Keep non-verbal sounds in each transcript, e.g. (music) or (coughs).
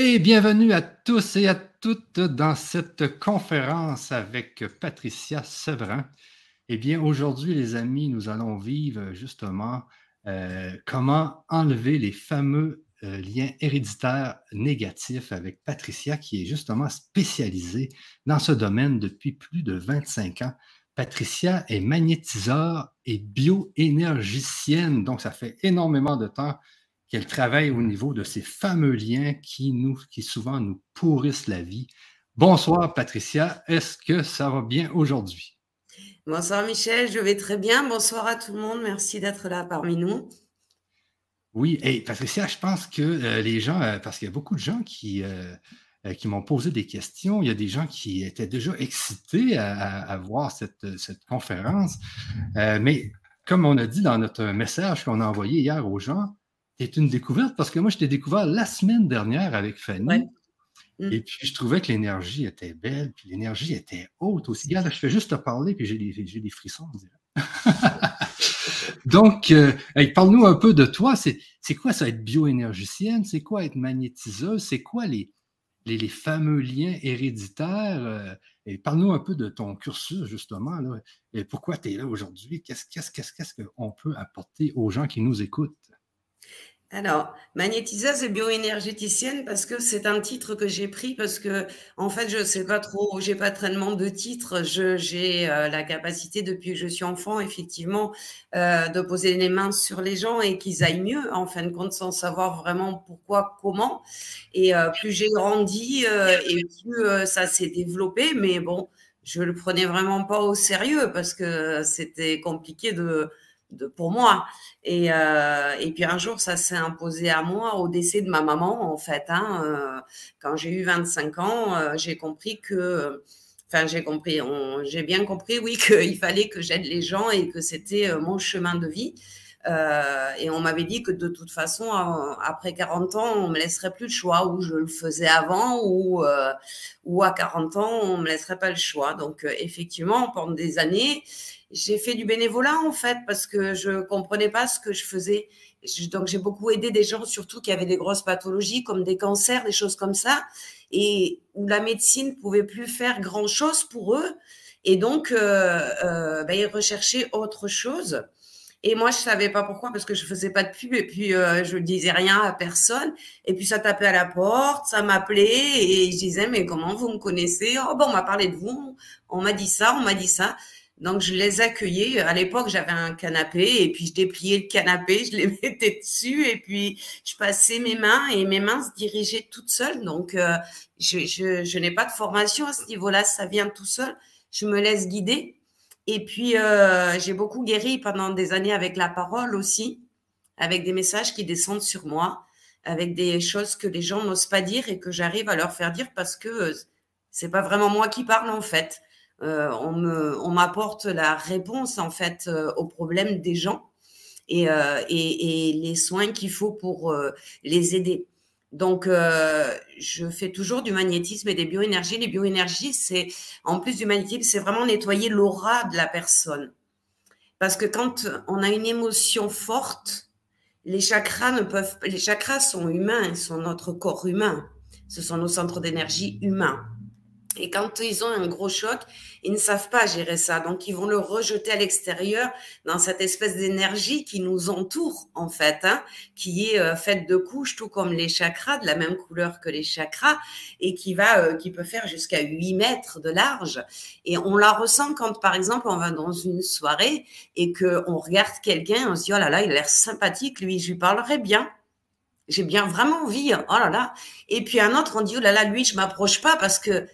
Et bienvenue à tous et à toutes dans cette conférence avec Patricia Severin. Eh bien, aujourd'hui, les amis, nous allons vivre justement euh, comment enlever les fameux euh, liens héréditaires négatifs avec Patricia, qui est justement spécialisée dans ce domaine depuis plus de 25 ans. Patricia est magnétiseur et bioénergicienne, donc ça fait énormément de temps qu'elle travaille au niveau de ces fameux liens qui, nous, qui souvent nous pourrissent la vie. Bonsoir Patricia, est-ce que ça va bien aujourd'hui? Bonsoir Michel, je vais très bien. Bonsoir à tout le monde, merci d'être là parmi nous. Oui, et Patricia, je pense que euh, les gens, euh, parce qu'il y a beaucoup de gens qui, euh, qui m'ont posé des questions, il y a des gens qui étaient déjà excités à, voir cette, cette conférence, mais comme on a dit dans notre message qu'on a envoyé hier aux gens, c'est une découverte parce que moi, je t'ai découvert la semaine dernière avec Fanny. Mm. Et puis, je trouvais que l'énergie était belle, puis l'énergie était haute aussi. Regarde, je fais juste te parler, puis j'ai des, des frissons. (laughs) Donc, euh, parle-nous un peu de toi. C'est quoi ça, être bioénergicienne? C'est quoi être magnétiseuse? C'est quoi les, les, fameux liens héréditaires? Euh, et parle-nous un peu de ton cursus, justement. et pourquoi tu es là aujourd'hui? Qu'est-ce qu'on peut apporter aux gens qui nous écoutent? Alors, magnétiseuse et bioénergéticienne parce que c'est un titre que j'ai pris parce que en fait je sais pas trop, j'ai pas tellement de titres. J'ai euh, la capacité depuis que je suis enfant effectivement euh, de poser les mains sur les gens et qu'ils aillent mieux en fin de compte sans savoir vraiment pourquoi, comment. Et euh, plus j'ai grandi et plus ça s'est développé, mais bon, je le prenais vraiment pas au sérieux parce que c'était compliqué de de, pour moi. Et, euh, et puis un jour, ça s'est imposé à moi au décès de ma maman, en fait. Hein, euh, quand j'ai eu 25 ans, euh, j'ai compris que, enfin, j'ai compris, j'ai bien compris, oui, (laughs) qu'il fallait que j'aide les gens et que c'était mon chemin de vie. Et on m'avait dit que de toute façon, après 40 ans, on me laisserait plus le choix, ou je le faisais avant, ou, ou à 40 ans, on me laisserait pas le choix. Donc, effectivement, pendant des années, j'ai fait du bénévolat en fait parce que je comprenais pas ce que je faisais. donc j'ai beaucoup aidé des gens surtout qui avaient des grosses pathologies comme des cancers, des choses comme ça, et où la médecine pouvait plus faire grand chose pour eux. Et donc euh, euh, ben, ils recherchaient autre chose. Et moi, je savais pas pourquoi, parce que je faisais pas de pub et puis euh, je disais rien à personne. Et puis ça tapait à la porte, ça m'appelait et je disais mais comment vous me connaissez? Oh bon, on m'a parlé de vous, on m'a dit ça, on m'a dit ça. Donc, je les accueillais. À l'époque, j'avais un canapé et puis je dépliais le canapé, je les (laughs) mettais dessus et puis je passais mes mains et mes mains se dirigeaient toutes seules. Donc, euh, je, je, n'ai pas de formation à ce niveau-là, ça vient tout seul. Je me laisse guider. Et puis, euh, j'ai beaucoup guéri pendant des années avec la parole aussi, avec des messages qui descendent sur moi, avec des choses que les gens n'osent pas dire et que j'arrive à leur faire dire parce que c'est pas vraiment moi qui parle en fait euh, on m'apporte la réponse en fait euh, aux problèmes des gens et, euh, et, les soins qu'il faut pour les aider. Donc, je fais toujours du magnétisme et des bioénergies. Les bioénergies, c'est en plus du magnétisme, c'est vraiment nettoyer l'aura de la personne. Parce que quand on a une émotion forte, les chakras ne peuvent, les chakras sont humains, sont notre corps humain. Ce sont nos centres d'énergie humains. Et quand ils ont un gros choc, ils ne savent pas gérer ça. Donc, ils vont le rejeter à l'extérieur dans cette espèce d'énergie qui nous entoure, en fait, hein, qui est euh, faite de couches, tout comme les chakras, de la même couleur que les chakras, et qui va, euh, qui peut faire jusqu'à 8 mètres de large. Et on la ressent quand, par exemple, on va dans une soirée et que on regarde quelqu'un, on se dit, oh là là, il a l'air sympathique, lui, je lui parlerai bien j'ai bien vraiment envie, oh là là. Et puis un autre, on dit, oh là là, lui, je m'approche pas parce que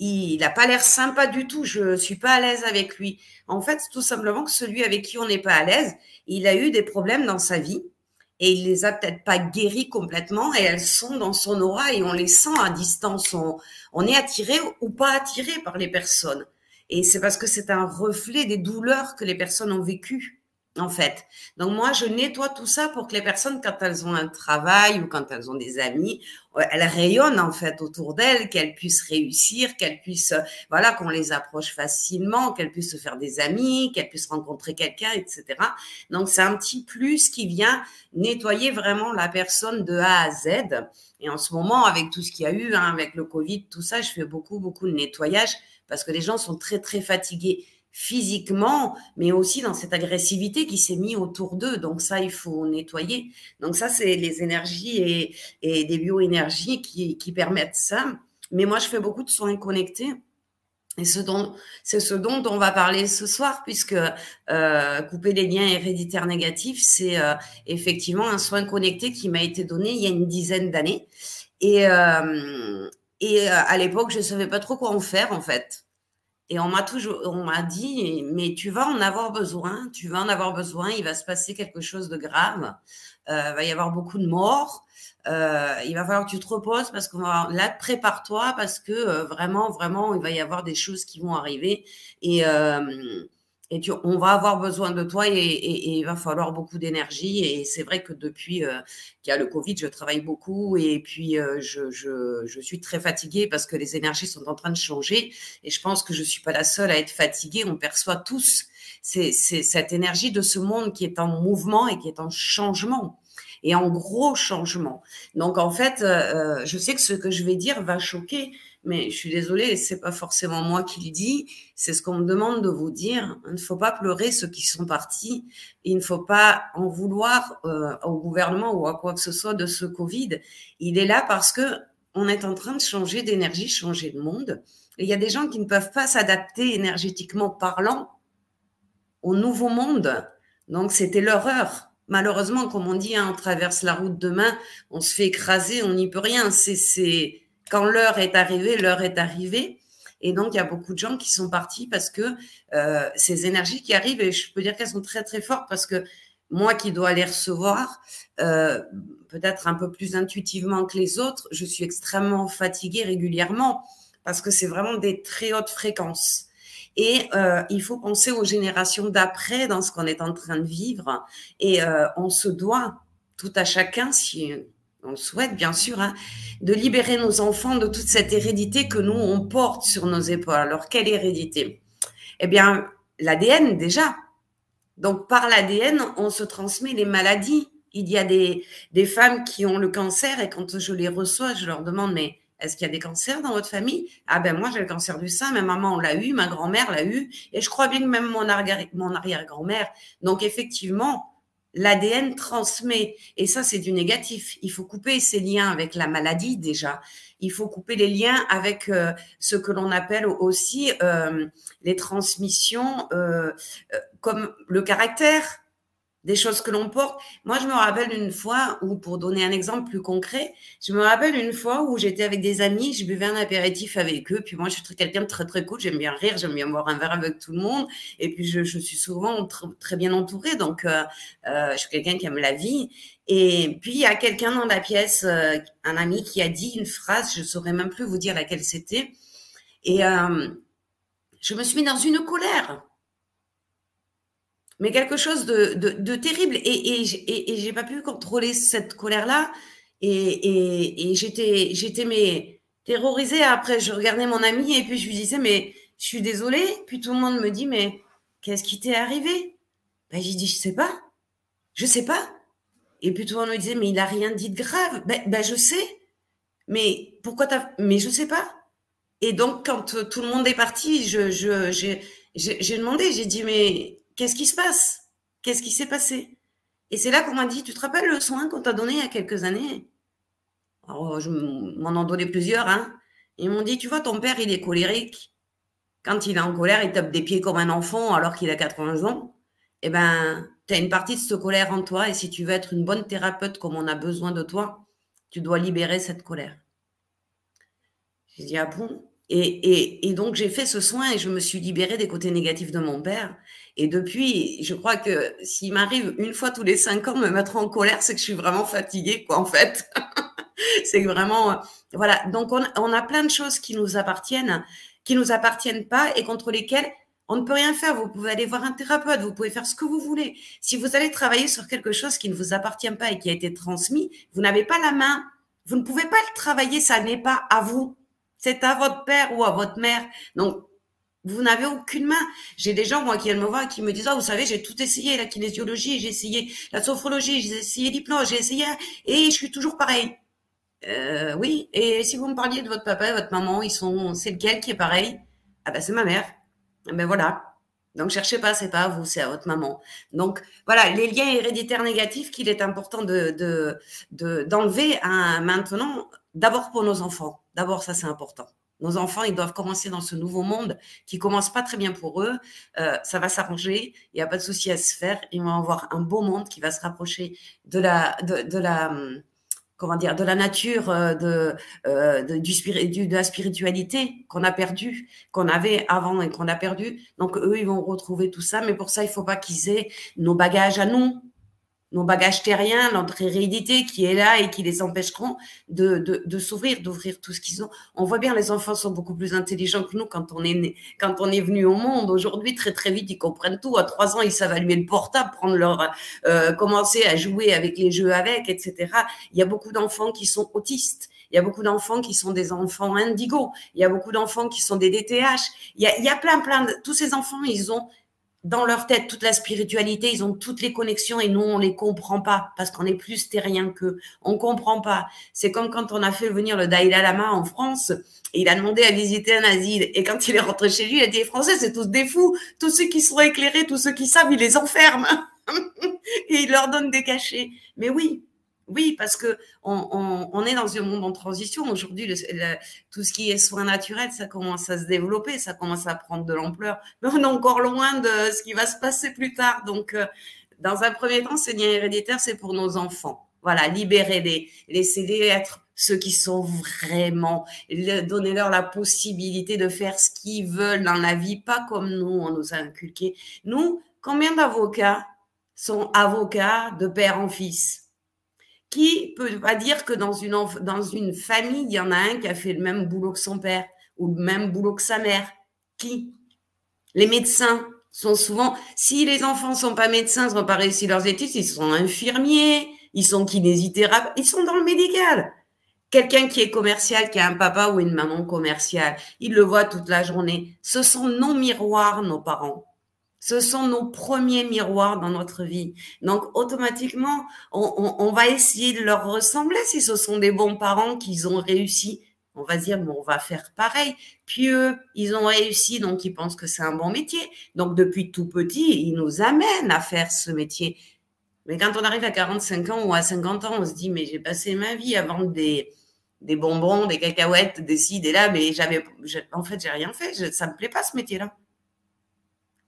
il n'a pas l'air sympa du tout, je suis pas à l'aise avec lui. En fait, tout simplement que celui avec qui on n'est pas à l'aise, il a eu des problèmes dans sa vie et il les a peut-être pas guéris complètement et elles sont dans son aura et on les sent à distance. On, est attiré ou pas attiré par les personnes. Et c'est parce que c'est un reflet des douleurs que les personnes ont vécues. En fait. Donc moi, je nettoie tout ça pour que les personnes, quand elles ont un travail ou quand elles ont des amis, elles rayonnent en fait autour d'elles, qu'elles puissent réussir, qu'elles puissent, voilà, qu'on les approche facilement, qu'elles puissent se faire des amis, qu'elles puissent rencontrer quelqu'un, etc. Donc c'est un petit plus qui vient nettoyer vraiment la personne de A à Z. Et en ce moment, avec tout ce qu'il y a eu, hein, avec le Covid, tout ça, je fais beaucoup, beaucoup de nettoyage parce que les gens sont très, très fatigués physiquement, mais aussi dans cette agressivité qui s'est mise autour d'eux. Donc ça, il faut nettoyer. Donc ça, c'est les énergies et, des bioénergies qui, qui permettent ça. Mais moi, je fais beaucoup de soins connectés. Et ce dont, c'est ce dont on va parler ce soir, puisque euh, couper les liens héréditaires négatifs, c'est euh, effectivement un soin connecté qui m'a été donné il y a une dizaine d'années. Et, euh, et à l'époque, je ne savais pas trop quoi en faire, en fait. Et on m'a toujours, on m'a dit, mais tu vas en avoir besoin, tu vas en avoir besoin, il va se passer quelque chose de grave, euh, il va y avoir beaucoup de morts, euh, il va falloir que tu te reposes parce qu'on va, là, prépare-toi parce que euh, vraiment, vraiment, il va y avoir des choses qui vont arriver. Et euh, et tu, on va avoir besoin de toi et, et, et il va falloir beaucoup d'énergie. Et c'est vrai que depuis euh, qu'il y a le Covid, je travaille beaucoup et puis euh, je, je, je, suis très fatiguée parce que les énergies sont en train de changer. Et je pense que je suis pas la seule à être fatiguée. On perçoit tous c'est, c'est cette énergie de ce monde qui est en mouvement et qui est en changement et en gros changement. Donc en fait, euh, je sais que ce que je vais dire va choquer, mais je suis désolée, c'est pas forcément moi qui le dis, c'est ce qu'on me demande de vous dire. Il ne faut pas pleurer ceux qui sont partis. Il ne faut pas en vouloir euh, au gouvernement ou à quoi que ce soit de ce Covid. Il est là parce que on est en train de changer d'énergie, changer de monde. Et il y a des gens qui ne peuvent pas s'adapter énergétiquement parlant au nouveau monde. Donc c'était leur heure. Malheureusement, comme on dit, hein, on traverse la route demain, on se fait écraser, on n'y peut rien. C'est quand l'heure est arrivée, l'heure est arrivée. Et donc, il y a beaucoup de gens qui sont partis parce que euh, ces énergies qui arrivent, et je peux dire qu'elles sont très, très fortes parce que moi qui dois les recevoir, euh, peut-être un peu plus intuitivement que les autres, je suis extrêmement fatiguée régulièrement parce que c'est vraiment des très hautes fréquences. Et euh, il faut penser aux générations d'après dans ce qu'on est en train de vivre. Et on se doit, tout à chacun, si on souhaite bien sûr, hein, de libérer nos enfants de toute cette hérédité que nous, on porte sur nos épaules. Alors, quelle hérédité? Eh bien, l'ADN déjà. Donc, par l'ADN, on se transmet les maladies. Il y a des, des femmes qui ont le cancer et quand je les reçois, je leur demande, mais est-ce qu'il y a des cancers dans votre famille? Ah ben moi j'ai le cancer du sein, ma maman l'a eu, ma grand-mère l'a eu, et je crois bien que même mon arrière-grand-mère. Donc effectivement, l'ADN transmet. Et ça, c'est du négatif. Il faut couper ces liens avec la maladie déjà. Il faut couper les liens avec euh, ce que l'on appelle aussi euh, les transmissions euh, comme le caractère des choses que l'on porte. Moi, je me rappelle une fois, ou pour donner un exemple plus concret, je me rappelle une fois où j'étais avec des amis, je buvais un apéritif avec eux, puis moi, je suis quelqu'un de très, très cool, j'aime bien rire, j'aime bien boire un verre avec tout le monde, et puis je, je suis souvent très bien entourée, donc euh, euh, je suis quelqu'un qui aime la vie. Et puis, il y a quelqu'un dans la pièce, euh, un ami qui a dit une phrase, je saurais même plus vous dire laquelle c'était, et euh, je me suis mis dans une colère mais quelque chose de, de, de terrible. Et, et, et, j'ai pas pu contrôler cette colère-là. Et, et j'étais, j'étais mais terrorisée. Après, je regardais mon ami et puis je lui disais, mais je suis désolée. Puis tout le monde me dit, mais qu'est-ce qui t'est arrivé? Ben, J'ai dit, je sais pas. Je sais pas. Et puis tout le monde me disait, mais il a rien dit de grave. Ben, ben je sais. Mais pourquoi t'as... Mais je sais pas. Et donc, quand tout le monde est parti, je, je, j'ai, j'ai demandé, j'ai dit, mais Qu'est-ce qui se passe? Qu'est-ce qui s'est passé? Et c'est là qu'on m'a dit, tu te rappelles le soin qu'on t'a donné il y a quelques années? Alors, je m'en en donné plusieurs. Hein Ils m'ont dit, tu vois, ton père, il est colérique. Quand il est en colère, il tape des pieds comme un enfant alors qu'il a 80 ans. Eh ben, tu as une partie de cette colère en toi et si tu veux être une bonne thérapeute comme on a besoin de toi, tu dois libérer cette colère. J'ai dit, ah bon? Et, et, donc, j'ai fait ce soin et je me suis libérée des côtés négatifs de mon père. Et depuis, je crois que s'il m'arrive une fois tous les cinq ans de me mettre en colère, c'est que je suis vraiment fatiguée, quoi, en fait. (laughs) c'est vraiment, voilà. Donc, on, on, a plein de choses qui nous appartiennent, qui nous appartiennent pas et contre lesquelles On ne peut rien faire. Vous pouvez aller voir un thérapeute, vous pouvez faire ce que vous voulez. Si vous allez travailler sur quelque chose qui ne vous appartient pas et qui a été transmis, vous n'avez pas la main. Vous ne pouvez pas le travailler, ça n'est pas à vous. C'est à votre père ou à votre mère. Donc, vous n'avez aucune main. J'ai des gens, moi, qui viennent me voir, qui me disent, ah, vous savez, j'ai tout essayé, la kinésiologie, j'ai essayé la sophrologie, j'ai essayé l'hypnose, j'ai essayé, et je suis toujours pareil. Euh, oui. Et si vous me parliez de votre papa et votre maman, ils sont, c'est lequel qui est pareil? Ah ben, c'est ma mère. Ben voilà. Donc, cherchez pas, c'est pas à vous, c'est à votre maman. Donc, voilà, les liens héréditaires négatifs qu'il est important de, de, d'enlever maintenant, d'abord pour nos enfants. D'abord, ça, c'est important. Nos enfants, ils doivent commencer dans ce nouveau monde qui commence pas très bien pour eux. Euh, ça va s'arranger, il n'y a pas de souci à se faire. Ils vont avoir un beau monde qui va se rapprocher de la, de, la, comment dire, de la nature, euh, de, euh, du, de la spiritualité qu'on a perdu, qu'on avait avant et qu'on a perdu. Donc eux, ils vont retrouver tout ça, mais pour ça, il faut pas qu'ils aient nos bagages à nous, nos bagages terriens, notre hérédité qui est là et qui les empêcheront de, de, de s'ouvrir, d'ouvrir tout ce qu'ils ont. On voit bien, les enfants sont beaucoup plus intelligents que nous quand on est né, quand on est venu au monde. Aujourd'hui, très très vite, ils comprennent tout. À trois ans, ils savent allumer le portable, prendre leur, euh, commencer à jouer avec les jeux avec, etc. Il y a beaucoup d'enfants qui sont autistes. Il y a beaucoup d'enfants qui sont des enfants indigos. Il y a beaucoup d'enfants qui sont des DTH. Il y a, il y a plein, plein de, tous ces enfants, ils ont dans leur tête toute la spiritualité, ils ont toutes les connexions et nous on les comprend pas parce qu'on est plus terrien qu'eux. On comprend pas. C'est comme quand on a fait venir le Dalai Lama en France et il a demandé à visiter un asile et quand il est rentré chez lui, il a dit les Français c'est tous des fous, tous ceux qui sont éclairés, tous ceux qui savent, il les enferme (laughs) et il leur donne des cachets. Mais oui, oui, parce que on, est dans un monde en transition. Aujourd'hui, tout ce qui est soins naturels, ça commence à se développer, ça commence à prendre de l'ampleur. Mais (laughs) on est encore loin de ce qui va se passer plus tard. Donc, euh, dans un premier temps, ces liens héréditaires, c'est pour nos enfants. Voilà, libérez-les, laissez-les être ceux qui sont vraiment, donnez-leur la possibilité de faire ce qu'ils veulent dans la vie, pas comme nous, on nous a inculqué. Nous, combien d'avocats sont avocats de père en fils? Qui peut pas dire que dans une, dans une famille, il y en a un qui a fait le même boulot que son père ou le même boulot que sa mère? Qui? Les médecins sont souvent, si les enfants sont pas médecins, ils n'ont pas réussi leurs études, ils sont infirmiers, ils sont kinésithérapeutes, ils sont dans le médical. Quelqu'un qui est commercial, qui a un papa ou une maman commerciale, il le voit toute la journée. Ce sont nos miroirs, nos parents. Ce sont nos premiers miroirs dans notre vie. Donc, automatiquement, on, va essayer de leur ressembler. Si ce sont des bons parents qui ont réussi, on va dire, bon, on va faire pareil. Puis eux, ils ont réussi, donc ils pensent que c'est un bon métier. Donc, depuis tout petit, ils nous amènent à faire ce métier. Mais quand on arrive à 45 ans ou à 50 ans, on se dit, mais j'ai passé ma vie à vendre des, des bonbons, des cacahuètes, des ci, des là, mais j'avais, en fait, j'ai rien fait. Je, ça me plaît pas ce métier-là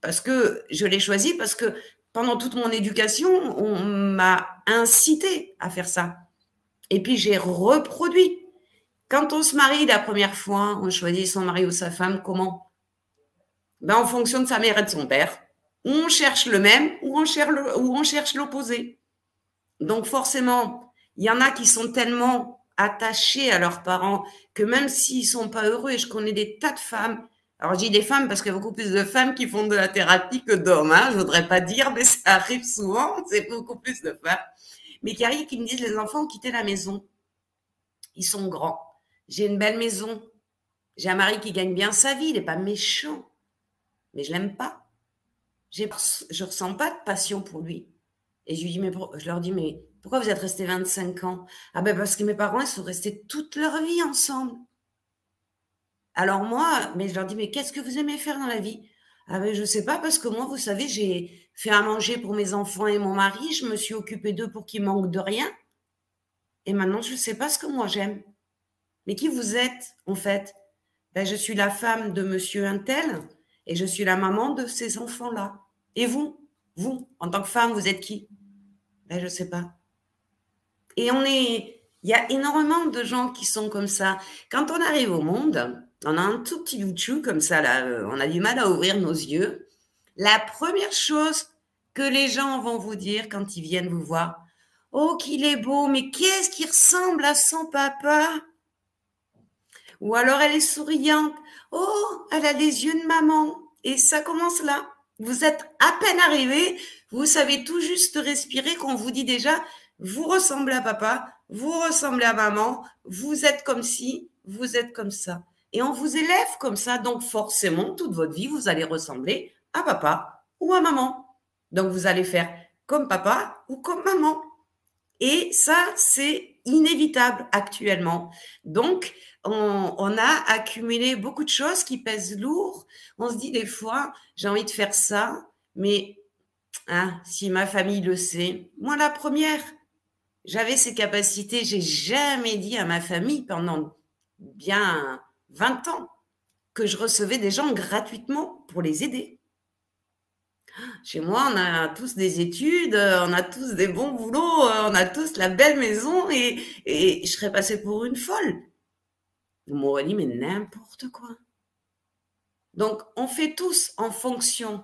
parce que je l'ai choisi parce que pendant toute mon éducation, on m'a incité à faire ça. Et puis j'ai reproduit. Quand on se marie la première fois, on choisit son mari ou sa femme comment? Ben, En fonction de sa mère et de son père. On cherche le même ou on cherche l'opposé. Donc forcément, il y en a qui sont tellement attachés à leurs parents que même s'ils sont pas heureux, et je connais des tas de femmes alors, j'ai des femmes parce qu'il y a beaucoup plus de femmes qui font de la thérapie que d'hommes. Hein. Je voudrais pas dire, mais ça arrive souvent. (laughs) C'est beaucoup plus de femmes. Mais qui arrivent, qui me disent, les enfants ont quitté la maison. Ils sont grands. J'ai une belle maison. J'ai un mari qui gagne bien sa vie. Il n'est pas méchant. Mais je l'aime pas. Je ne ressens pas de passion pour lui. Et je, lui dis, mais je leur dis, mais pourquoi vous êtes restés 25 ans? Ah ben parce que mes parents, ils sont restés toute leur vie ensemble. Alors moi, mais je leur dis, mais qu'est-ce que vous aimez faire dans la vie? Ah ben je sais pas, parce que moi, vous savez, j'ai fait à manger pour mes enfants et mon mari, je me suis occupée d'eux pour qu'ils manquent de rien. Et maintenant, je ne sais pas ce que moi j'aime. Mais qui vous êtes, en fait? Ben, Je suis la femme de monsieur Intel et je suis la maman de ces enfants-là. Et vous? Vous, en tant que femme, vous êtes qui? Ben, Je ne sais pas. Et on est... Il y a énormément de gens qui sont comme ça. Quand on arrive au monde, on a un tout petit bout comme ça, euh, on a du mal à ouvrir nos yeux. La première chose que les gens vont vous dire quand ils viennent vous voir, oh qu'il est beau, mais qu'est-ce qui ressemble à son papa? Ou alors elle est souriante, oh elle a les yeux de maman, Et ça commence là. Vous êtes à peine arrivé, vous savez tout juste respirer qu'on vous dit déjà, vous ressemblez à papa, vous ressemblez à maman, vous êtes comme ci, vous êtes comme ça. Et on vous élève comme ça, donc forcément, toute votre vie, vous allez ressembler à papa ou à maman. Donc vous allez faire comme papa ou comme maman. Et ça, c'est inévitable actuellement. Donc, on, a accumulé beaucoup de choses qui pèsent lourd. On se dit des fois, j'ai envie de faire ça, mais hein, si ma famille le sait, moi la première, j'avais ces capacités. J'ai jamais dit à ma famille pendant bien 20 ans que je recevais des gens gratuitement pour les aider. Chez moi, on a tous des études, on a tous des bons boulots, on a tous la belle maison et, et je serais passée pour une folle. Vous m'aurez dit, mais n'importe quoi. Donc, on fait tous en fonction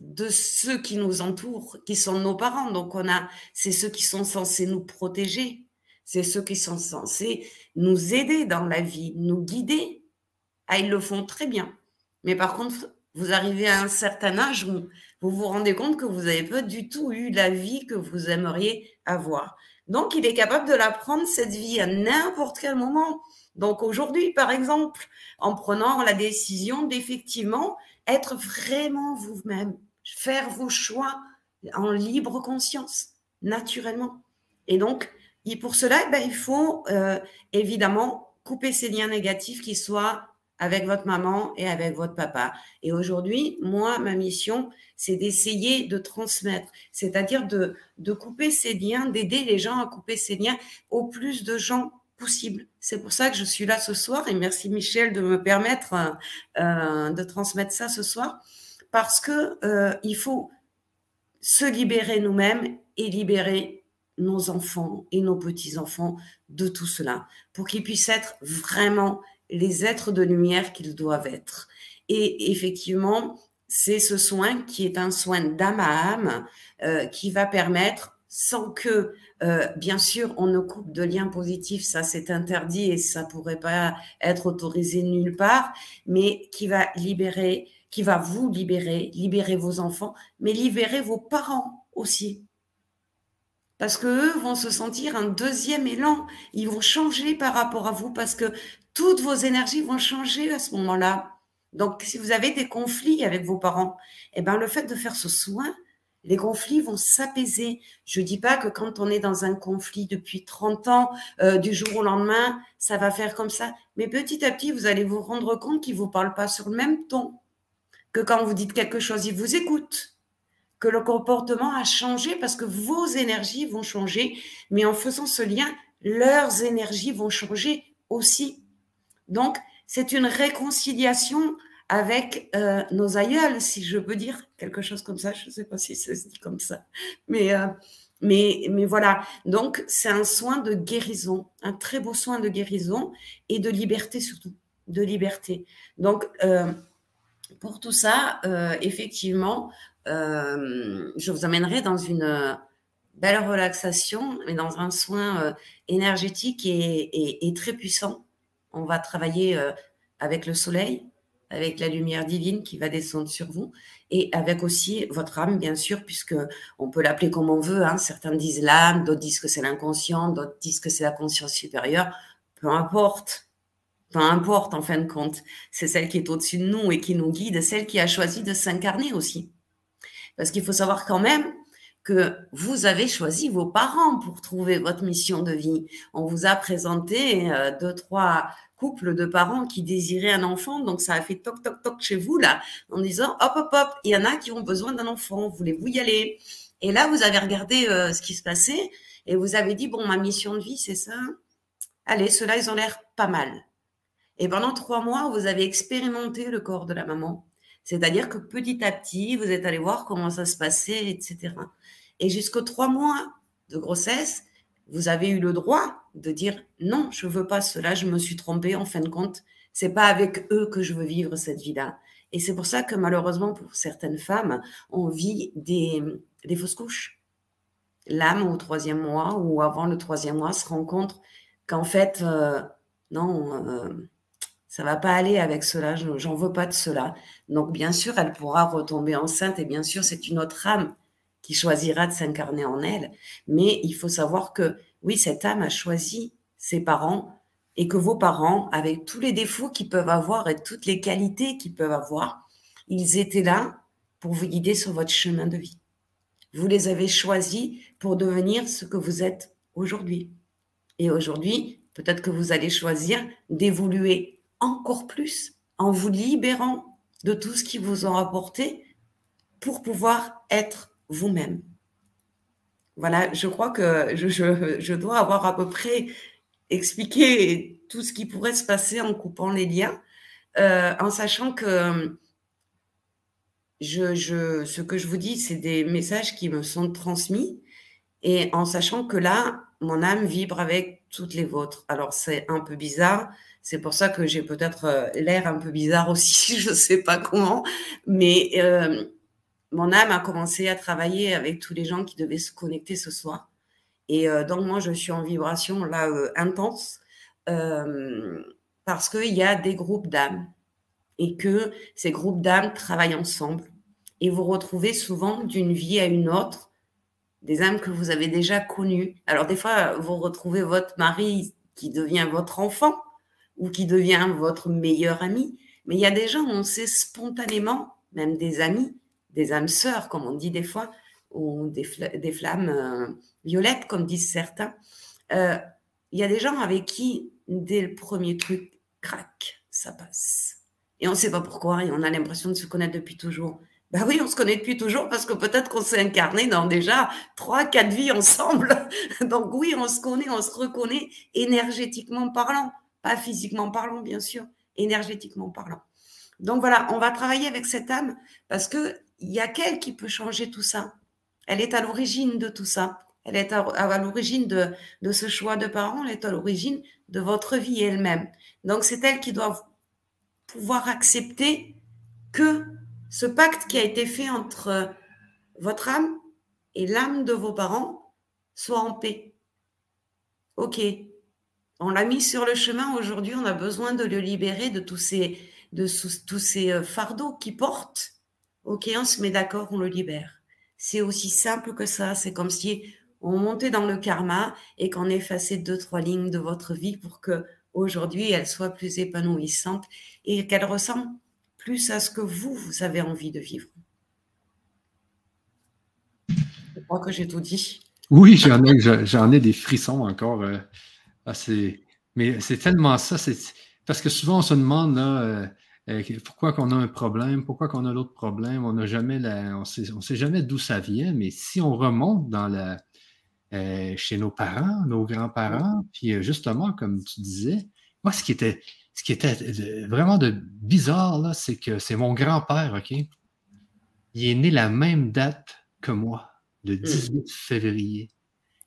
de ceux qui nous entourent, qui sont nos parents. Donc, on a, c'est ceux qui sont censés nous protéger. C'est ceux qui sont censés nous aider dans la vie, nous guider. Ah, ils le font très bien. Mais par contre, vous arrivez à un certain âge où vous vous rendez compte que vous n'avez pas du tout eu la vie que vous aimeriez avoir. Donc, il est capable de la prendre, cette vie, à n'importe quel moment. Donc, aujourd'hui, par exemple, en prenant la décision d'effectivement être vraiment vous-même, faire vos choix en libre conscience, naturellement. Et donc, pour cela, eh ben, il faut euh, évidemment couper ces liens négatifs qui soient avec votre maman et avec votre papa. Et aujourd'hui, moi, ma mission, c'est d'essayer de transmettre, c'est-à-dire de, de couper ces liens, d'aider les gens à couper ces liens au plus de gens possible. C'est pour ça que je suis là ce soir et merci Michel de me permettre euh, de transmettre ça ce soir parce que euh, il faut se libérer nous-mêmes et libérer nos enfants et nos petits-enfants de tout cela pour qu'ils puissent être vraiment les êtres de lumière qu'ils doivent être. Et effectivement, c'est ce soin qui est un soin d'âme à âme euh, qui va permettre, sans que, euh, bien sûr, on ne coupe de liens positifs, ça c'est interdit et ça pourrait pas être autorisé nulle part, mais qui va libérer, qui va vous libérer, libérer vos enfants, mais libérer vos parents aussi parce qu'eux vont se sentir un deuxième élan. Ils vont changer par rapport à vous parce que toutes vos énergies vont changer à ce moment-là. Donc, si vous avez des conflits avec vos parents, eh ben, le fait de faire ce soin, les conflits vont s'apaiser. Je dis pas que quand on est dans un conflit depuis 30 ans, euh, du jour au lendemain, ça va faire comme ça. Mais petit à petit, vous allez vous rendre compte qu'ils vous parlent pas sur le même ton. Que quand vous dites quelque chose, ils vous écoutent. Que le comportement a changé parce que vos énergies vont changer. Mais en faisant ce lien, leurs énergies vont changer aussi. Donc, c'est une réconciliation avec euh, nos aïeuls, si je peux dire quelque chose comme ça. Je ne sais pas si ça se dit comme ça. Mais, euh, mais, mais voilà. Donc, c'est un soin de guérison, un très beau soin de guérison et de liberté surtout, de liberté. Donc, euh, pour tout ça, effectivement, je vous amènerai dans une belle relaxation, mais dans un soin énergétique et, très puissant on va travailler euh, avec le soleil, avec la lumière divine qui va descendre sur vous, et avec aussi votre âme, bien sûr, puisque on peut l'appeler comme on veut. Hein. Certains disent l'âme, d'autres disent que c'est l'inconscient, d'autres disent que c'est la conscience supérieure. Peu importe. Peu importe, en fin de compte. C'est celle qui est au-dessus de nous et qui nous guide, celle qui a choisi de s'incarner aussi. Parce qu'il faut savoir quand même que vous avez choisi vos parents pour trouver votre mission de vie. On vous a présenté euh, deux, trois couples de parents qui désiraient un enfant, donc ça a fait toc, toc, toc chez vous, là, en disant, hop, hop, hop, il y en a qui ont besoin d'un enfant, voulez-vous y aller? Et là, vous avez regardé euh, ce qui se passait et vous avez dit, bon, ma mission de vie, c'est ça. Allez, ceux-là, ils ont l'air pas mal. Et pendant trois mois, vous avez expérimenté le corps de la maman. C'est-à-dire que petit à petit, vous êtes allé voir comment ça se passait, etc. Et jusqu'aux trois mois de grossesse, vous avez eu le droit de dire non, je veux pas cela, je me suis trompée en fin de compte, c'est pas avec eux que je veux vivre cette vie-là. Et c'est pour ça que malheureusement pour certaines femmes, on vit des, des fausses couches. L'âme au troisième mois ou avant le troisième mois se rend compte qu'en fait, euh, non, euh, ça va pas aller avec cela, j'en veux pas de cela. Donc bien sûr, elle pourra retomber enceinte et bien sûr, c'est une autre âme qui choisira de s'incarner en elle. Mais il faut savoir que oui, cette âme a choisi ses parents et que vos parents, avec tous les défauts qu'ils peuvent avoir et toutes les qualités qu'ils peuvent avoir, ils étaient là pour vous guider sur votre chemin de vie. Vous les avez choisis pour devenir ce que vous êtes aujourd'hui. Et aujourd'hui, peut-être que vous allez choisir d'évoluer encore plus en vous libérant de tout ce qui vous ont apporté pour pouvoir être vous-même. Voilà, je crois que je, dois avoir à peu près expliqué tout ce qui pourrait se passer en coupant les liens, euh, en sachant que je, je, ce que je vous dis, c'est des messages qui me sont transmis et en sachant que là, mon âme vibre avec toutes les vôtres. Alors c'est un peu bizarre, c'est pour ça que j'ai peut-être euh, l'air un peu bizarre aussi, (laughs) je ne sais pas comment, mais euh, mon âme a commencé à travailler avec tous les gens qui devaient se connecter ce soir. Et euh, donc moi, je suis en vibration là intense parce qu'il y a des groupes d'âmes et que ces groupes d'âmes travaillent ensemble et vous retrouvez souvent d'une vie à une autre des âmes que vous avez déjà connues. Alors des fois, vous retrouvez votre mari qui devient votre enfant ou qui devient votre meilleur ami, mais il y a des gens on sait spontanément, même des amis, des âmes sœurs, comme on dit des fois, ou des, flammes euh, violettes, comme disent certains. Euh, il y a des gens avec qui, dès le premier truc, crac, ça passe. Et on ne sait pas pourquoi, et on a l'impression de se connaître depuis toujours. Ben oui, on se connaît depuis toujours parce que peut-être qu'on s'est incarné dans déjà trois, quatre vies ensemble. (laughs) Donc oui, on se connaît, on se reconnaît énergétiquement parlant, pas physiquement parlant, bien sûr, énergétiquement parlant. Donc voilà, on va travailler avec cette âme parce que il y a qu'elle qui peut changer tout ça. Elle est à l'origine de tout ça. Elle est à, l'origine de, ce choix de parents. Elle est à l'origine de votre vie elle-même. Donc c'est elle qui doit pouvoir accepter que ce pacte qui a été fait entre votre âme et l'âme de vos parents soit en paix. Ok, on l'a mis sur le chemin. Aujourd'hui, on a besoin de le libérer de tous ces, de tous ces euh, fardeaux qui portent. Ok, on se met d'accord, on le libère. C'est aussi simple que ça. C'est comme si on montait dans le karma et qu'on effaçait deux, trois lignes de votre vie pour que aujourd'hui elle soit plus épanouissante et qu'elle ressemble plus à ce que vous, vous avez envie de vivre. Je crois que j'ai tout dit. Oui, j'en ai, j'en ai des frissons encore. Euh, mais c'est tellement ça. Parce que souvent, on se demande euh, euh, pourquoi qu'on a un problème, pourquoi qu'on a l'autre problème? On n'a jamais on ne sait jamais d'où ça vient, mais si on remonte dans la, euh, chez nos parents, nos grands-parents, puis justement, comme tu disais, moi, ce qui était, ce qui était vraiment de bizarre, c'est que c'est mon grand-père, OK? Il est né la même date que moi, le 18 mmh. février.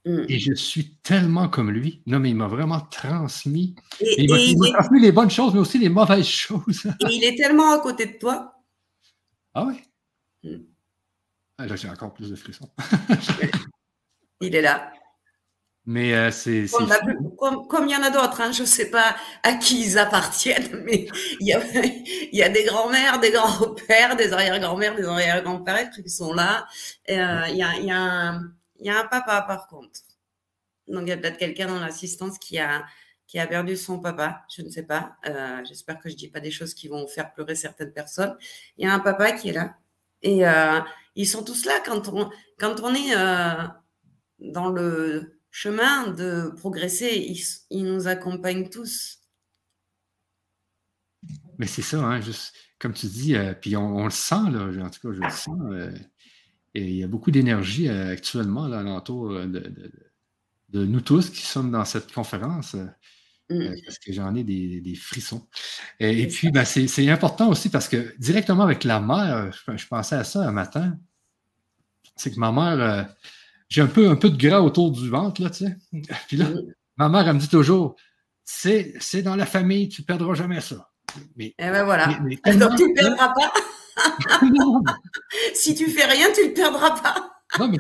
Mm. Et je suis tellement comme lui. Non, mais il m'a vraiment transmis. il m'a transmis les bonnes choses, mais aussi les mauvaises (laughs) choses. et il est tellement à côté de toi. Ah oui? Mm. Ah, là, j'ai encore plus de frissons. (laughs) il est là. Mais euh, c'est. Comme, il y en a d'autres, hein, je ne sais pas à qui ils appartiennent, (laughs) mais il y a, y a des grands-mères, des grands-pères, des arrière-grands-mères, des arrière-grands-pères qui sont là. Euh, il y, a, y a un il y a un papa par contre. Donc il y a peut-être quelqu'un dans l'assistance qui a, qui a perdu son papa, je ne sais pas. Euh, j'espère que je ne dis pas des choses qui vont faire pleurer certaines personnes. Il y a un papa qui est là. Et euh, ils sont tous là quand on, quand on est euh, dans le chemin de progresser. Ils, nous accompagnent tous. Mais c'est ça, hein, comme tu dis, puis on, le sent, là, en tout cas, je le sens. Et il y a beaucoup d'énergie euh, actuellement là, alentour euh, de, nous tous qui sommes dans cette conférence. Euh, mm. parce que j'en ai des, frissons. Et, puis, ben, c'est important aussi parce que directement avec la mère, je, pensais à ça un matin. C'est que ma mère, j'ai un peu, un peu de gras autour du ventre, là, tu sais. Puis là, mm. ma mère, elle me dit toujours, c'est dans la famille, tu ne perdras jamais ça. Mais, eh ben voilà. Donc, tu ne perdras pas. (laughs) si tu fais rien, tu ne le perdras pas. non, mais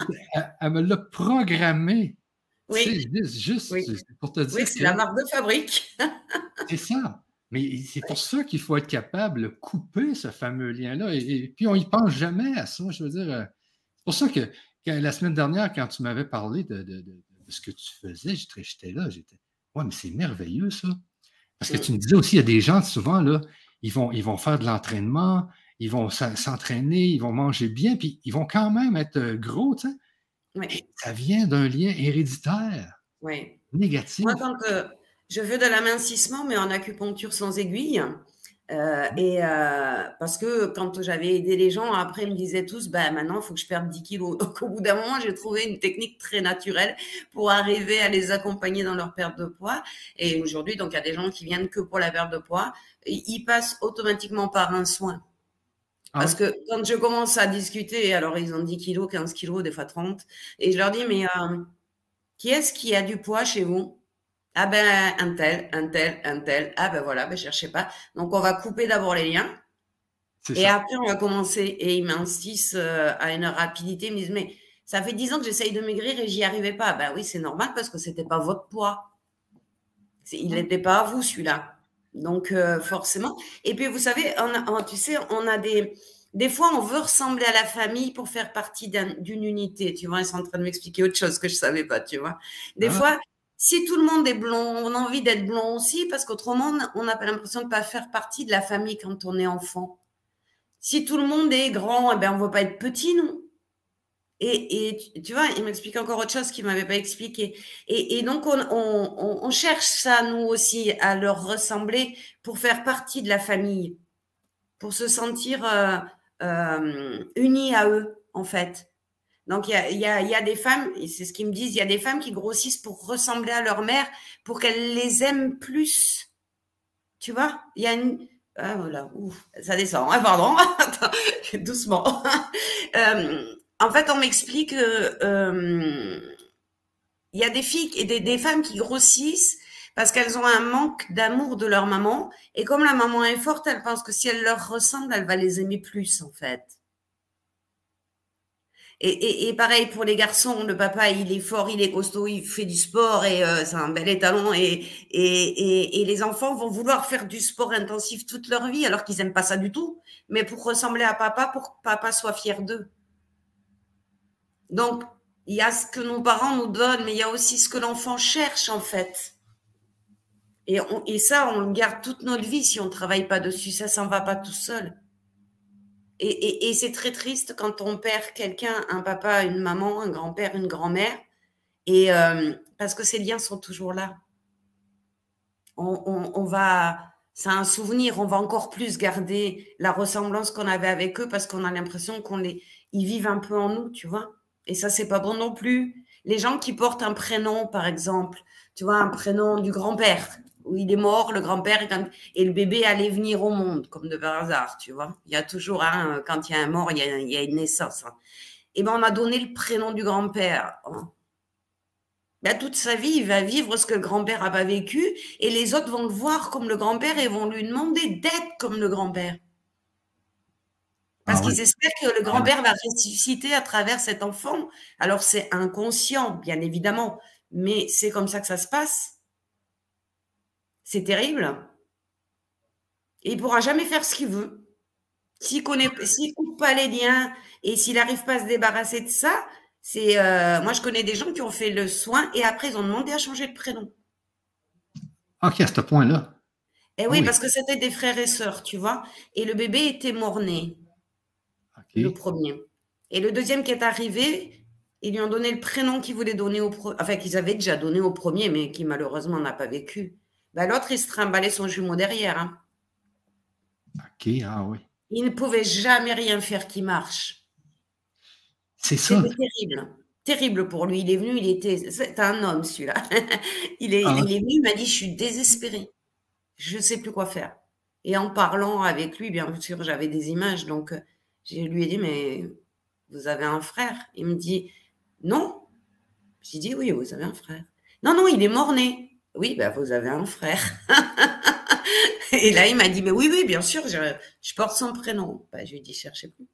elle, me l'a programmé. Oui. Juste, pour te dire. Oui, c'est la marque de fabrique. (laughs) c'est ça. Mais c'est pour ça qu'il faut être capable de couper ce fameux lien-là. Et, puis, on n'y pense jamais à ça. Je veux dire, euh, c'est pour ça que, la semaine dernière, quand tu m'avais parlé de, ce que tu faisais, j'étais là, j'étais, ouais, mais c'est merveilleux ça. Parce que tu me disais aussi, il y a des gens, souvent, là, ils vont, ils vont faire de l'entraînement, ils vont s'entraîner, ils vont manger bien, puis ils vont quand même être euh, gros, tu sais. Oui. Ça vient d'un lien héréditaire. Oui. Négatif. Moi, quand je veux de l'amincissement, mais en acupuncture sans aiguille, euh, et euh, parce que quand j'avais aidé les gens, après ils me disaient tous, bah maintenant il faut que je perde 10 kilos. (laughs) Donc au bout d'un moment, j'ai trouvé une technique très naturelle pour arriver à les accompagner dans leur perte de poids. Et aujourd'hui, donc il y a des gens qui viennent que pour la perte de poids, ils passent automatiquement par un soin. Ah parce que quand je commence à discuter, alors ils ont 10 kilos, 15 kilos, des fois 30, et je leur dis, mais euh, qui est-ce qui a du poids chez vous? Ah ben, un tel, un tel, un tel. Ah ben voilà, ben cherchez pas. Donc, on va couper d'abord les liens. Et après, on va commencer. Et ils m'insistent euh, à une rapidité. Ils me disent, mais ça fait dix ans que j'essaye de maigrir et j'y arrivais pas. Ben oui, c'est normal parce que c'était pas votre poids. Il n'était pas à vous, celui-là. Donc, euh, forcément. Et puis, vous savez, on tu sais, on a des. Des fois, on veut ressembler à la famille pour faire partie d'une unité. Tu vois, ils sont en train de m'expliquer autre chose que je savais pas, tu vois. Des ah. fois, si tout le monde est blond, on a envie d'être blond aussi, parce qu'autrement, on n'a pas l'impression de ne pas faire partie de la famille quand on est enfant. Si tout le monde est grand, eh ben, on ne veut pas être petit, non et, tu vois, il m'explique encore autre chose qu'il ne m'avait pas expliqué. Et, donc, on, cherche ça, nous aussi, à leur ressembler pour faire partie de la famille, pour se sentir euh, euh, unis à eux, en fait. Donc, il y a, des femmes, et c'est ce qu'ils me disent, il y a des femmes qui grossissent pour ressembler à leur mère, pour qu'elles les aiment plus. Tu vois Il y a une. Ah, voilà, ça descend. Hein, pardon, (laughs) doucement. (laughs) Euh, en fait, on m'explique que euh, il y a des filles et des, des femmes qui grossissent parce qu'elles ont un manque d'amour de leur maman. Et comme la maman est forte, elles pensent que si elle leur ressemble, elle va les aimer plus, en fait. Et, pareil pour les garçons, le papa, il est fort, il est costaud, il fait du sport et euh, c'est un bel étalon. Et, les enfants vont vouloir faire du sport intensif toute leur vie alors qu'ils n'aiment pas ça du tout, mais pour ressembler à papa, pour que papa soit fier d'eux. Donc, il y a ce que nos parents nous donnent, mais il y a aussi ce que l'enfant cherche en fait. Et, et ça, on le garde toute notre vie si on ne travaille pas dessus. Ça s'en va pas tout seul. Et, c'est très triste quand on perd quelqu'un, un papa, une maman, un grand-père, une grand-mère, et euh, parce que ces liens sont toujours là. On, va, c'est un souvenir, on va encore plus garder la ressemblance qu'on avait avec eux parce qu'on a l'impression qu'on les, ils vivent un peu en nous, tu vois. Et ça, c'est pas bon non plus. Les gens qui portent un prénom, par exemple, tu vois, un prénom du grand-père, où il est mort, le grand-père, et le bébé allait venir au monde, comme de par hasard, tu vois. Il y a toujours, un, quand il y a un mort, il y a, une naissance. Hein. Et ben, on a donné le prénom du grand-père. Hein. Ben, toute sa vie, il va vivre ce que le grand-père n'a pas vécu, et les autres vont le voir comme le grand-père et vont lui demander d'être comme le grand-père. Parce ah qu'ils espèrent que le grand-père va ressusciter à travers cet enfant. Alors c'est inconscient, bien évidemment, mais c'est comme ça que ça se passe. C'est terrible. Et il ne pourra jamais faire ce qu'il veut. S'il ne coupe pas les liens et s'il n'arrive pas à se débarrasser de ça, c'est euh, moi je connais des gens qui ont fait le soin et après ils ont demandé à changer de prénom. Ok, à ce point-là. Eh oui, parce que c'était des frères et sœurs, tu vois. Et le bébé était mort-né. Le premier. Et le deuxième qui est arrivé, ils lui ont donné le prénom qu'ils voulaient donner au premier. Enfin, qu'ils avaient déjà donné au premier, mais qui malheureusement n'a pas vécu. Ben, l'autre, il se trimballait son jumeau derrière. Hein. Ok, ah oui. Il ne pouvait jamais rien faire qui marche. C'est ça. C'était terrible. Terrible pour lui. Il est venu, il était. C'est un homme, celui-là. (laughs) il, est, ah il est venu, il m'a dit Je suis désespéré. Je ne sais plus quoi faire. Et en parlant avec lui, bien sûr, j'avais des images. Donc, je lui ai dit Mais vous avez un frère? Il me dit Non. J'ai dit Oui, vous avez un frère. Non, non, il est mort-né. Oui, bah, vous avez un frère. (laughs) et là, il m'a dit, mais oui, oui, bien sûr, je, porte son prénom. Bah, je lui ai dit, cherchez plus.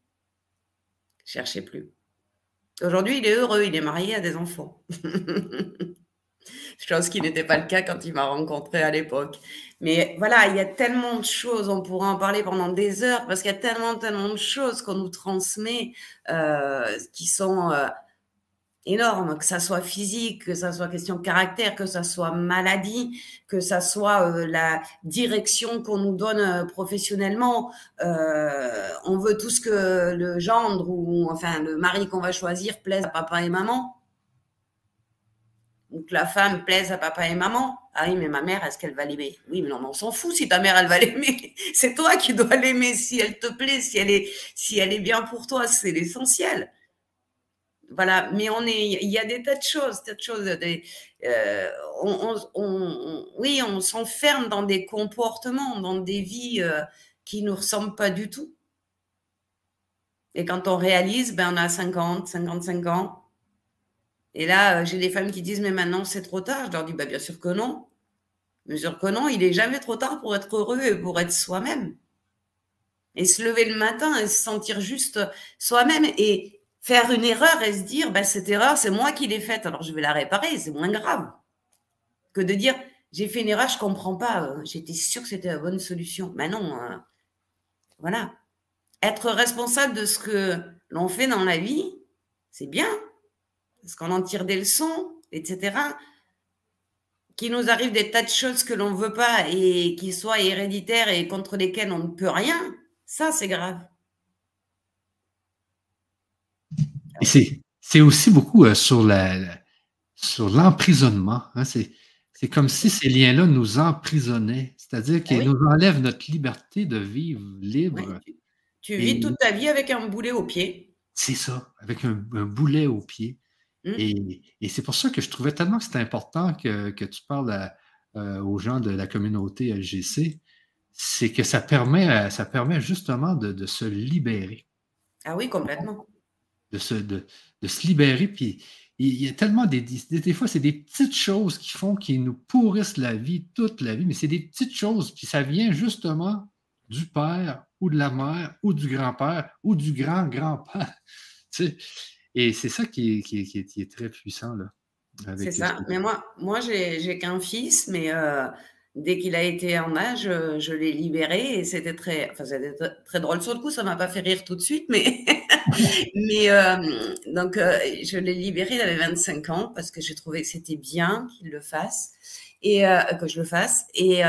Cherchez plus. Aujourd'hui, il est heureux, il est marié à des enfants. (laughs) Chose qui n'était pas le cas quand il m'a rencontré à l'époque. Mais voilà, il y a tellement de choses, on pourrait en parler pendant des heures, parce qu'il y a tellement, tellement de choses qu'on nous transmet euh, qui sont euh, énormes, que ça soit physique, que ça soit question de caractère, que ça soit maladie, que ça soit euh, la direction qu'on nous donne professionnellement. on veut tout ce que le gendre ou enfin le mari qu'on va choisir plaise à papa et maman ou que la femme plaise à papa et maman. Ah oui, mais ma mère, est-ce qu'elle va l'aimer? Oui, mais non, on s'en fout si ta mère, elle va l'aimer. (laughs) C'est toi qui dois l'aimer si elle te plaît, si elle est, si elle est bien pour toi, c'est l'essentiel. Voilà, mais on est, il y a des tas de choses, tas de choses. Des, euh, oui, on s'enferme dans des comportements, dans des vies euh, qui nous ressemblent pas du tout. Et quand on réalise, ben on a 50, 55 ans, et là, euh, j'ai des femmes qui disent, mais maintenant c'est trop tard. Je leur dis, bah, bien sûr que non. Bien sûr que non, il n'est jamais trop tard pour être heureux et pour être soi-même. Et se lever le matin et se sentir juste soi-même et faire une erreur et se dire, bah, cette erreur, c'est moi qui l'ai faite, alors je vais la réparer, c'est moins grave que de dire, j'ai fait une erreur, je comprends pas, euh, j'étais sûre que c'était la bonne solution. Mais non, euh, voilà. Être responsable de ce que l'on fait dans la vie, c'est bien, parce qu'on en tire des leçons, etc. Qu'il nous arrive des tas de choses que l'on ne veut pas et qui soient héréditaires et contre lesquelles on ne peut rien, ça c'est grave. Et c'est aussi beaucoup euh, sur l'emprisonnement. Hein. C'est comme si ces liens-là nous emprisonnaient, c'est-à-dire qu'ils nous enlèvent notre liberté de vivre libre. tu, vis toute ta vie avec un boulet au pied. C'est ça, avec un, boulet au pied. Mmh. Et, c'est pour ça que je trouvais tellement que c'était important que, tu parles euh, aux gens de la communauté LGC, c'est que ça permet, ça permet justement de, se libérer. Ah oui, complètement. De se, de, se libérer. Puis il y a tellement des, des, fois, c'est des petites choses qui font qu'ils nous pourrissent la vie, toute la vie, mais c'est des petites choses, puis ça vient justement du père ou de la mère ou du grand-père ou du grand-grand-père. (laughs) Tu sais, et c'est ça qui est, qui, qui, est, très puissant. là. C'est ça. Mais moi, moi j'ai qu'un fils, mais euh, dès qu'il a été en âge, euh, je l'ai libéré et c'était très, drôle. Sur le coup, ça m'a pas fait rire tout de suite, mais, (laughs) mais euh, donc je l'ai libéré, il avait 25 ans parce que j'ai trouvé que c'était bien qu'il le fasse et que je le fasse. Et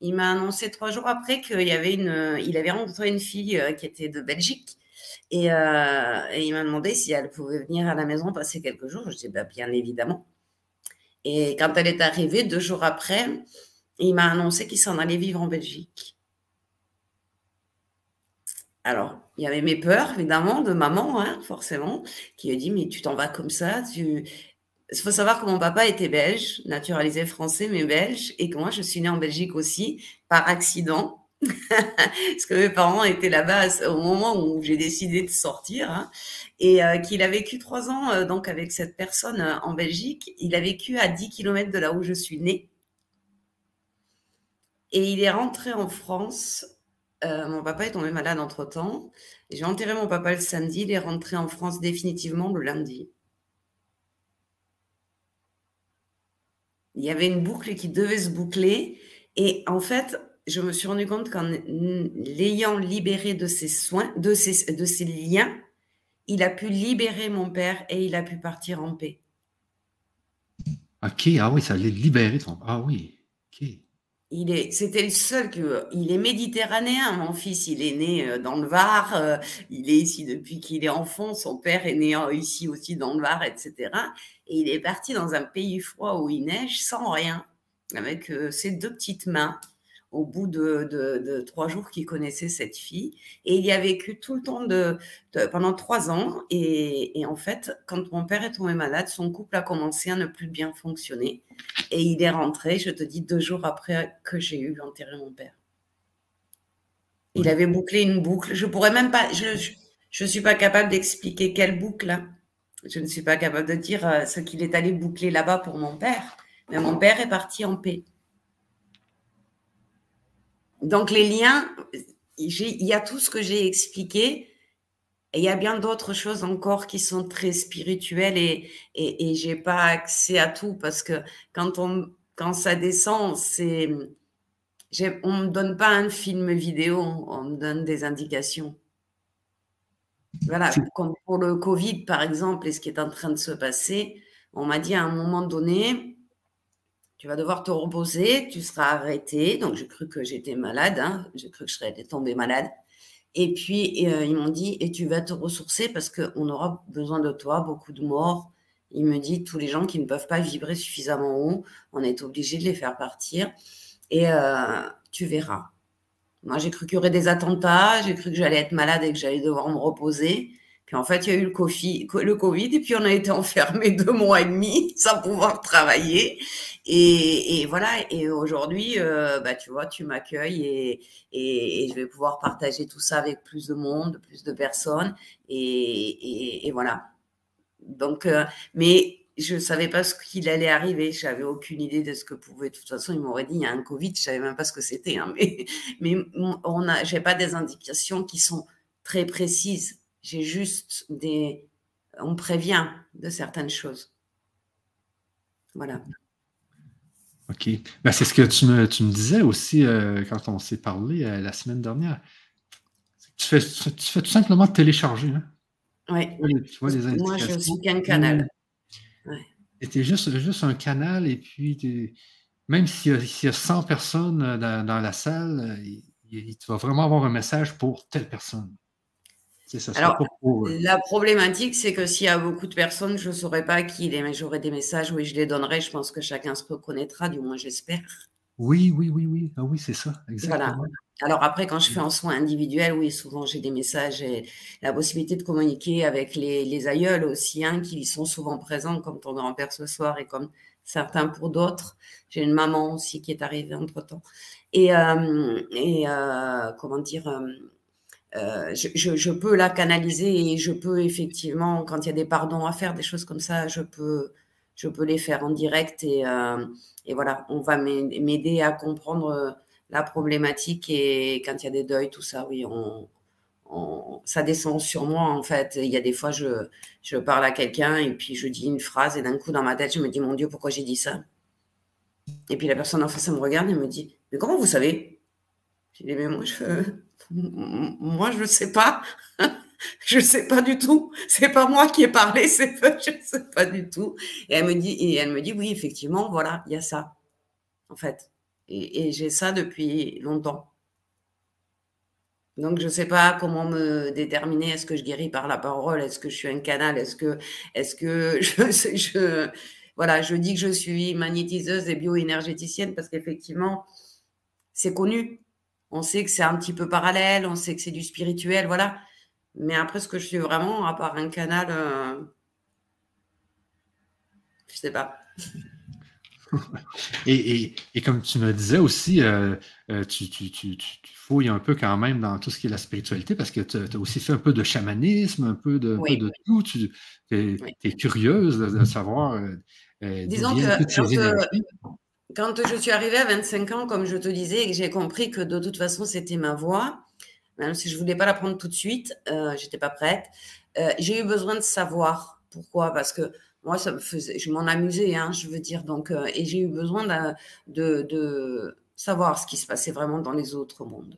il m'a annoncé trois jours après qu'il y avait une, il avait rencontré une fille qui était de Belgique euh, et, il m'a demandé si elle pouvait venir à la maison passer quelques jours. Je dis bah, bien évidemment. Et quand elle est arrivée, deux jours après, il m'a annoncé qu'il s'en allait vivre en Belgique. Alors, il y avait mes peurs, évidemment, de maman, hein, forcément, qui a dit, mais tu t'en vas comme ça. Tu... Il faut savoir que mon papa était belge, naturalisé français, mais belge, et que moi, je suis née en Belgique aussi, par accident. (laughs) parce que mes parents étaient là-bas au moment où j'ai décidé de sortir, hein, et euh, qu'il a vécu trois ans euh, donc avec cette personne euh, en Belgique. Il a vécu à 10 km de là où je suis née. Et il est rentré en France. mon papa est tombé malade entre-temps. J'ai enterré mon papa le samedi. Il est rentré en France définitivement le lundi. Il y avait une boucle qui devait se boucler. Et en fait, je me suis rendu compte qu'en l'ayant libéré de ses soins, de ses, de ses liens, il a pu libérer mon père et il a pu partir en paix. Ok, ah oui, ça allait libérer ton. Ah oui, ok. Il est, c'était le seul que, il est méditerranéen, mon fils. Il est né euh, dans le Var. Euh, il est ici depuis qu'il est enfant. Son père est né euh, ici aussi dans le Var, etc. Et il est parti dans un pays froid où il neige sans rien, avec ses deux petites mains au bout de, trois jours qu'il connaissait cette fille. Et il y a vécu tout le temps de, pendant trois ans. Et, en fait, quand mon père est tombé malade, son couple a commencé à ne plus bien fonctionner. Et il est rentré, je te dis, deux jours après que j'ai eu enterré mon père. Il avait bouclé une boucle. Je pourrais même pas, je ne suis pas capable d'expliquer quelle boucle. Hein. Je ne suis pas capable de dire euh, ce qu'il est allé boucler là-bas pour mon père. Mais mon père est parti en paix. Donc les liens, il y a tout ce que j'ai expliqué Et il y a bien d'autres choses encore qui sont très spirituelles et, et, et j'ai pas accès à tout parce que quand on, quand ça descend, c'est, on me donne pas un film vidéo, on me donne des indications. Voilà, comme pour le Covid, par exemple, et ce qui est en train de se passer, on m'a dit à un moment donné, tu vas devoir te reposer, tu seras arrêté. Donc, j'ai cru que j'étais malade, hein. j'ai cru que je serais tombée malade. Et puis, euh, ils m'ont dit, et tu vas te ressourcer parce qu'on aura besoin de toi, beaucoup de morts. Il me dit, tous les gens qui ne peuvent pas vibrer suffisamment haut, on est obligé de les faire partir. Et euh, tu verras. Moi, j'ai cru qu'il y aurait des attentats, j'ai cru que j'allais être malade et que j'allais devoir me reposer. Puis en fait, il y a eu le COVID, le COVID et puis on a été enfermés (laughs) deux mois et demi sans pouvoir travailler. Et, et voilà, et aujourd'hui, euh, bah, tu vois, tu m'accueilles et, et, je vais pouvoir partager tout ça avec plus de monde, plus de personnes. Et, voilà. Donc, euh, mais je ne savais pas ce qu'il allait arriver. Je n'avais aucune idée de ce que pouvait. De toute façon, il m'aurait dit il y a un Covid, je ne savais même pas ce que c'était. Hein. (laughs) mais mais on a, j'ai pas des indications qui sont très précises. J'ai juste des. On prévient de certaines choses. Voilà. OK. Ben, c'est ce que tu me, tu me disais aussi euh, quand on s'est parlé euh, la semaine dernière. Tu fais, tu fais tout simplement télécharger. Hein? Oui. Moi, je suis qu'un canal. C'était juste, juste un canal et puis même s'il y, a 100 personnes euh, dans, la salle, tu vas vraiment avoir un message pour telle personne. Ça, Alors, euh, la problématique, c'est que s'il y a beaucoup de personnes, je ne saurais pas qui les, mais j'aurai des messages, oui, je les donnerai. Je pense que chacun se reconnaîtra, du moins j'espère. Oui, oui, oui, oui. Ah oui, c'est ça, exactement. Voilà. Alors après, quand je fais en soins individuels, oui, souvent j'ai des messages et la possibilité de communiquer avec les, aïeuls aussi, hein, qui sont souvent présents, comme ton grand-père ce soir et comme certains pour d'autres. J'ai une maman aussi qui est arrivée entre-temps. Et, euh, et euh, comment dire, euh, je, peux la canaliser et je peux effectivement, quand il y a des pardons à faire, des choses comme ça, je peux, je peux les faire en direct et, euh, et voilà, on va m'aider à comprendre euh, la problématique et quand il y a des deuils, tout ça, oui, ça descend sur moi en fait. Il y a des fois, je, je parle à quelqu'un et puis je dis une phrase et d'un coup dans ma tête, je me dis, mon Dieu, pourquoi j'ai dit ça? Et puis la personne en face, elle me regarde et me dit, mais comment vous savez? Je dis, mais moi, je, moi, je ne sais pas. (laughs) je ne sais pas du tout. C'est pas moi qui ai parlé, c'est (laughs) je ne sais pas du tout. Et elle me dit, et elle me dit, oui, effectivement, voilà, il y a ça, en fait. Et, j'ai ça depuis longtemps. Donc, je ne sais pas comment me déterminer. Est-ce que je guéris par la parole? Est-ce que je suis un canal? Est-ce que, est-ce que (laughs) je, voilà, je dis que je suis magnétiseuse et bioénergéticienne parce qu'effectivement, c'est connu. On sait que c'est un petit peu parallèle, on sait que c'est du spirituel, voilà. Mais après, ce que je suis vraiment, à part un canal, euh, je sais pas. (laughs) et, comme tu me disais aussi, euh, euh, tu, fouilles un peu quand même dans tout ce qui est la spiritualité parce que tu as aussi fait un peu de chamanisme, un peu de, tout. Tu es, curieuse de, savoir. Disons que quand, je suis arrivée à 25 ans, comme je te disais, et que j'ai compris que de toute façon c'était ma voie, même si je voulais pas la prendre tout de suite, euh, j'étais pas prête. Euh, j'ai eu besoin de savoir pourquoi, parce que moi, ça me faisait, je m'en amusais, hein, je veux dire. Donc, euh, et j'ai eu besoin de, de, savoir ce qui se passait vraiment dans les autres mondes.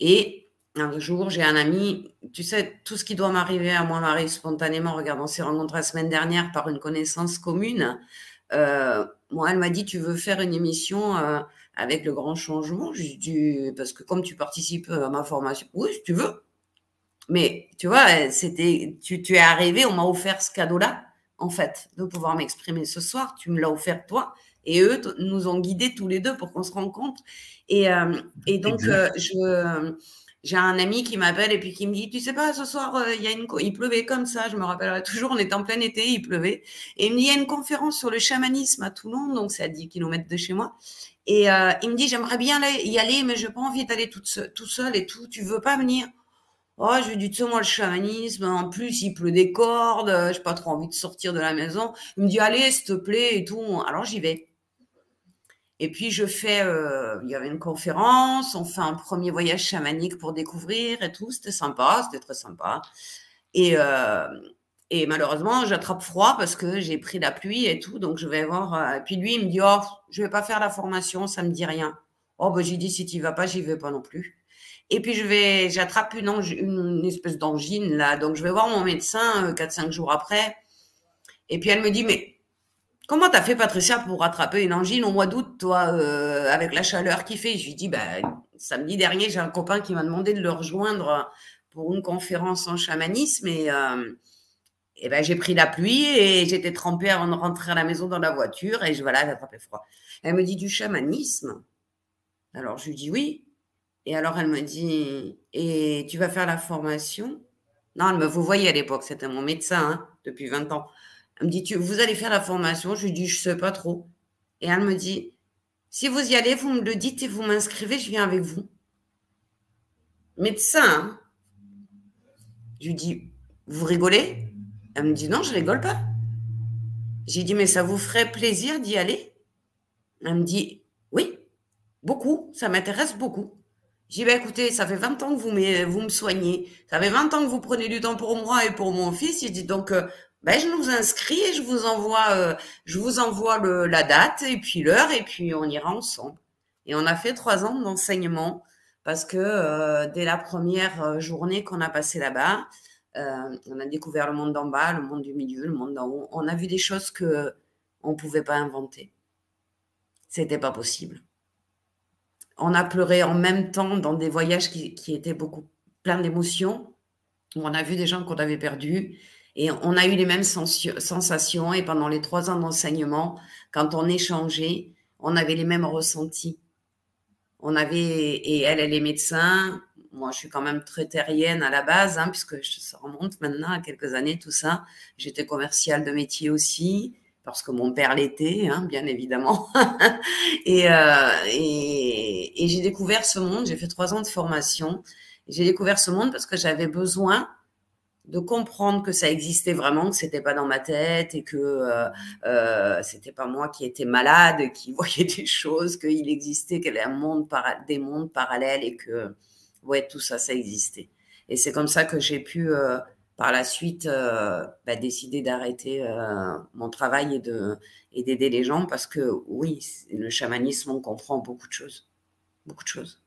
Et un jour, j'ai un ami, tu sais, tout ce qui doit m'arriver à moi m'arrive spontanément. Regarde, on s'est rencontrés la semaine dernière par une connaissance commune. Euh, moi, elle m'a dit, tu veux faire une émission euh, avec le grand changement? Parce que comme tu participes à ma formation, oui, si tu veux. Mais tu vois, c'était, tu, tu es arrivé, on m'a offert ce cadeau-là, en fait, de pouvoir m'exprimer ce soir. Tu me l'as offert toi. Et eux nous ont guidés tous les deux pour qu'on se rencontre. Et, euh, et donc, euh, je, j'ai un ami qui m'appelle et puis qui me dit, tu sais pas, ce soir, euh, il pleuvait comme ça, je me rappellerai toujours, on était en plein été, il pleuvait. Et il me dit, il y a une conférence sur le chamanisme à Toulon, donc c'est à 10 km de chez moi. Et euh, il me dit, j'aimerais bien y aller, mais je n'ai pas envie d'aller tout seul et tout. Tu veux pas venir? Oh, je lui dis, tu moi, le chamanisme, en plus, il pleut des cordes, je n'ai pas trop envie de sortir de la maison. Il me dit, allez, s'il te plaît, et tout. Alors, j'y vais. Et puis je fais, euh, il y avait une conférence, on fait un premier voyage chamanique pour découvrir et tout, c'était sympa, c'était très sympa. Et, euh, et malheureusement, j'attrape froid parce que j'ai pris la pluie et tout, donc je vais voir. Euh, et puis lui, il me dit, oh, je vais pas faire la formation, ça me dit rien. Oh, ben j'ai dit, si tu vas pas, j'y vais pas non plus. Et puis je vais, j'attrape une, une, espèce d'angine là, donc je vais voir mon médecin 4-5 jours après. Et puis elle me dit, mais Comment t'as fait, Patricia, pour rattraper une angine au mois d'août, toi, euh, avec la chaleur qu'il fait? Je lui dis, bah, samedi dernier, j'ai un copain qui m'a demandé de le rejoindre pour une conférence en chamanisme et, euh, et ben, j'ai pris la pluie et j'étais trempée avant de rentrer à la maison dans la voiture et je, voilà, j'ai attrapé froid. Elle me dit du chamanisme? Alors je lui dis oui. Et alors elle me dit, et tu vas faire la formation? Non, elle me, vous voyez à l'époque, c'était mon médecin hein, depuis 20 ans. Elle me dit, vous allez faire la formation Je lui dis, je ne sais pas trop. Et elle me dit, si vous y allez, vous me le dites et vous m'inscrivez, je viens avec vous. Médecin. Hein. je lui dis, vous rigolez? Elle me dit, non, je rigole pas. J'ai dit, mais ça vous ferait plaisir d'y aller? Elle me dit, oui, beaucoup, ça m'intéresse beaucoup. J'ai dit, bah, écoutez, ça fait 20 ans que vous, me soignez. Ça fait 20 ans que vous prenez du temps pour moi et pour mon fils. J'ai dit, donc, euh, ben, je nous inscris et je vous envoie, euh, je vous envoie la date et puis l'heure et puis on ira ensemble. Et on a fait trois ans d'enseignement parce que euh, dès la première euh, journée qu'on a passé là-bas, on a découvert le monde d'en bas, le monde du milieu, le monde d'en haut. On a vu des choses que on pouvait pas inventer. C'était pas possible. On a pleuré en même temps dans des voyages qui, qui étaient beaucoup pleins d'émotions. On a vu des gens qu'on avait perdus et on a eu les mêmes sensations. Et pendant les trois ans d'enseignement, quand on échangeait, on avait les mêmes ressentis. On avait, et elle, elle est médecin. Moi, je suis quand même très terrienne à la base, hein, puisque ça remonte maintenant à quelques années, tout ça. J'étais commerciale de métier aussi, parce que mon père l'était, hein, bien évidemment. (laughs) et, euh, et, et j'ai découvert ce monde. J'ai fait trois ans de formation. J'ai découvert ce monde parce que j'avais besoin de comprendre que ça existait vraiment, que c'était pas dans ma tête et que euh, euh, c'était pas moi qui étais malade, (laughs) qui voyais des choses, qu'il existait, qu'il y avait un monde des mondes parallèles et que ouais tout ça, ça existait. Et c'est comme ça que j'ai pu euh, par la suite euh, bah, décider d'arrêter euh, mon travail et de et d'aider les gens parce que oui, le chamanisme on comprend beaucoup de choses, beaucoup de choses.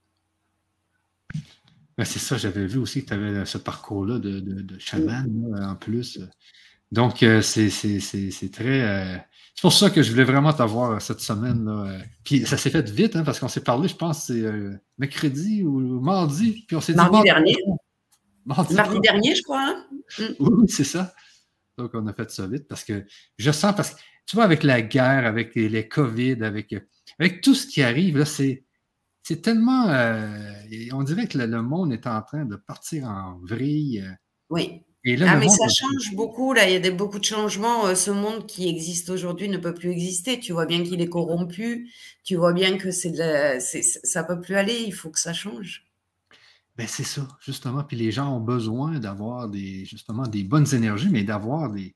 Ben, c'est ça, j'avais vu aussi que tu avais ce parcours-là de, de, chaman en plus. Donc, euh, c'est très. Euh, c'est pour ça que je voulais vraiment t'avoir euh, cette semaine. Puis ça s'est fait vite, hein, parce qu'on s'est parlé, je pense, c'est mercredi ou mardi. Puis on s'est mardi dernier. (laughs) Mardi, dernier, je crois. Hein. Mm. Oui, c'est ça. Donc, on a fait ça vite parce que je sens, parce que tu vois, avec la guerre, avec les, les COVID, avec, avec tout ce qui arrive, là, c'est c'est tellement. Euh, on dirait que le, monde est en train de partir en vrille. Oui. Et là, ah, mais ça change beaucoup, là. Il y a des, beaucoup de changements. Euh, ce monde qui existe aujourd'hui ne peut plus exister. Tu vois bien qu'il est corrompu. Tu vois bien que c'est ça ne peut plus aller. Il faut que ça change. Ben, c'est ça, justement. Puis les gens ont besoin d'avoir des, justement des bonnes énergies, mais d'avoir des,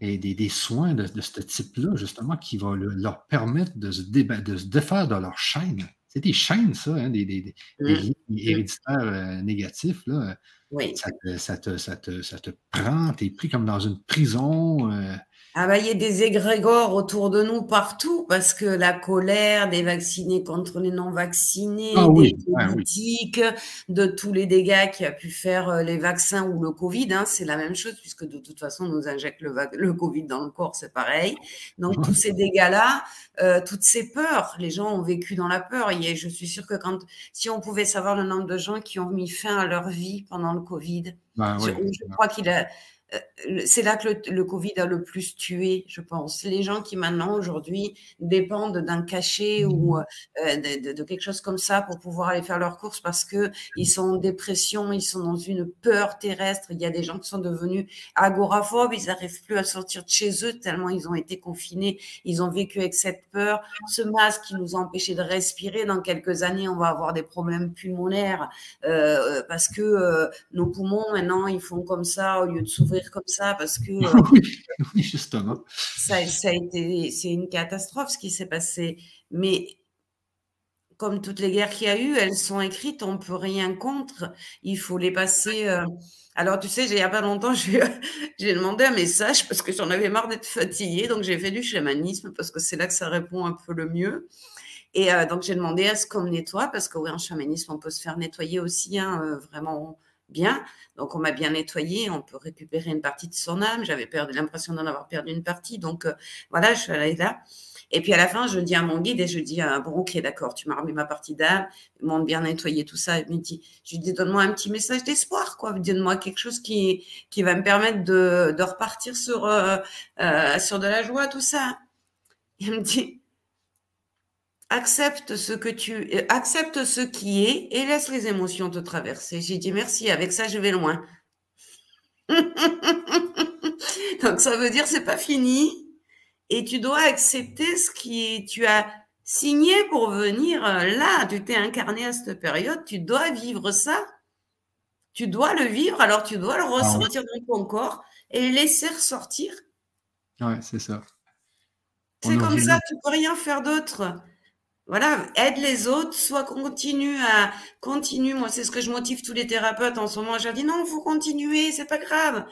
des, des, soins de, ce type-là, justement, qui vont leur permettre de se, de se défaire de leur chaîne. C'est des chaînes, ça, hein, des, des, des, mmh. héréditaires euh, négatifs. Là. Oui. Ça te, ça, te, ça, te, ça te prend, tu es pris comme dans une prison. Euh, ah bah, il y a des égrégores autour de nous partout parce que la colère des vaccinés contre les non-vaccinés, ah des politiques, de tous les dégâts qui a pu faire euh, les vaccins ou le Covid, hein, c'est la même chose puisque de toute façon, on nous injecte le, le Covid dans le corps, c'est pareil. Donc, tous ces dégâts-là, euh, toutes ces peurs, les gens ont vécu dans la peur. Et je suis sûre que quand, si on pouvait savoir le nombre de gens qui ont mis fin à leur vie pendant le Covid, bah je, je crois qu'il a, c'est là que le, Covid a le plus tué, je pense. Les gens qui maintenant, aujourd'hui, dépendent d'un cachet ou mmh. euh, de, quelque chose comme ça pour pouvoir aller faire leurs courses parce que ils sont en dépression, ils sont dans une peur terrestre. Il y a des gens qui sont devenus agoraphobes, ils n'arrivent plus à sortir de chez eux tellement ils ont été confinés, ils ont vécu avec cette peur. Ce masque qui nous a empêchés de respirer, dans quelques années, on va avoir des problèmes pulmonaires euh, parce que nos poumons, maintenant, ils font comme ça au lieu de s'ouvrir comme ça parce que (laughs) oui, justement. Ça, ça a été, c'est une catastrophe ce qui s'est passé. Mais comme toutes les guerres qu'il y a eu, elles sont écrites, on ne peut rien contre. Il faut les passer. Euh. Alors, tu sais, il n'y a pas longtemps, (laughs) j'ai demandé un message parce que j'en avais marre d'être fatiguée. Donc, j'ai fait du chamanisme parce que c'est là que ça répond un peu le mieux. Et euh, donc, j'ai demandé à ce qu'on me nettoie parce que, oui, en chamanisme, on peut se faire nettoyer aussi, hein, euh, vraiment bien. Donc, on m'a bien nettoyé. On peut récupérer une partie de son âme. J'avais perdu l'impression d'en avoir perdu une partie. Donc, voilà, je suis allée là. Et puis à la fin, je dis à mon guide et je dis bon ok d'accord, tu m'as remis ma partie d'âme, ils m'ont bien nettoyé tout ça. Il me dit, je lui dis donne-moi un petit message d'espoir quoi, donne-moi quelque chose qui qui va me permettre de, de repartir sur euh, euh, sur de la joie tout ça. Il me dit accepte ce que tu accepte ce qui est et laisse les émotions te traverser. J'ai dit merci, avec ça je vais loin. (laughs) Donc ça veut dire c'est pas fini et tu dois accepter ce qui tu as signé pour venir euh, là. Tu t'es incarné à cette période, tu dois vivre ça. Tu dois le vivre, alors tu dois le ah ressentir dans ton corps et le laisser ressortir. Ouais, c'est ça. C'est comme ça, tu peux rien faire d'autre. Voilà, aide les autres, soit continue à continue. Moi, c'est ce que je motive tous les thérapeutes en ce moment. Je leur dis non, faut continuer, c'est pas grave.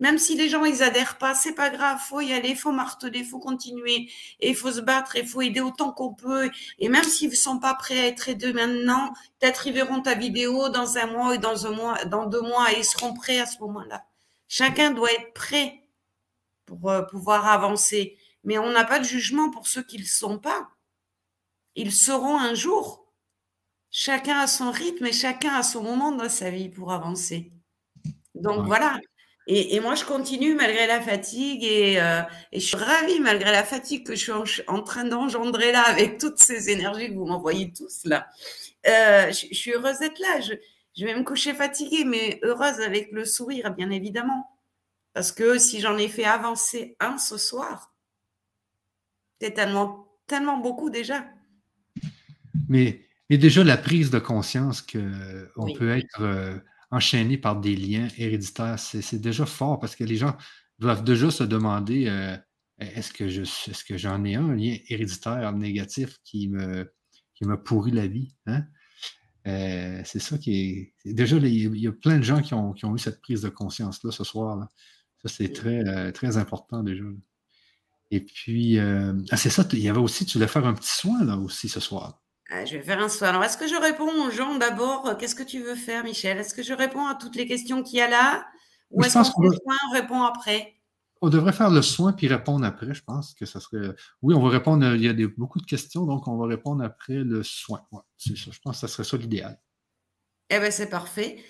Même si les gens ils adhèrent pas, c'est pas grave, faut y aller, faut marteler, faut continuer, et faut se battre, il faut aider autant qu'on peut. Et même s'ils sont pas prêts à être aidés maintenant, peut-être ils verront ta vidéo dans un mois et dans un mois, dans deux mois, et ils seront prêts à ce moment-là. Chacun doit être prêt pour euh, pouvoir avancer. Mais on n'a pas de jugement pour ceux qui ne le sont pas. Ils seront un jour. Chacun a son rythme et chacun a son moment dans sa vie pour avancer. Donc voilà, et, moi, je continue malgré la fatigue euh, et, je suis ravie malgré la fatigue que je suis en, train d'engendrer là avec toutes ces énergies que vous m'envoyez tous là. Euh, je, suis heureuse d'être là. Je, je, vais me coucher fatiguée, mais heureuse avec le sourire, bien évidemment. Parce que si j'en ai fait avancer un ce soir, c'est tellement, tellement beaucoup déjà. Mais, mais déjà, la prise de conscience qu'on peut être... Euh, enchaîné par des liens héréditaires. C'est déjà fort parce que les gens doivent déjà se demander euh, est-ce que je est-ce que j'en ai un, lien héréditaire négatif qui me, qui me pourrit la vie? Hein? Euh, c'est ça qui est. Déjà, il y a plein de gens qui ont, eu cette prise de conscience-là ce soir. Ça, c'est très, euh, très important déjà. Et puis, ah, c'est ça, il y avait aussi, tu voulais faire un petit soin là aussi ce soir. Ah, je vais faire un soin. Alors, est-ce que je réponds aux gens d'abord? Qu'est-ce que tu veux faire, Michel? Est-ce que je réponds à toutes les questions qu'il y a là? Ou est-ce qu'on soin, on répond après? On devrait faire le soin puis répondre après, je pense que ça serait. Oui, on va répondre. Il y a beaucoup de questions, donc on va répondre après le soin. c'est ça. Je pense que ça serait ça l'idéal. Eh bien, c'est parfait.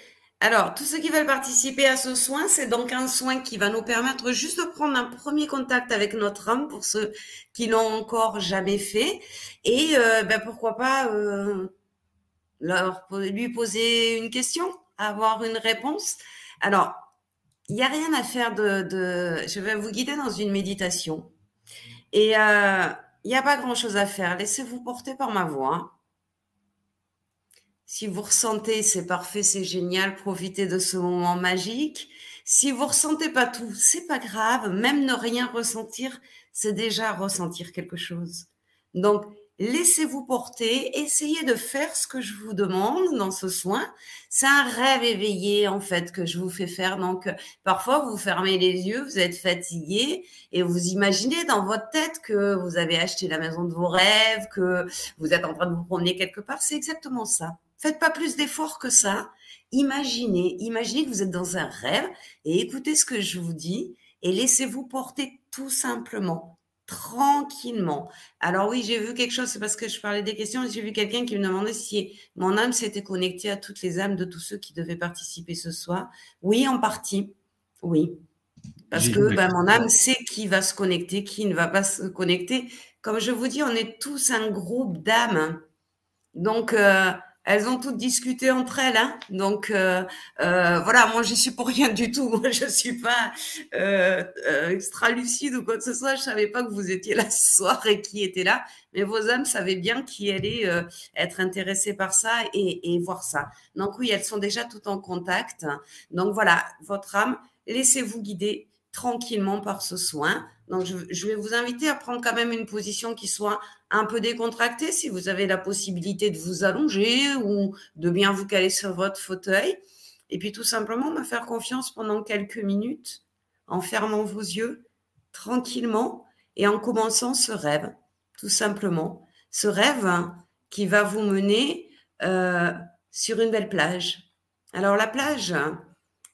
Alors, tous ceux qui veulent participer à ce soin, c'est donc un soin qui va nous permettre juste de prendre un premier contact avec notre âme pour ceux qui l'ont encore jamais fait. Et euh, ben, pourquoi pas euh, lui poser une question, avoir une réponse. Alors, il n'y a rien à faire de, Je vais vous guider dans une méditation. Et euh, il n'y a pas grand-chose à faire. Laissez-vous porter par ma voix. Si vous ressentez, c'est parfait, c'est génial, profitez de ce moment magique. Si vous ressentez pas tout, c'est pas grave, même ne rien ressentir, c'est déjà ressentir quelque chose. Donc, laissez-vous porter, essayez de faire ce que je vous demande dans ce soin. C'est un rêve éveillé, en fait, que je vous fais faire. Donc, parfois, vous fermez les yeux, vous êtes fatigué et vous imaginez dans votre tête que vous avez acheté la maison de vos rêves, que vous êtes en train de vous promener quelque part. C'est exactement ça. Faites pas plus d'efforts que ça. Imaginez, imaginez que vous êtes dans un rêve et écoutez ce que je vous dis et laissez-vous porter tout simplement, tranquillement. Alors oui, j'ai vu quelque chose, c'est parce que je parlais des questions, j'ai vu quelqu'un qui me demandait si mon âme s'était connectée à toutes les âmes de tous ceux qui devaient participer ce soir. Oui, en partie. Oui. Parce que ben, mon âme sait qui va se connecter, qui ne va pas se connecter. Comme je vous dis, on est tous un groupe d'âmes. Donc, euh, elles ont toutes discuté entre elles, hein. donc euh, euh, voilà. Moi, je suis pour rien du tout. (laughs) Moi, je suis pas euh, extra lucide ou quoi que ce soit. Je savais pas que vous étiez là ce soir et qui était là, mais vos âmes savaient bien qui allait être intéressé par ça et, et, voir ça. Donc oui, elles sont déjà toutes en contact. Donc voilà, votre âme, laissez-vous guider tranquillement par ce soin. Donc, je, vais vous inviter à prendre quand même une position qui soit un peu décontractée, si vous avez la possibilité de vous allonger ou de bien vous caler sur votre fauteuil. Et puis, tout simplement, me faire confiance pendant quelques minutes en fermant vos yeux tranquillement et en commençant ce rêve, tout simplement. Ce rêve qui va vous mener euh, sur une belle plage. Alors, la plage,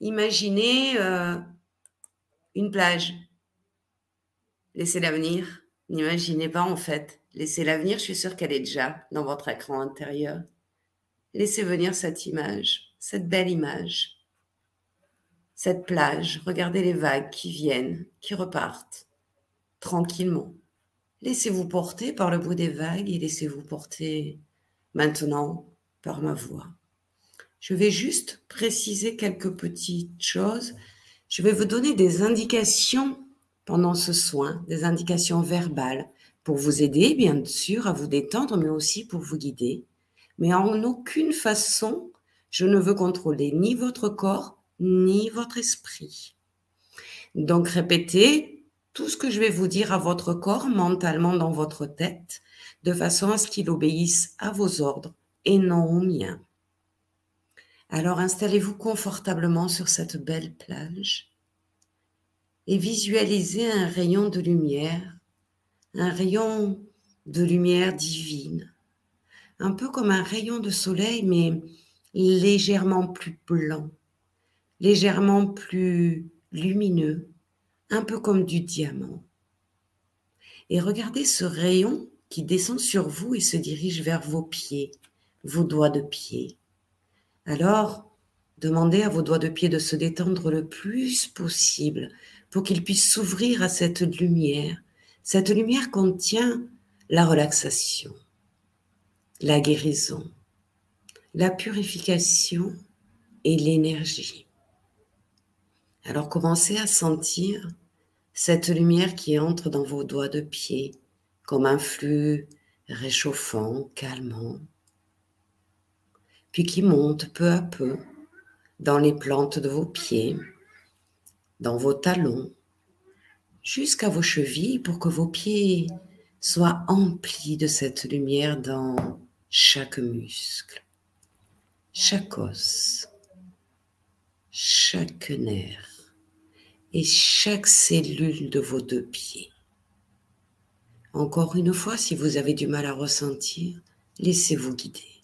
imaginez euh, une plage Laissez l'avenir. N'imaginez pas en fait. Laissez l'avenir, je suis sûre qu'elle est déjà dans votre écran intérieur. Laissez venir cette image, cette belle image. Cette plage, regardez les vagues qui viennent, qui repartent, tranquillement. Laissez-vous porter par le bout des vagues et laissez-vous porter maintenant par ma voix. Je vais juste préciser quelques petites choses. Je vais vous donner des indications pendant ce soin des indications verbales pour vous aider, bien sûr, à vous détendre, mais aussi pour vous guider. Mais en aucune façon, je ne veux contrôler ni votre corps, ni votre esprit. Donc répétez tout ce que je vais vous dire à votre corps mentalement dans votre tête, de façon à ce qu'il obéisse à vos ordres et non aux miens. Alors installez-vous confortablement sur cette belle plage et visualisez un rayon de lumière, un rayon de lumière divine, un peu comme un rayon de soleil, mais légèrement plus blanc, légèrement plus lumineux, un peu comme du diamant. Et regardez ce rayon qui descend sur vous et se dirige vers vos pieds, vos doigts de pied. Alors, demandez à vos doigts de pied de se détendre le plus possible pour qu'il puisse s'ouvrir à cette lumière. Cette lumière contient la relaxation, la guérison, la purification et l'énergie. Alors commencez à sentir cette lumière qui entre dans vos doigts de pied comme un flux réchauffant, calmant, puis qui monte peu à peu dans les plantes de vos pieds, dans vos talons, jusqu'à vos chevilles pour que vos pieds soient emplis de cette lumière dans chaque muscle, chaque os, chaque nerf et chaque cellule de vos deux pieds. Encore une fois, si vous avez du mal à ressentir, laissez-vous guider.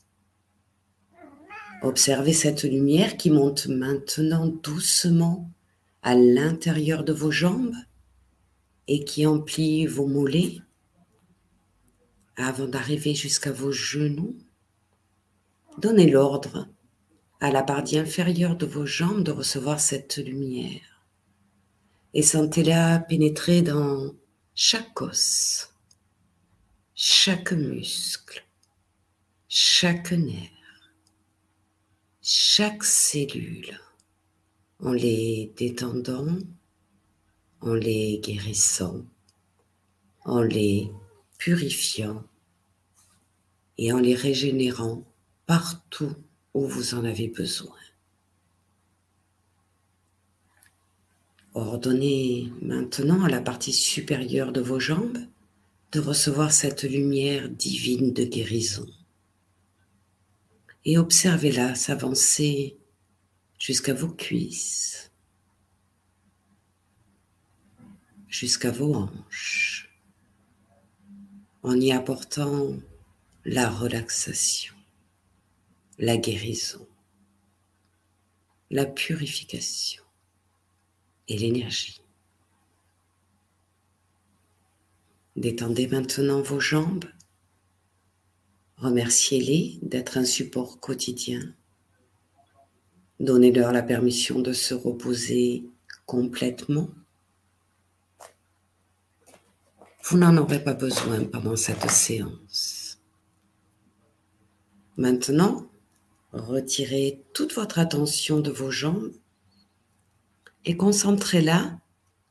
Observez cette lumière qui monte maintenant doucement à l'intérieur de vos jambes et qui emplit vos mollets avant d'arriver jusqu'à vos genoux. Donnez l'ordre à la partie inférieure de vos jambes de recevoir cette lumière et sentez-la pénétrer dans chaque os, chaque muscle, chaque nerf, chaque cellule en les détendant, en les guérissant, en les purifiant et en les régénérant partout où vous en avez besoin. Ordonnez maintenant à la partie supérieure de vos jambes de recevoir cette lumière divine de guérison. Et observez-la s'avancer jusqu'à vos cuisses, jusqu'à vos hanches, en y apportant la relaxation, la guérison, la purification et l'énergie. Détendez maintenant vos jambes. Remerciez-les d'être un support quotidien Donnez-leur la permission de se reposer complètement. Vous n'en aurez pas besoin pendant cette séance. Maintenant, retirez toute votre attention de vos jambes et concentrez-la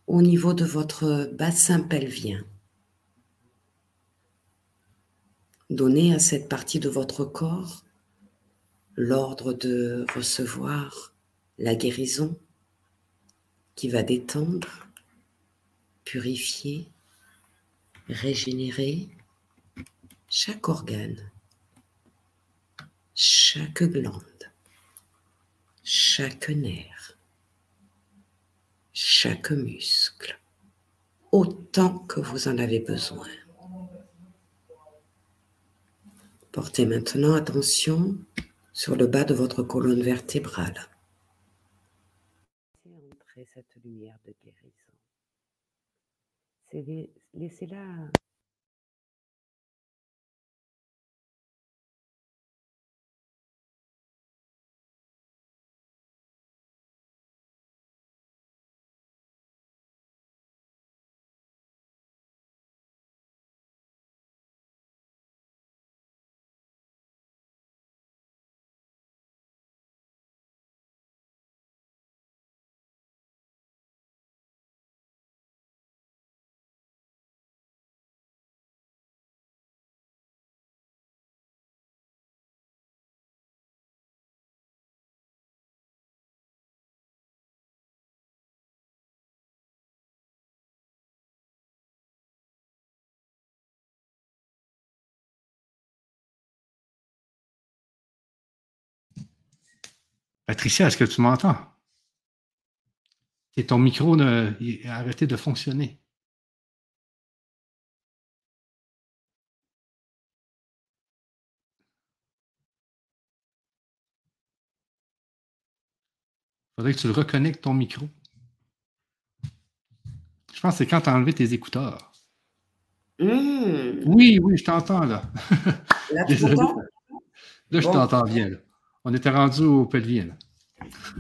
au niveau de votre bassin pelvien. Donnez à cette partie de votre corps l'ordre de recevoir la guérison qui va détendre purifier, régénérer chaque organe, chaque glande, chaque nerf, chaque muscle, autant que vous en avez besoin. Portez maintenant attention sur le bas de votre colonne vertébrale. Laissez entrer cette lumière de guérison. Laissez-la Patricia, est-ce que tu m'entends? Et ton micro a arrêté de fonctionner. Il faudrait que tu le reconnectes ton micro. Je pense que c'est quand tu as enlevé tes écouteurs. Mmh. Oui, oui, je t'entends là. Là, (laughs) tu m'entends? Là, je Bon. t'entends bien. là. On était rendu au pelvien. là.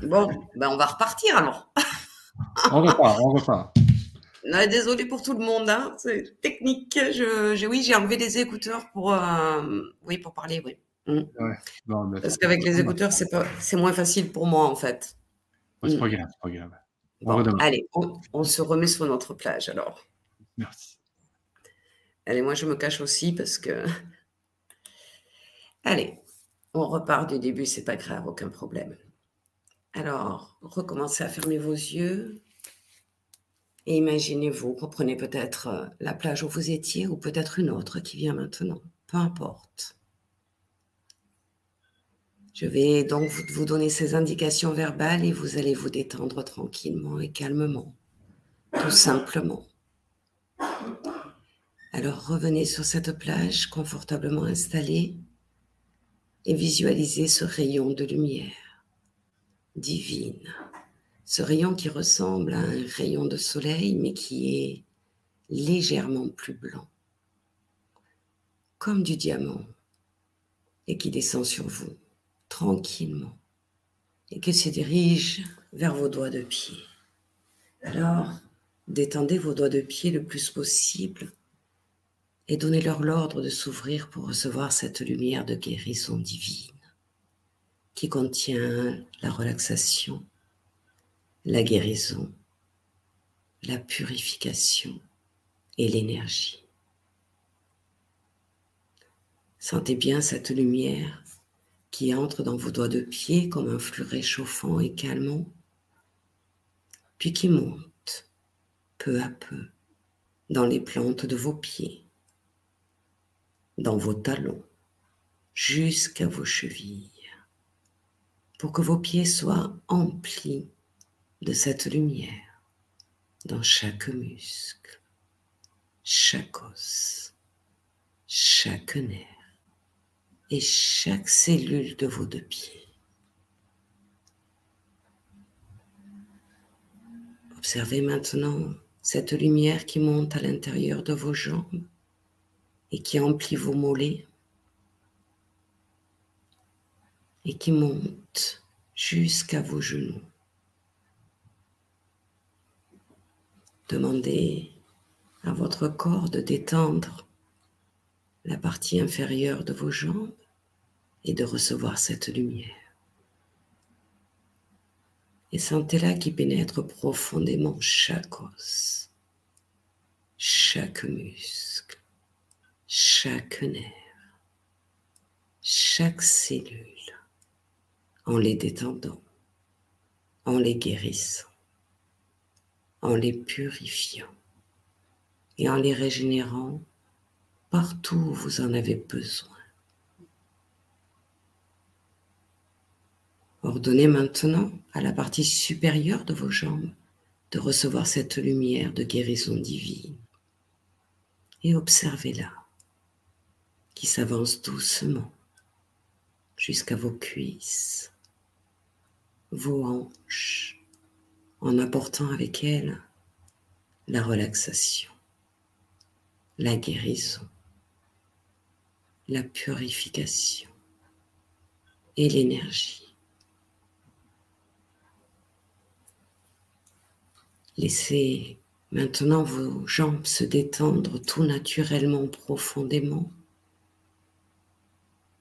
Bon, ben on va repartir alors. On repart, on repart. (laughs) Non, désolé pour tout le monde, hein, c'est technique. Je, je- oui, j'ai enlevé les écouteurs pour, euh, oui, pour parler, oui. Bon, ben, Parce qu'avec les écouteurs, c'est pas, c'est moins facile pour moi en fait. c'est pas grave, c'est pas grave. On Bon, allez, on, on se remet sur notre plage alors. Merci. Allez, moi je me cache aussi parce que. (laughs) Allez, on repart du début, c'est pas grave, aucun problème. Alors, recommencez à fermer vos yeux et imaginez-vous, reprenez peut-être euh, la plage où vous étiez ou peut-être une autre qui vient maintenant, peu importe. Je vais donc vous, vous donner ces indications verbales et vous allez vous détendre tranquillement et calmement, tout simplement. Alors revenez sur cette plage confortablement installée et visualisez ce rayon de lumière divine. Ce rayon qui ressemble à un rayon de soleil mais qui est légèrement plus blanc, comme du diamant, et qui descend sur vous tranquillement et qui se dirige vers vos doigts de pied. Alors, détendez vos doigts de pied le plus possible et donnez-leur l'ordre de s'ouvrir pour recevoir cette lumière de guérison divine qui contient la relaxation, la guérison, la purification et l'énergie. Sentez bien cette lumière qui entre dans vos doigts de pied comme un flux réchauffant et calmant, puis qui monte peu à peu dans les plantes de vos pieds, dans vos talons, jusqu'à vos chevilles, pour que vos pieds soient emplis de cette lumière dans chaque muscle, chaque os, chaque nerf et chaque cellule de vos deux pieds. Observez maintenant cette lumière qui monte à l'intérieur de vos jambes et qui emplit vos mollets et qui monte jusqu'à vos genoux. Demandez à votre corps de détendre la partie inférieure de vos jambes et de recevoir cette lumière. Et sentez-la qui pénètre profondément chaque os, chaque muscle, chaque nerf, chaque cellule, en les détendant, en les guérissant, en les purifiant et en les régénérant partout où vous en avez besoin. Ordonnez maintenant à la partie supérieure de vos jambes de recevoir cette lumière de guérison divine. Et observez-la qui s'avance doucement jusqu'à vos cuisses, vos hanches, en apportant avec elle la relaxation, la guérison, la purification et l'énergie. Laissez maintenant vos jambes se détendre tout naturellement, profondément.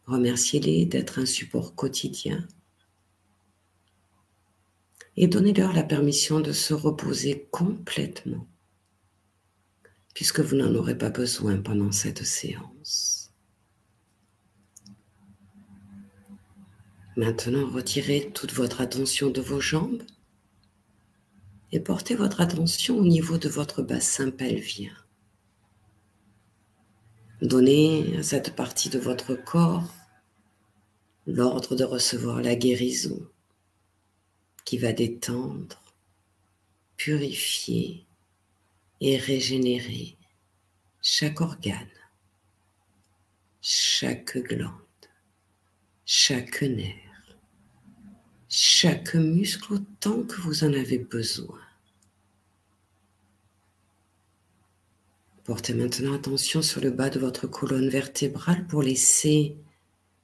Remerciez-les d'être un support quotidien et donnez-leur la permission de se reposer complètement, puisque vous n'en aurez pas besoin pendant cette séance. Maintenant, retirez toute votre attention de vos jambes et portez votre attention au niveau de votre bassin pelvien. Donnez à cette partie de votre corps l'ordre de recevoir la guérison qui va détendre, purifier et régénérer chaque organe, chaque glande, chaque nerf, chaque muscle autant que vous en avez besoin. Portez maintenant attention sur le bas de votre colonne vertébrale pour laisser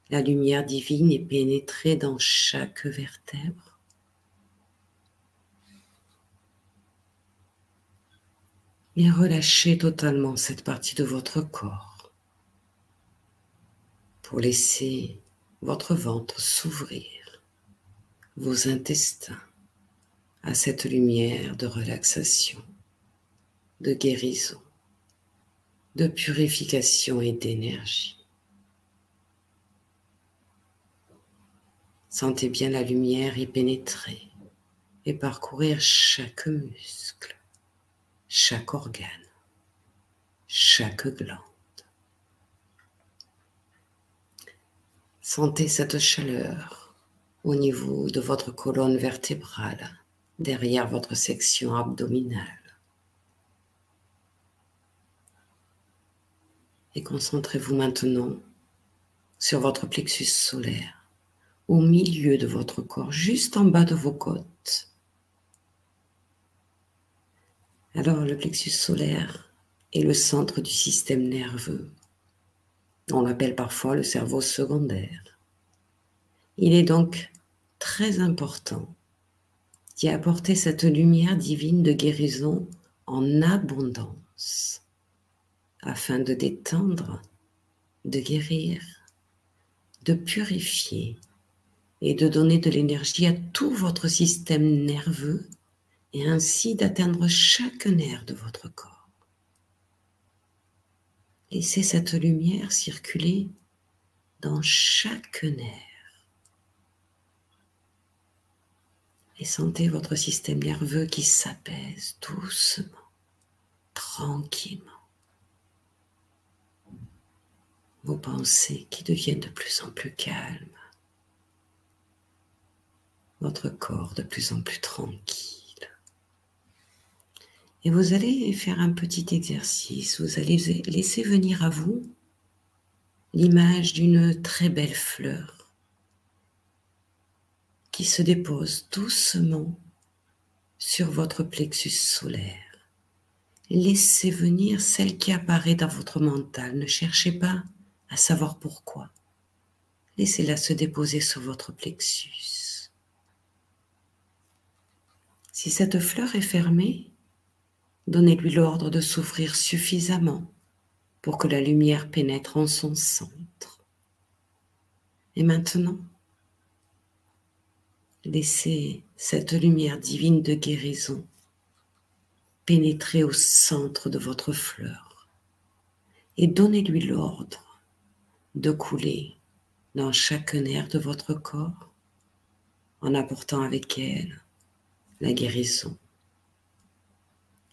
la lumière divine pénétrer dans chaque vertèbre. Et relâchez totalement cette partie de votre corps pour laisser votre ventre s'ouvrir, vos intestins à cette lumière de relaxation, de guérison de purification et d'énergie. Sentez bien la lumière y pénétrer et parcourir chaque muscle, chaque organe, chaque glande. Sentez cette chaleur au niveau de votre colonne vertébrale, derrière votre section abdominale. Et concentrez-vous maintenant sur votre plexus solaire, au milieu de votre corps, juste en bas de vos côtes. Alors le plexus solaire est le centre du système nerveux. On l'appelle parfois le cerveau secondaire. Il est donc très important d'y apporter cette lumière divine de guérison en abondance afin de détendre, de guérir, de purifier et de donner de l'énergie à tout votre système nerveux et ainsi d'atteindre chaque nerf de votre corps. Laissez cette lumière circuler dans chaque nerf. Et sentez votre système nerveux qui s'apaise doucement, tranquillement. Vos pensées qui deviennent de plus en plus calmes, votre corps de plus en plus tranquille. Et vous allez faire un petit exercice, vous allez laisser venir à vous l'image d'une très belle fleur qui se dépose doucement sur votre plexus solaire. Laissez venir celle qui apparaît dans votre mental. Ne cherchez pas à savoir pourquoi. Laissez-la se déposer sur votre plexus. Si cette fleur est fermée, donnez-lui l'ordre de s'ouvrir suffisamment pour que la lumière pénètre en son centre. Et maintenant, laissez cette lumière divine de guérison pénétrer au centre de votre fleur et donnez-lui l'ordre de couler dans chaque nerf de votre corps en apportant avec elle la guérison,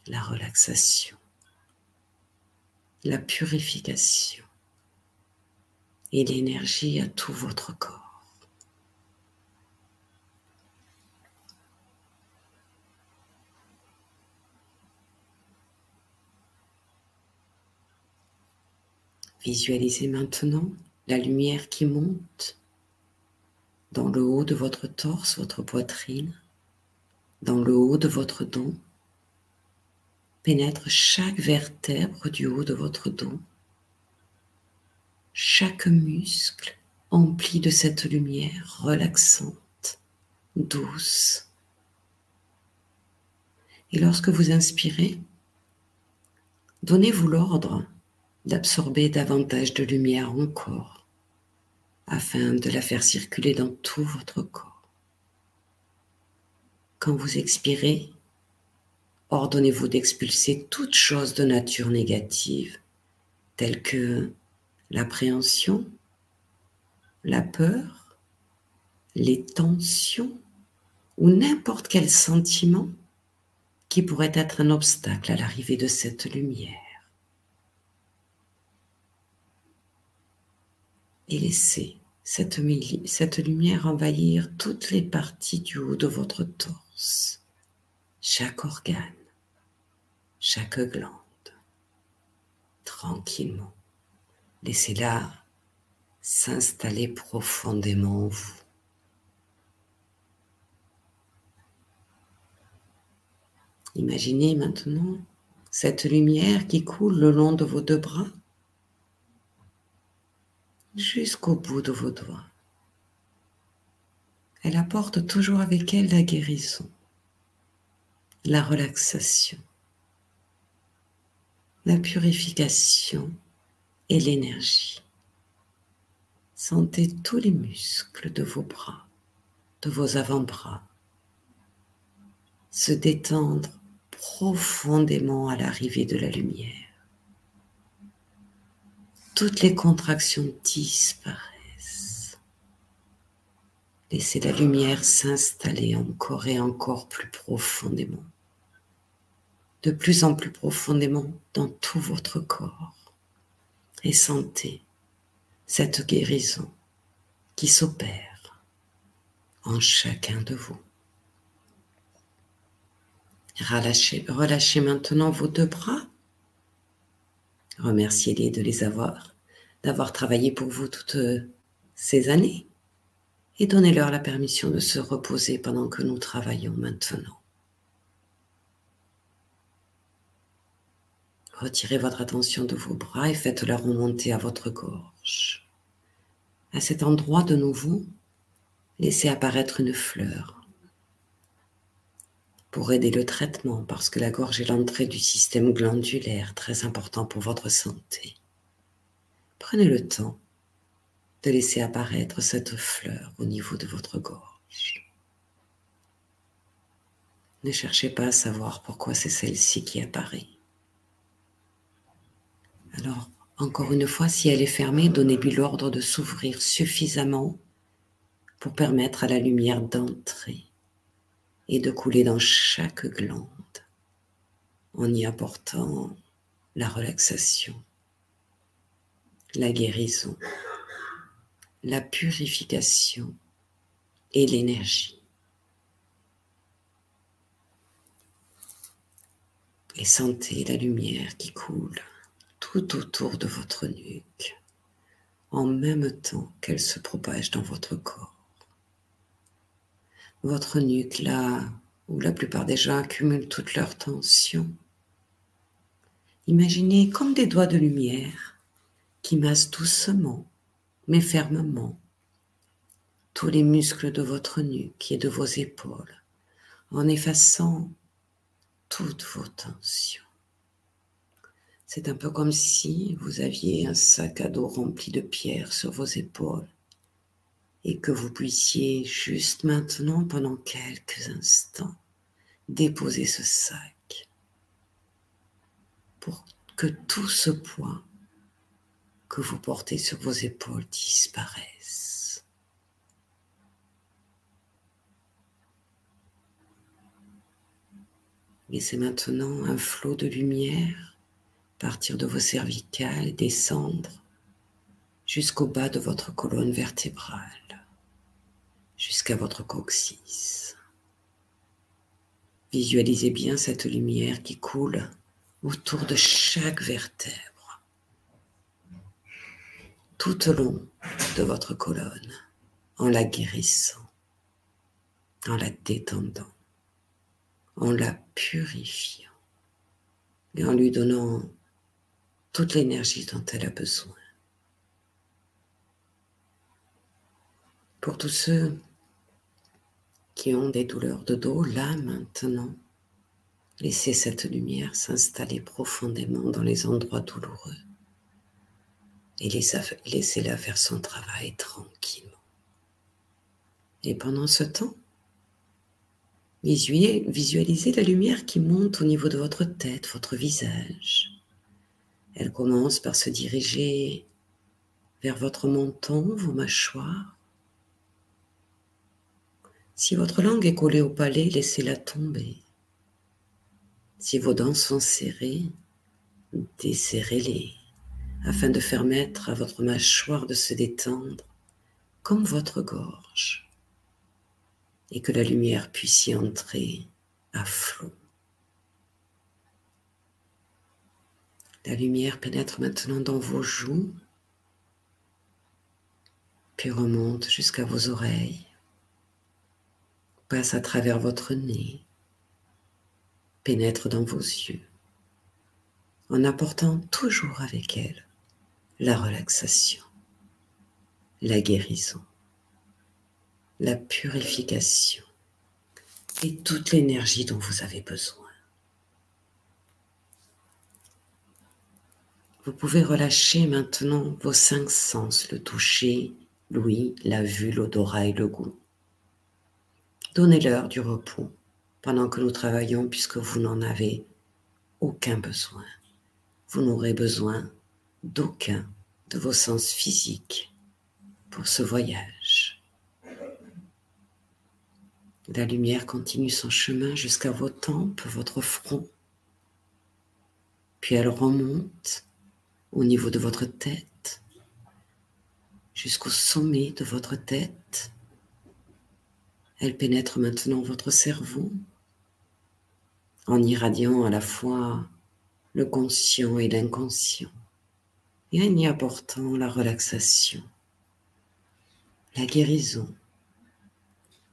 la relaxation la purification et l'énergie à tout votre corps. Visualisez maintenant la lumière qui monte dans le haut de votre torse, votre poitrine, dans le haut de votre dos, pénètre chaque vertèbre du haut de votre dos, chaque muscle empli de cette lumière relaxante, douce. Et lorsque vous inspirez, donnez-vous l'ordre d'absorber davantage de lumière encore afin de la faire circuler dans tout votre corps. Quand vous expirez, ordonnez-vous d'expulser toute chose de nature négative, telle que l'appréhension, la peur, les tensions ou n'importe quel sentiment qui pourrait être un obstacle à l'arrivée de cette lumière. Et laissez cette, lumière envahir toutes les parties du haut de votre torse, chaque organe, chaque glande, tranquillement. Laissez-la s'installer profondément en vous. Imaginez maintenant cette lumière qui coule le long de vos deux bras jusqu'au bout de vos doigts. Elle apporte toujours avec elle la guérison, la relaxation, la purification et l'énergie. Sentez tous les muscles de vos bras, de vos avant-bras, se détendre profondément à l'arrivée de la lumière toutes les contractions disparaissent. Laissez la lumière s'installer encore et encore plus profondément, de plus en plus profondément dans tout votre corps. Et sentez cette guérison qui s'opère en chacun de vous. Relâchez, maintenant vos deux bras Remerciez-les de les avoir, d'avoir travaillé pour vous toutes euh, ces années et donnez-leur la permission de se reposer pendant que nous travaillons maintenant. Retirez votre attention de vos bras et faites-la remonter à votre gorge. À cet endroit de nouveau, laissez apparaître une fleur pour aider le traitement parce que la gorge est l'entrée du système glandulaire très important pour votre santé. Prenez le temps de laisser apparaître cette fleur au niveau de votre gorge. Ne cherchez pas à savoir pourquoi c'est celle-ci qui apparaît. Alors, encore une fois, si elle est fermée, donnez-lui l'ordre de s'ouvrir suffisamment pour permettre à la lumière d'entrer et de couler dans chaque glande en y apportant la relaxation, la guérison, la purification et l'énergie. Et sentez la lumière qui coule tout autour de votre nuque en même temps qu'elle se propage dans votre corps votre nuque là où la plupart des gens accumulent toute leur tension. Imaginez comme des doigts de lumière qui massent doucement mais fermement tous les muscles de votre nuque et de vos épaules en effaçant toutes vos tensions. C'est un peu comme si vous aviez un sac à dos rempli de pierres sur vos épaules et que vous puissiez juste maintenant, pendant quelques instants, déposer ce sac pour que tout ce poids que vous portez sur vos épaules disparaisse. C'est maintenant un flot de lumière partir de vos cervicales, descendre jusqu'au bas de votre colonne vertébrale, jusqu'à votre coccyx. Visualisez bien cette lumière qui coule autour de chaque vertèbre, tout au long de votre colonne, en la guérissant, en la détendant, en la purifiant et en lui donnant toute l'énergie dont elle a besoin. Pour tous ceux qui ont des douleurs de dos, là maintenant, laissez cette lumière s'installer profondément dans les endroits douloureux et laissez-la faire son travail tranquillement. Et pendant ce temps, visualisez la lumière qui monte au niveau de votre tête, votre visage. Elle commence par se diriger vers votre menton, vos mâchoires. Si votre langue est collée au palais, laissez-la tomber. Si vos dents sont serrées, desserrez-les afin de permettre à votre mâchoire de se détendre comme votre gorge et que la lumière puisse y entrer à flot. La lumière pénètre maintenant dans vos joues, puis remonte jusqu'à vos oreilles, passe à travers votre nez, pénètre dans vos yeux, en apportant toujours avec elle la relaxation, la guérison, la purification et toute l'énergie dont vous avez besoin. Vous pouvez relâcher maintenant vos cinq sens, le toucher, l'ouïe, la vue, l'odorat et le goût. Donnez-leur du repos pendant que nous travaillons puisque vous n'en avez aucun besoin. Vous n'aurez besoin d'aucun de vos sens physiques pour ce voyage. La lumière continue son chemin jusqu'à vos tempes, votre front, puis elle remonte au niveau de votre tête, jusqu'au sommet de votre tête. Elle pénètre maintenant votre cerveau en irradiant à la fois le conscient et l'inconscient et en y apportant la relaxation, la guérison,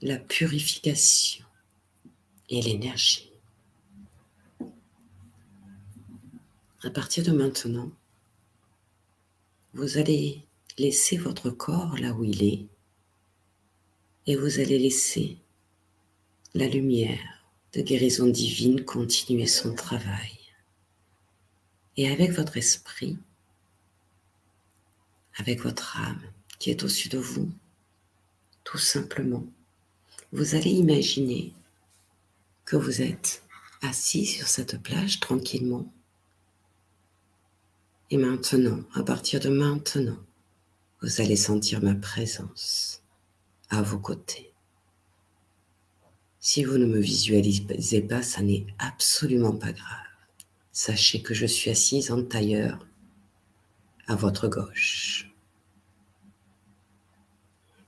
la purification et l'énergie. À partir de maintenant, vous allez laisser votre corps là où il est et vous allez laisser la lumière de guérison divine continuer son travail. Et avec votre esprit, avec votre âme qui est au-dessus de vous, tout simplement, vous allez imaginer que vous êtes assis sur cette plage tranquillement et maintenant, à partir de maintenant, vous allez sentir ma présence à vos côtés. Si vous ne me visualisez pas, ça n'est absolument pas grave. Sachez que je suis assise en tailleur à votre gauche.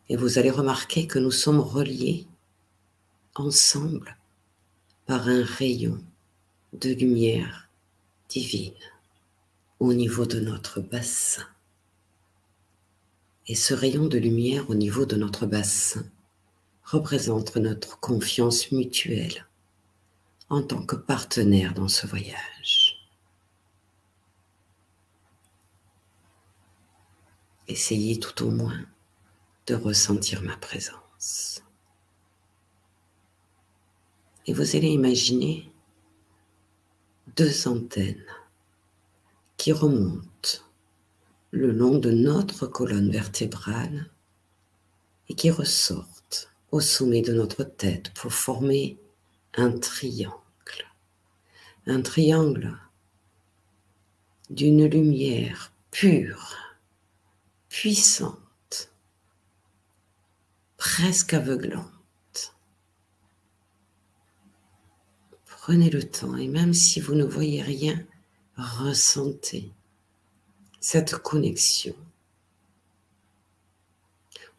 Et vous allez remarquer que nous sommes reliés ensemble par un rayon de lumière divine au niveau de notre bassin. Et ce rayon de lumière au niveau de notre bassin représente notre confiance mutuelle en tant que partenaire dans ce voyage. Essayez tout au moins de ressentir ma présence. Et vous allez imaginer deux antennes qui remontent le long de notre colonne vertébrale et qui ressortent au sommet de notre tête pour former un triangle. Un triangle d'une lumière pure, puissante, presque aveuglante. Prenez le temps et même si vous ne voyez rien, ressentez cette connexion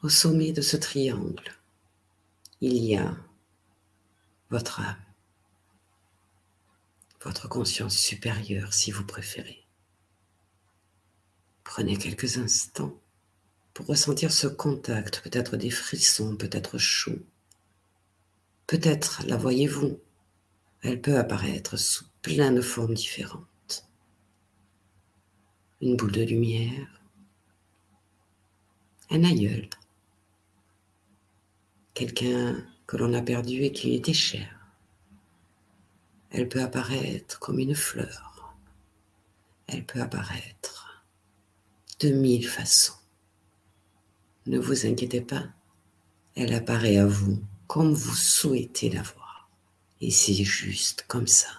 au sommet de ce triangle. Il y a votre âme, votre conscience supérieure si vous préférez. Prenez quelques instants pour ressentir ce contact, peut-être des frissons, peut-être chaud. Peut-être la voyez-vous, elle peut apparaître sous plein de formes différentes. Une boule de lumière, un aïeul, quelqu'un que l'on a perdu et qui était cher. Elle peut apparaître comme une fleur. Elle peut apparaître de mille façons. Ne vous inquiétez pas, elle apparaît à vous comme vous souhaitez la voir. Et c'est juste comme ça.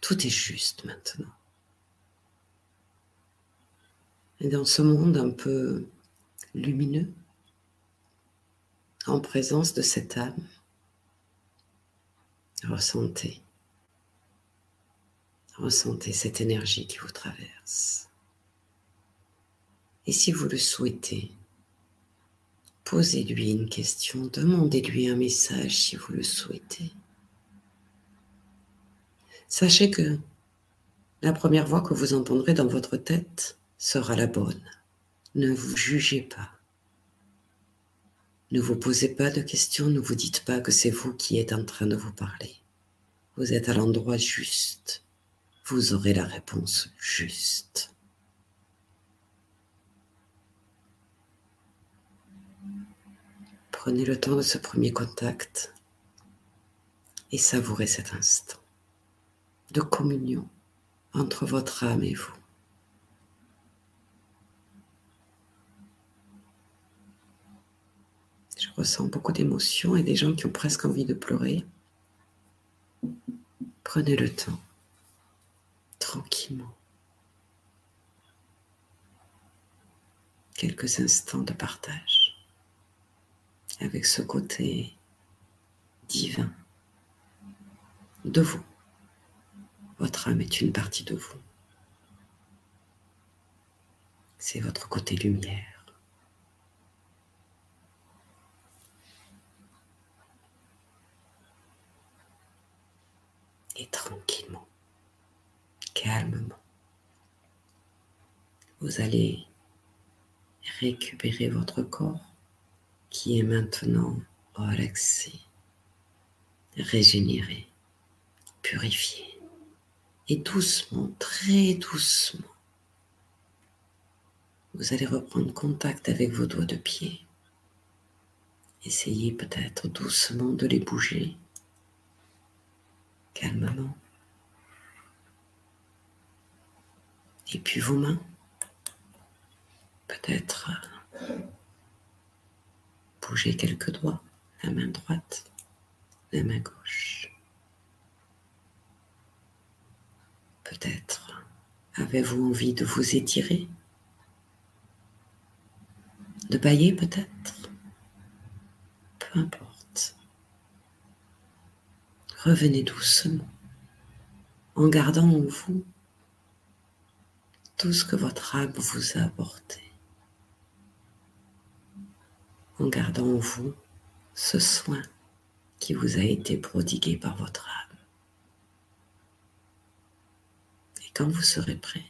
Tout est juste maintenant. Et dans ce monde un peu lumineux, en présence de cette âme, ressentez, ressentez cette énergie qui vous traverse. Et si vous le souhaitez, posez-lui une question, demandez-lui un message si vous le souhaitez. Sachez que la première voix que vous entendrez dans votre tête sera la bonne. Ne vous jugez pas. Ne vous posez pas de questions, ne vous dites pas que c'est vous qui êtes en train de vous parler. Vous êtes à l'endroit juste. Vous aurez la réponse juste. Prenez le temps de ce premier contact et savourez cet instant de communion entre votre âme et vous. Je ressens beaucoup d'émotions et des gens qui ont presque envie de pleurer. Prenez le temps, tranquillement. Quelques instants de partage avec ce côté divin de vous. Votre âme est une partie de vous. C'est votre côté lumière. Et tranquillement, calmement, vous allez récupérer votre corps qui est maintenant relaxé, régénéré, purifié. Et doucement, très doucement, vous allez reprendre contact avec vos doigts de pied. Essayez peut-être doucement de les bouger calmement. Et puis vos mains, peut-être bouger quelques doigts, la main droite, la main gauche. Peut-être avez-vous envie de vous étirer, de bailler peut-être, peu importe. Revenez doucement en gardant en vous tout ce que votre âme vous a apporté. En gardant en vous ce soin qui vous a été prodigué par votre âme. Et quand vous serez prêt,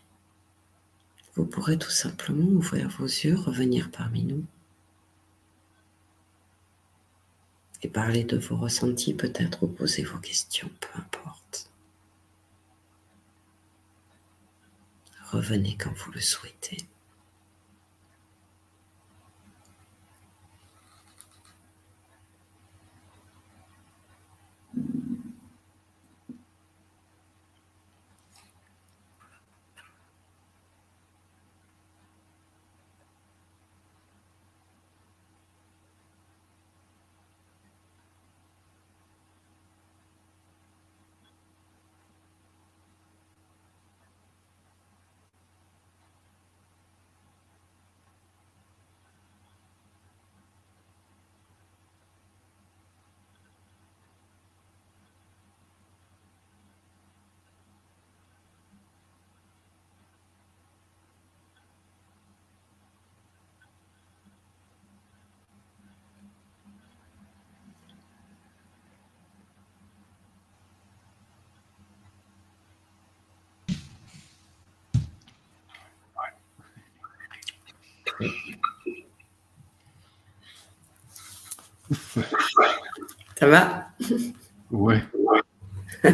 vous pourrez tout simplement ouvrir vos yeux, revenir parmi nous Et parler de vos ressentis peut-être ou poser vos questions, peu importe. Revenez quand vous le souhaitez. Ça va? Ouais. (laughs)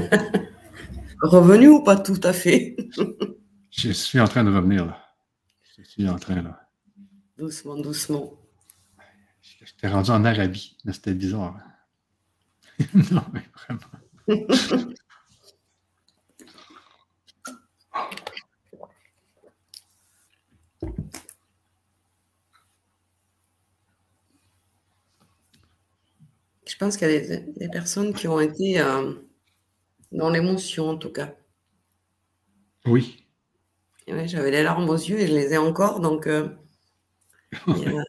Revenu ou pas tout à fait? (laughs) Je suis en train de revenir là. Je suis en train là. Doucement, doucement. J'étais rendu en Arabie, mais c'était bizarre. (laughs) non, mais vraiment. Pense qu'il y a des, personnes qui ont été euh, dans l'émotion, en tout cas. Oui. J'avais les larmes aux yeux et je les ai encore, donc euh, il,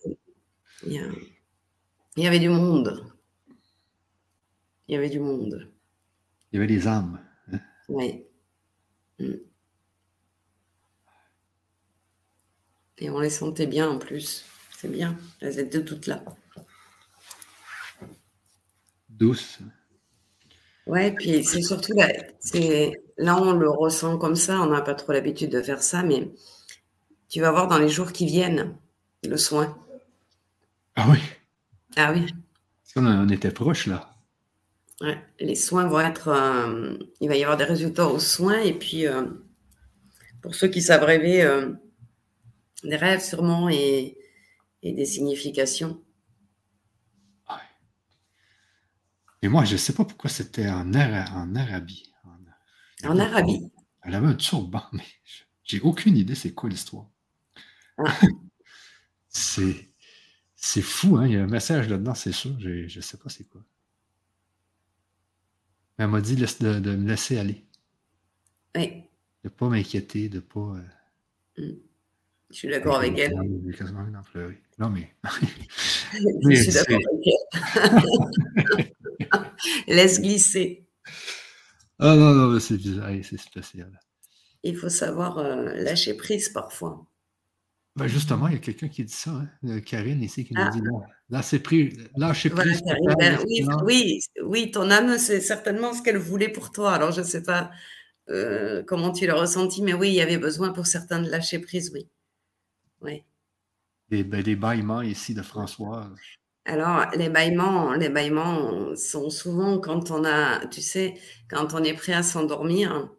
y avait du monde. Il y avait du monde. Il y avait des âmes. Hein. Oui. Mm. Et on les sentait bien en plus. C'est bien. Elles étaient toutes là douce. Ouais, puis c'est surtout là, on le ressent comme ça, on n'a pas trop l'habitude de faire ça, mais tu vas voir dans les jours qui viennent le soin. Ah oui. Ah oui. On, était proche là. Ouais, les soins vont être, euh, il va y avoir des résultats aux soins et puis euh, pour ceux qui savent rêver, euh, des rêves sûrement et, et des significations. Et moi, je ne sais pas pourquoi c'était en, en Arabie. En, Arabie? Elle avait un turban, (laughs) mais j'ai aucune idée c'est quoi l'histoire. Ah. (laughs) c'est, fou, hein? Il y a un message là-dedans, c'est sûr. Je ne sais pas c'est quoi. elle m'a dit de, de, me laisser aller. Oui. De ne pas m'inquiéter, de ne pas. Euh, mm. Je suis d'accord avec elle. Non, mais. (laughs) je suis d'accord avec elle. (laughs) Laisse glisser. Ah non, non, c'est bizarre, c'est spécial. Il faut savoir euh, lâcher prise parfois. Ben justement, il y a quelqu'un qui dit ça, hein. Euh, Karine ici, qui nous ah. dit non, lâcher prise. Lâcher prise ben oui, oui, ton âme, c'est certainement ce qu'elle voulait pour toi. Alors, je ne sais pas euh, comment tu l'as ressenti, mais oui, il y avait besoin pour certains de lâcher prise, oui. oui. Des, ben, des bâillements ici de Françoise. Alors, les bâillements, les bâillements sont souvent quand on a, tu sais, quand on est prêt à s'endormir,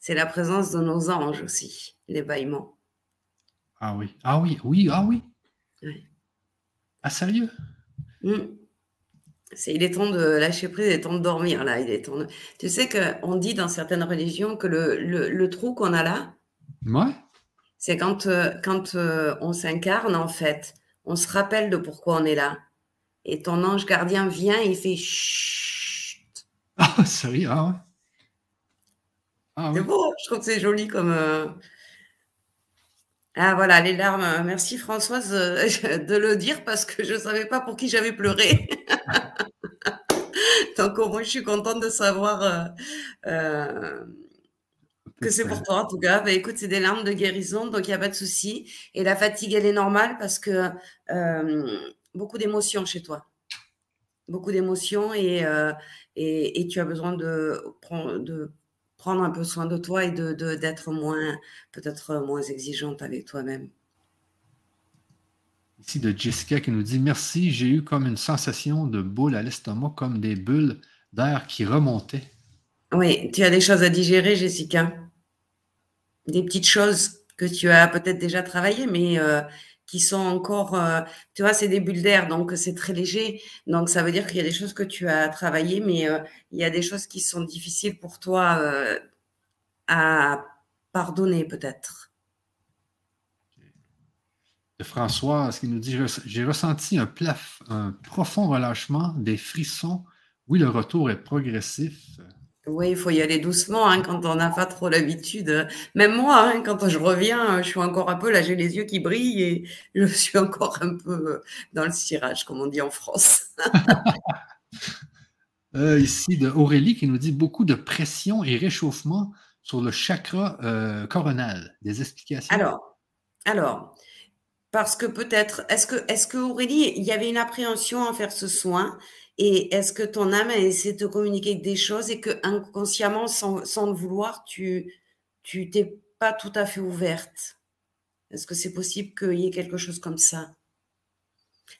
c'est la présence de nos anges aussi, les bâillements. Ah oui, ah oui, oui, ah oui. Ah sérieux? Mmh. C'est, il est temps de lâcher prise, il est temps de dormir là. Il est temps Tu sais qu'on dit dans certaines religions que le, le, trou qu'on a là, ouais. c'est quand, euh, quand euh, on s'incarne en fait on se rappelle de pourquoi on est là. Et ton ange gardien vient et il fait chut. Ah, sérieux, ah ouais. Ah, c'est beau, je trouve que c'est joli comme. Euh, ah voilà, les larmes. Merci Françoise euh, (laughs) de le dire parce que je ne savais pas pour qui j'avais pleuré. (laughs) Donc au moins, je suis contente de savoir euh, que c'est pour toi, en tout cas. Bah, écoute, c'est des larmes de guérison, donc il n'y a pas de souci. Et la fatigue, elle est normale parce que euh, beaucoup d'émotions chez toi. Beaucoup d'émotions et, euh, et, tu as besoin de, de prendre un peu soin de toi et d'être de, d'être moins, peut-être moins exigeante avec toi-même. Ici de Jessica qui nous dit Merci, j'ai eu comme une sensation de boule à l'estomac, comme des bulles d'air qui remontaient. Oui, tu as des choses à digérer, Jessica des petites choses que tu as peut-être déjà travaillées, mais euh, qui sont encore, euh, tu vois, c'est des bulles d'air, donc c'est très léger. Donc ça veut dire qu'il y a des choses que tu as travaillées, mais euh, il y a des choses qui sont difficiles pour toi à pardonner peut-être. François, ce qu'il nous dit, j'ai ressenti un, plaf, un profond relâchement, des frissons. Oui, le retour est progressif. Oui, il faut y aller doucement hein, quand on n'a pas trop l'habitude. Même moi, hein, quand je reviens, je suis encore un peu là, j'ai les yeux qui brillent et je (laughs) suis encore un peu dans le cirage, comme on dit en France. (laughs) Euh, ici, de Aurélie qui nous dit beaucoup de pression et réchauffement sur le chakra euh, coronal. Des explications? Alors, alors, parce que peut-être, est-ce que, est-ce que Aurélie, il y avait une appréhension à faire ce soin et est-ce que ton âme a essayé de te communiquer des choses et que inconsciemment, sans, le vouloir, tu tu t'es pas tout à fait ouverte? Est-ce que c'est possible qu'il y ait quelque chose comme ça?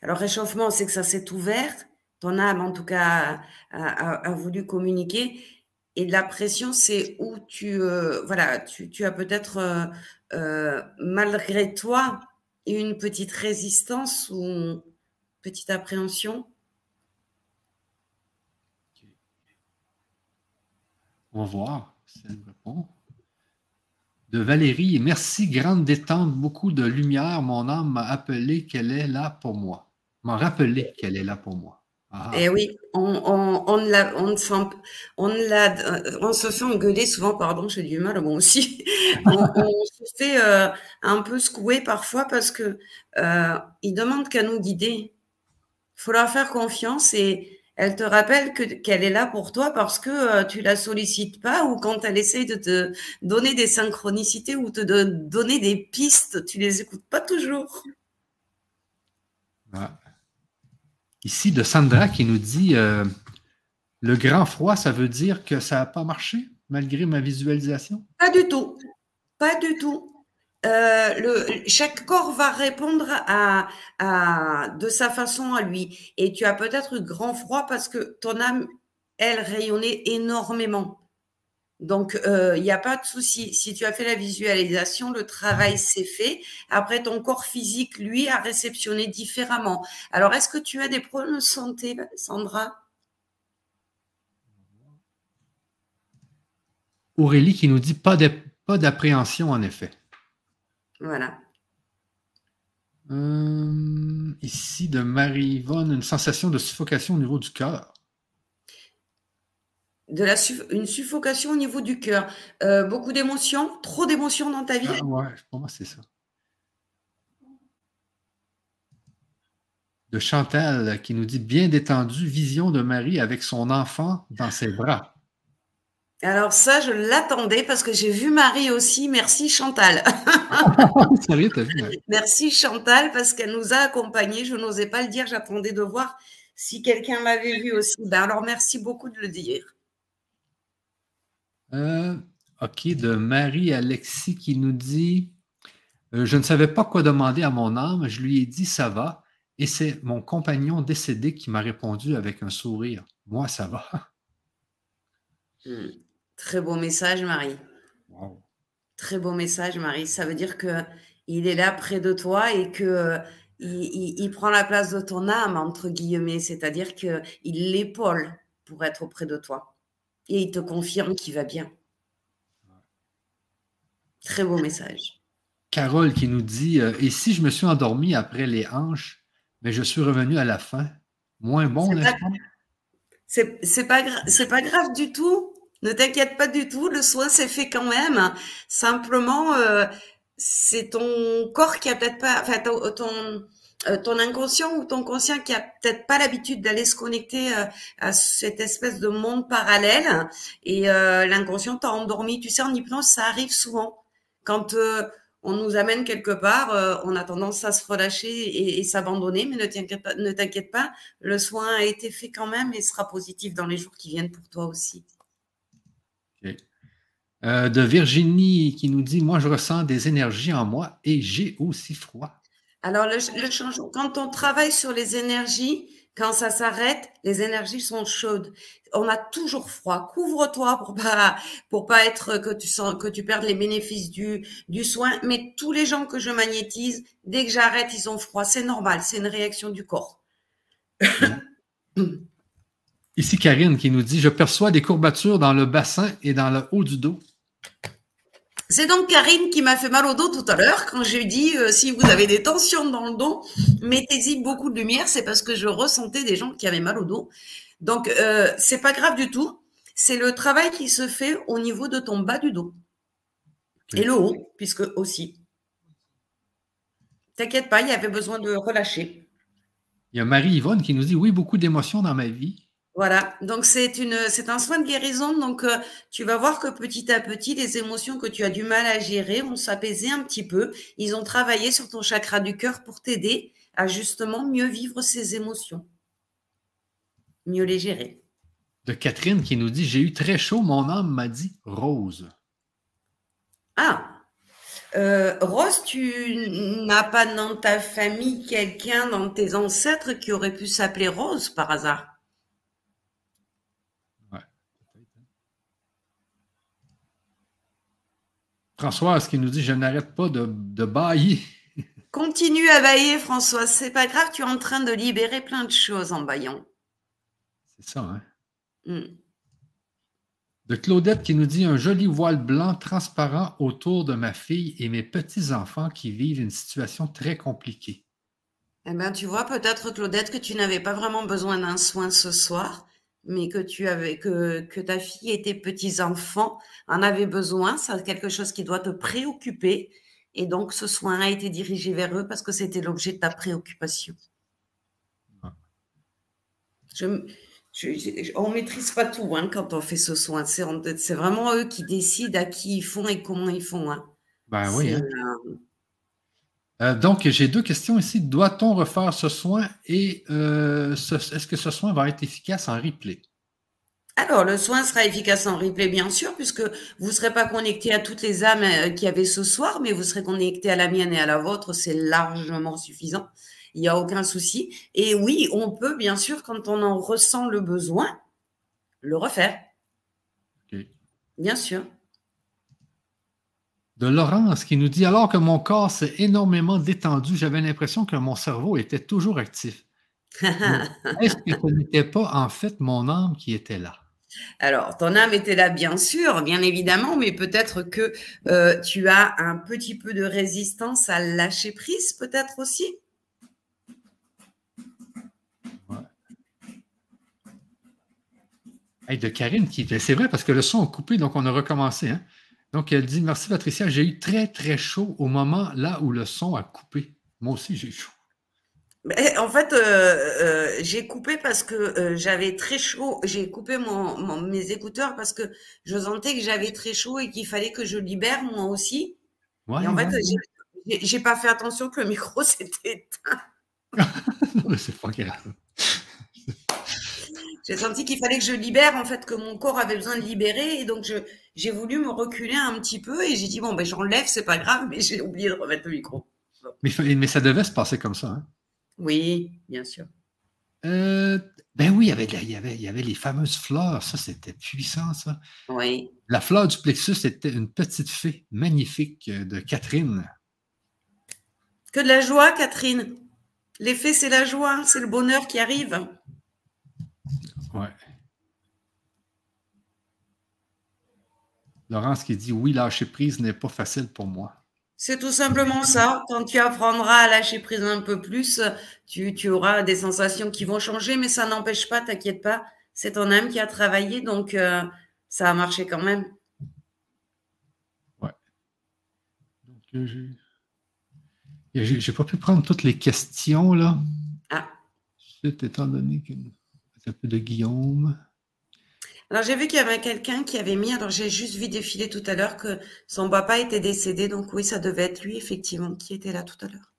Alors, réchauffement, c'est que ça s'est ouvert. Ton âme, en tout cas, a, voulu communiquer. Et la pression, c'est où tu, euh, voilà, tu, as peut-être, euh, euh, malgré toi, une petite résistance ou une petite appréhension? On va voir si elle répond de Valérie. Merci, grande détente, beaucoup de lumière. Mon âme m'a appelé qu'elle est là pour moi. M'a rappelé qu'elle est là pour moi. Ah. Eh oui, on, on, on, on, on, on, se fait engueuler souvent, pardon, j'ai du mal, moi aussi. (laughs) on, se fait euh, un peu secouer parfois parce que euh, ils demandent qu'à nous guider. Il faut leur faire confiance et elle te rappelle que qu'elle est là pour toi parce que euh, tu la sollicites pas ou quand elle essaye de te donner des synchronicités ou te de donner des pistes, tu les écoutes pas toujours. Ici, de Sandra qui nous dit euh, le grand froid, ça veut dire que ça n'a pas marché malgré ma visualisation? Pas du tout. Pas du tout. Euh, chaque corps va répondre de sa façon à lui. Et tu as peut-être eu grand froid parce que ton âme, elle, rayonnait énormément. Donc, il euh, n'y a pas de souci. Si tu as fait la visualisation, le travail s'est fait. Après, ton corps physique, lui, a réceptionné différemment. Alors, est-ce que tu as des problèmes de santé, Sandra? Aurélie qui nous dit pas d'appréhension, en effet. Voilà. Euh, ici, de Marie-Yvonne, une sensation de suffocation au niveau du cœur. De la une suffocation au niveau du cœur. Euh, beaucoup d'émotions, trop d'émotions dans ta vie? Ah, Ouais, pour moi, c'est ça. De Chantal qui nous dit bien détendu, vision de Marie avec son enfant dans ses bras. Alors ça, je l'attendais parce que j'ai vu Marie aussi. Merci Chantal. (laughs) Sérieux, t'as vu Merci Chantal parce qu'elle nous a accompagnés. Je n'osais pas le dire, j'attendais de voir si quelqu'un l'avait vu aussi. Ben alors merci beaucoup de le dire. Euh, ok, de Marie-Alexis qui nous dit euh, Je ne savais pas quoi demander à mon âme. Je lui ai dit ça va. Et c'est mon compagnon décédé qui m'a répondu avec un sourire. Moi, ça va. Hmm. Très beau message, Marie. Très beau message, Marie. Ça veut dire que il est là près de toi et que il, prend la place de ton âme, entre guillemets, c'est-à-dire qu'il l'épaule pour être auprès de toi. Et il te confirme qu'il va bien. Très beau message. Carole qui nous dit euh, Et si je me suis endormi après les hanches, mais je suis revenu à la fin, moins bon, C'est pas, pas grave du tout. Ne t'inquiète pas du tout, le soin s'est fait quand même. Simplement, euh, c'est ton corps qui a peut-être pas, enfin ton, euh, ton, inconscient ou ton conscient qui a peut-être pas l'habitude d'aller se connecter euh, à cette espèce de monde parallèle et l'inconscient t'a endormi. Tu sais, en hypnose, ça arrive souvent. Quand on nous amène quelque part, on a tendance à se relâcher et, s'abandonner, mais ne t'inquiète pas, ne t'inquiète pas, le soin a été fait quand même et sera positif dans les jours qui viennent pour toi aussi. Euh, de Virginie qui nous dit Moi, je ressens des énergies en moi et j'ai aussi froid. Alors, le, changement, quand on travaille sur les énergies, quand ça s'arrête, les énergies sont chaudes. On a toujours froid. Couvre-toi pour pas pour pas être que tu sens que tu perdes les bénéfices du du soin. Mais tous les gens que je magnétise, dès que j'arrête, ils ont froid. C'est normal. C'est une réaction du corps. (clears throat) Ici Karine qui nous dit Je perçois des courbatures dans le bassin et dans le haut du dos. C'est donc Karine qui m'a fait mal au dos tout à l'heure quand j'ai dit euh, si vous avez des tensions dans le dos, mettez-y beaucoup de lumière. C'est parce que je ressentais des gens qui avaient mal au dos. Donc euh, c'est pas grave du tout. C'est le travail qui se fait au niveau de ton bas du dos et le haut, puisque aussi. T'inquiète pas, il y avait besoin de relâcher. Il y a Marie-Yvonne qui nous dit oui, beaucoup d'émotions dans ma vie. Voilà, donc c'est une, c'est un soin de guérison. Donc euh, tu vas voir que petit à petit, les émotions que tu as du mal à gérer vont s'apaiser un petit peu. Ils ont travaillé sur ton chakra du cœur pour t'aider à justement mieux vivre ces émotions, mieux les gérer. De Catherine qui nous dit J'ai eu très chaud, mon âme m'a dit rose. Ah, Euh, Rose, tu n'as pas dans ta famille quelqu'un dans tes ancêtres qui aurait pu s'appeler Rose par hasard? François, ce qui nous dit Je n'arrête pas de, de bailler. Continue à bailler, François. C'est pas grave, tu es en train de libérer plein de choses en baillant. C'est ça, hein? Hmm. De Claudette qui nous dit un joli voile blanc transparent autour de ma fille et mes petits-enfants qui vivent une situation très compliquée. Eh bien, tu vois, peut-être, Claudette, que tu n'avais pas vraiment besoin d'un soin ce soir, mais que tu avais, que, que ta fille et tes petits-enfants en avaient besoin. C'est quelque chose qui doit te préoccuper. Et donc, ce soin a été dirigé vers eux parce que c'était l'objet de ta préoccupation. Ah. Je, on ne maîtrise pas tout hein, quand on fait ce soin. C'est vraiment eux qui décident à qui ils font et comment ils font. Hein. Ben oui. Hein. Euh, donc, j'ai deux questions ici. Doit-on refaire ce soin et euh, est-ce que ce soin va être efficace en replay? Alors, le soin sera efficace en replay, bien sûr, puisque vous ne serez pas connecté à toutes les âmes euh, qui avaient ce soir, mais vous serez connecté à la mienne et à la vôtre. C'est largement suffisant il n'y a aucun souci. Et oui, on peut, bien sûr, quand on en ressent le besoin, le refaire. Bien sûr. De Laurence qui nous dit alors que mon corps s'est énormément détendu, j'avais l'impression que mon cerveau était toujours actif. (laughs) Est-ce que ce n'était pas en fait mon âme qui était là? Alors, ton âme était là, bien sûr, bien évidemment, mais peut-être que euh, tu as un petit peu de résistance à lâcher prise, peut-être aussi? de Karine, qui c'est vrai parce que le son a coupé, donc on a recommencé. Hein. Donc, elle dit Merci Patricia, j'ai eu très très chaud au moment là où le son a coupé. Moi aussi, j'ai chaud. en fait, euh, euh, j'ai coupé parce que euh, j'avais très chaud. J'ai coupé mon, mes écouteurs parce que je sentais que j'avais très chaud et qu'il fallait que je libère moi aussi. et en fait, j'ai pas fait attention que le micro (laughs) s'était éteint. (laughs) non, c'est pas grave. J'ai senti qu'il fallait que je libère, en fait, que mon corps avait besoin de libérer. Et donc, j'ai voulu me reculer un petit peu et j'ai dit, bon, ben, j'enlève, c'est pas grave, mais j'ai oublié de remettre le micro. Mais, mais, ça devait se passer comme ça. Hein? Oui, bien sûr. Euh, ben oui, il y, avait, il, y avait, il y avait les fameuses fleurs. Ça, c'était puissant, ça. Oui. La fleur du plexus c'était une petite fée magnifique de Catherine. Que de la joie, Catherine. L'effet, c'est la joie, c'est le bonheur qui arrive. Ouais. Laurence qui dit oui, lâcher prise n'est pas facile pour moi. C'est tout simplement ça. Quand tu apprendras à lâcher prise un peu plus, tu, auras des sensations qui vont changer, mais ça n'empêche pas, t'inquiète pas. C'est ton âme qui a travaillé, donc euh, ça a marché quand même. Ouais. Donc, euh, j'ai pas pu prendre toutes les questions, là. Ah. Étant donné que un peu de Guillaume. Alors j'ai vu qu'il y avait quelqu'un qui avait mis, alors j'ai juste vu défiler tout à l'heure que son papa était décédé, donc oui, ça devait être lui effectivement qui était là tout à l'heure.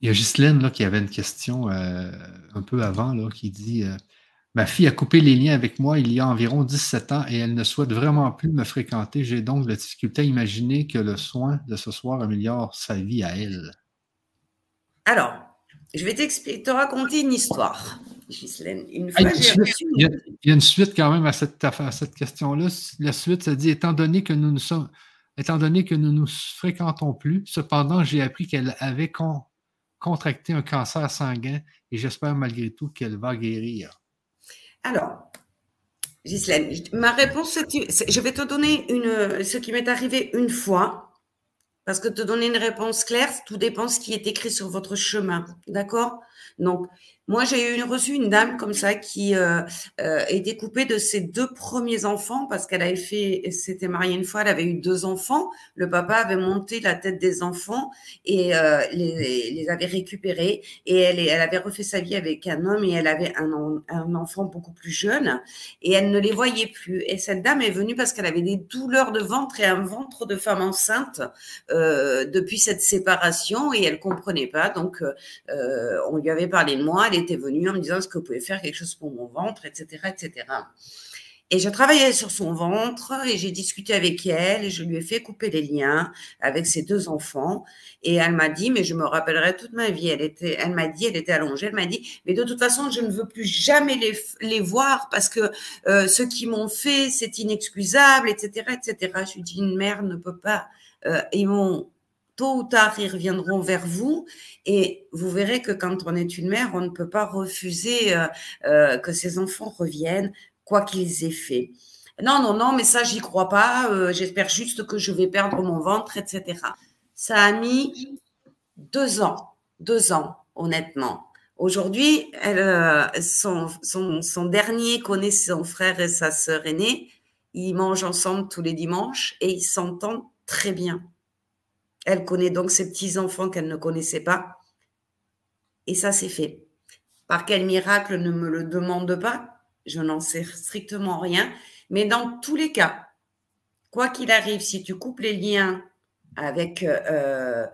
Il y a Ghislaine là, qui avait une question euh, un peu avant là, qui dit euh, Ma fille a coupé les liens avec moi il y a environ 17 ans et elle ne souhaite vraiment plus me fréquenter. J'ai donc la difficulté à imaginer que le soin de ce soir améliore sa vie à elle. Alors, je vais te raconter une histoire. Une fois, il, y a, une suite quand même à cette, cette question-là. La suite, ça dit étant donné que nous nous sommes, étant donné que nous nous fréquentons plus, cependant, j'ai appris qu'elle avait contracté un cancer sanguin et j'espère malgré tout qu'elle va guérir. Alors, Ghislaine, ma réponse, je vais te donner une, ce qui m'est arrivé une fois. Parce que te donner une réponse claire, tout dépend de ce qui est écrit sur votre chemin. D'accord? Donc, moi, j'ai eu reçu une dame comme ça qui euh, euh, était coupée de ses deux premiers enfants parce qu'elle avait fait, s'était mariée une fois, elle avait eu deux enfants. Le papa avait monté la tête des enfants et euh, les, avait récupérés. Et elle, avait refait sa vie avec un homme et elle avait un, un enfant beaucoup plus jeune et elle ne les voyait plus. Et cette dame est venue parce qu'elle avait des douleurs de ventre et un ventre de femme enceinte euh, depuis cette séparation et elle comprenait pas. Donc, euh, on lui avait parlé de moi était venue en me disant est-ce que vous pouvez faire quelque chose pour mon ventre, etc., etc. Et j'ai travaillé sur son ventre et j'ai discuté avec elle et je lui ai fait couper les liens avec ses deux enfants. Et elle m'a dit, mais je me rappellerai toute ma vie. Elle était, elle m'a dit, elle était allongée. Elle m'a dit, mais de toute façon, je ne veux plus jamais les, les voir parce que euh, ce m'ont fait, c'est inexcusable, etc., etc. Je lui dis, une mère ne peut pas. Euh, ils tôt ou tard, ils reviendront vers vous et vous verrez que quand on est une mère, on ne peut pas refuser euh, euh, que ses enfants reviennent quoi qu'ils aient fait. Non, non, non, mais ça, j'y crois pas. Euh, j'espère juste que je vais perdre mon ventre, etc. Ça a mis deux ans, deux ans, honnêtement. Aujourd'hui, son, son, son, dernier connaît son frère et sa sœur aînée. Ils mangent ensemble tous les dimanches et ils s'entendent très bien. Elle connaît donc ses petits-enfants qu'elle ne connaissait pas. Et ça, c'est fait. Par quel miracle ne me le demande pas? Je n'en sais strictement rien. Mais dans tous les cas, quoi qu'il arrive, si tu coupes les liens avec euh,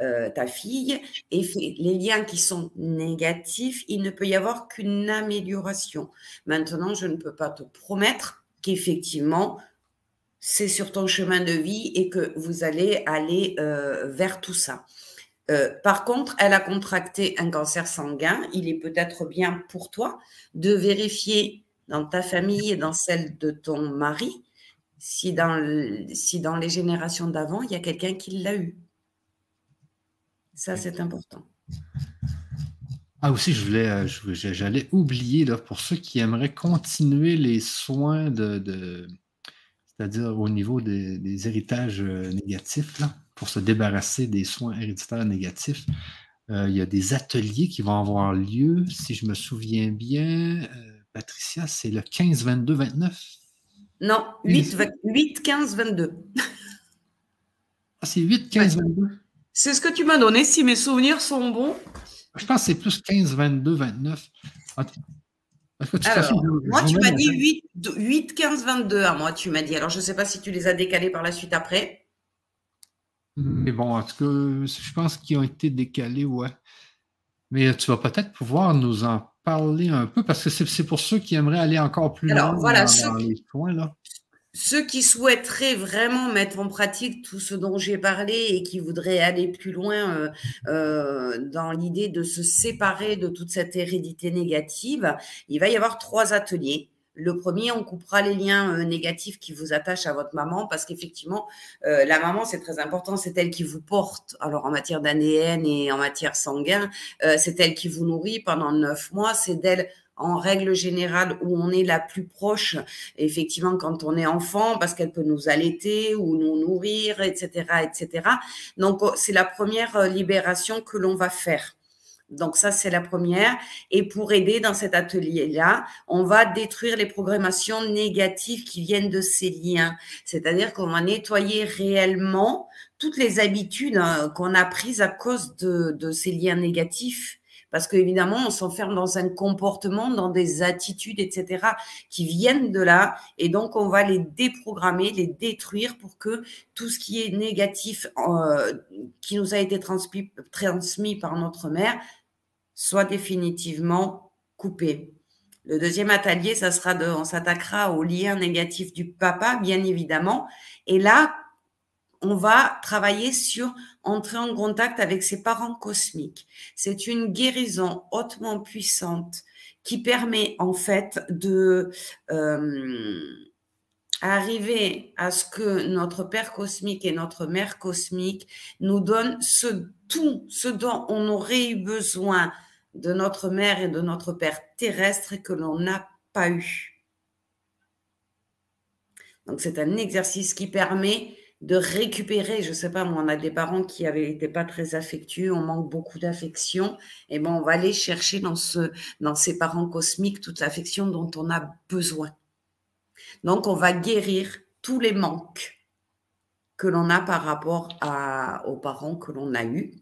euh, ta fille et les liens qui sont négatifs, il ne peut y avoir qu'une amélioration. Maintenant, je ne peux pas te promettre qu'effectivement, c'est sur ton chemin de vie et que vous allez aller euh, vers tout ça. par contre, elle a contracté un cancer sanguin. Il est peut-être bien pour toi de vérifier dans ta famille et dans celle de ton mari, si dans, si dans les générations d'avant, il y a quelqu'un qui l'a eu. Ça, c'est important. Ah aussi, je voulais, euh, j'allais oublier là, pour ceux qui aimeraient continuer les soins de, c'est-à-dire au niveau des, héritages euh, négatifs, là, pour se débarrasser des soins héréditaires négatifs. Euh, il y a des ateliers qui vont avoir lieu, si je me souviens bien. Patricia, c'est le 15, 22, 29 Non, 8, 8 15, 22. Ah, c'est 8, 15, 22 C'est ce que tu m'as donné, si mes souvenirs sont bons. Je pense que c'est plus 15, 22, 29. (laughs) Alors, moi, tu m'as dit 8, 8, 15, 22 à moi, tu m'as dit. Alors, je ne sais pas si tu les as décalés par la suite après. Mais bon, en tout cas, je pense qu'ils ont été décalés, ouais. Mais tu vas peut-être pouvoir nous en parler un peu parce que c'est pour ceux qui aimeraient aller encore plus loin voilà, dans, les soins. Là. Ceux qui souhaiteraient vraiment mettre en pratique tout ce dont j'ai parlé et qui voudraient aller plus loin euh, euh, dans l'idée de se séparer de toute cette hérédité négative, il va y avoir trois ateliers. Le premier, on coupera les liens euh, négatifs qui vous attachent à votre maman parce qu'effectivement, la maman, c'est très important, c'est elle qui vous porte. Alors en matière d'ADN et en matière sanguin, c'est elle qui vous nourrit pendant neuf mois. C'est d'elle en règle générale où on est la plus proche, effectivement, quand on est enfant, parce qu'elle peut nous allaiter ou nous nourrir, etc., etc. Donc, oh, c'est la première libération que l'on va faire. Donc ça, c'est la première. Et pour aider dans cet atelier-là, on va détruire les programmations négatives qui viennent de ces liens. C'est-à-dire qu'on va nettoyer réellement toutes les habitudes hein, qu'on a prises à cause de, ces liens négatifs. Parce qu'évidemment, on s'enferme dans un comportement, dans des attitudes, etc., qui viennent de là. Et donc, on va les déprogrammer, les détruire pour que tout ce qui est négatif, euh, qui nous a été transmis, par notre mère, soit définitivement coupé. Le deuxième atelier, ça sera de, on s'attaquera au lien négatif du papa, bien évidemment. Et là, on va travailler sur entrer en contact avec ses parents cosmiques. C'est une guérison hautement puissante qui permet en fait de euh, arriver à ce que notre Père cosmique et notre Mère cosmique nous donnent ce tout ce dont on aurait eu besoin de notre mère et de notre père terrestre que l'on n'a pas eu. Donc c'est un exercice qui permet de récupérer, je sais pas, moi, on a des parents qui n'étaient pas très affectueux, on manque beaucoup d'affection, et ben on va aller chercher dans, ce, dans ces parents cosmiques toute l'affection dont on a besoin. Donc on va guérir tous les manques que l'on a par rapport aux parents que l'on a eus.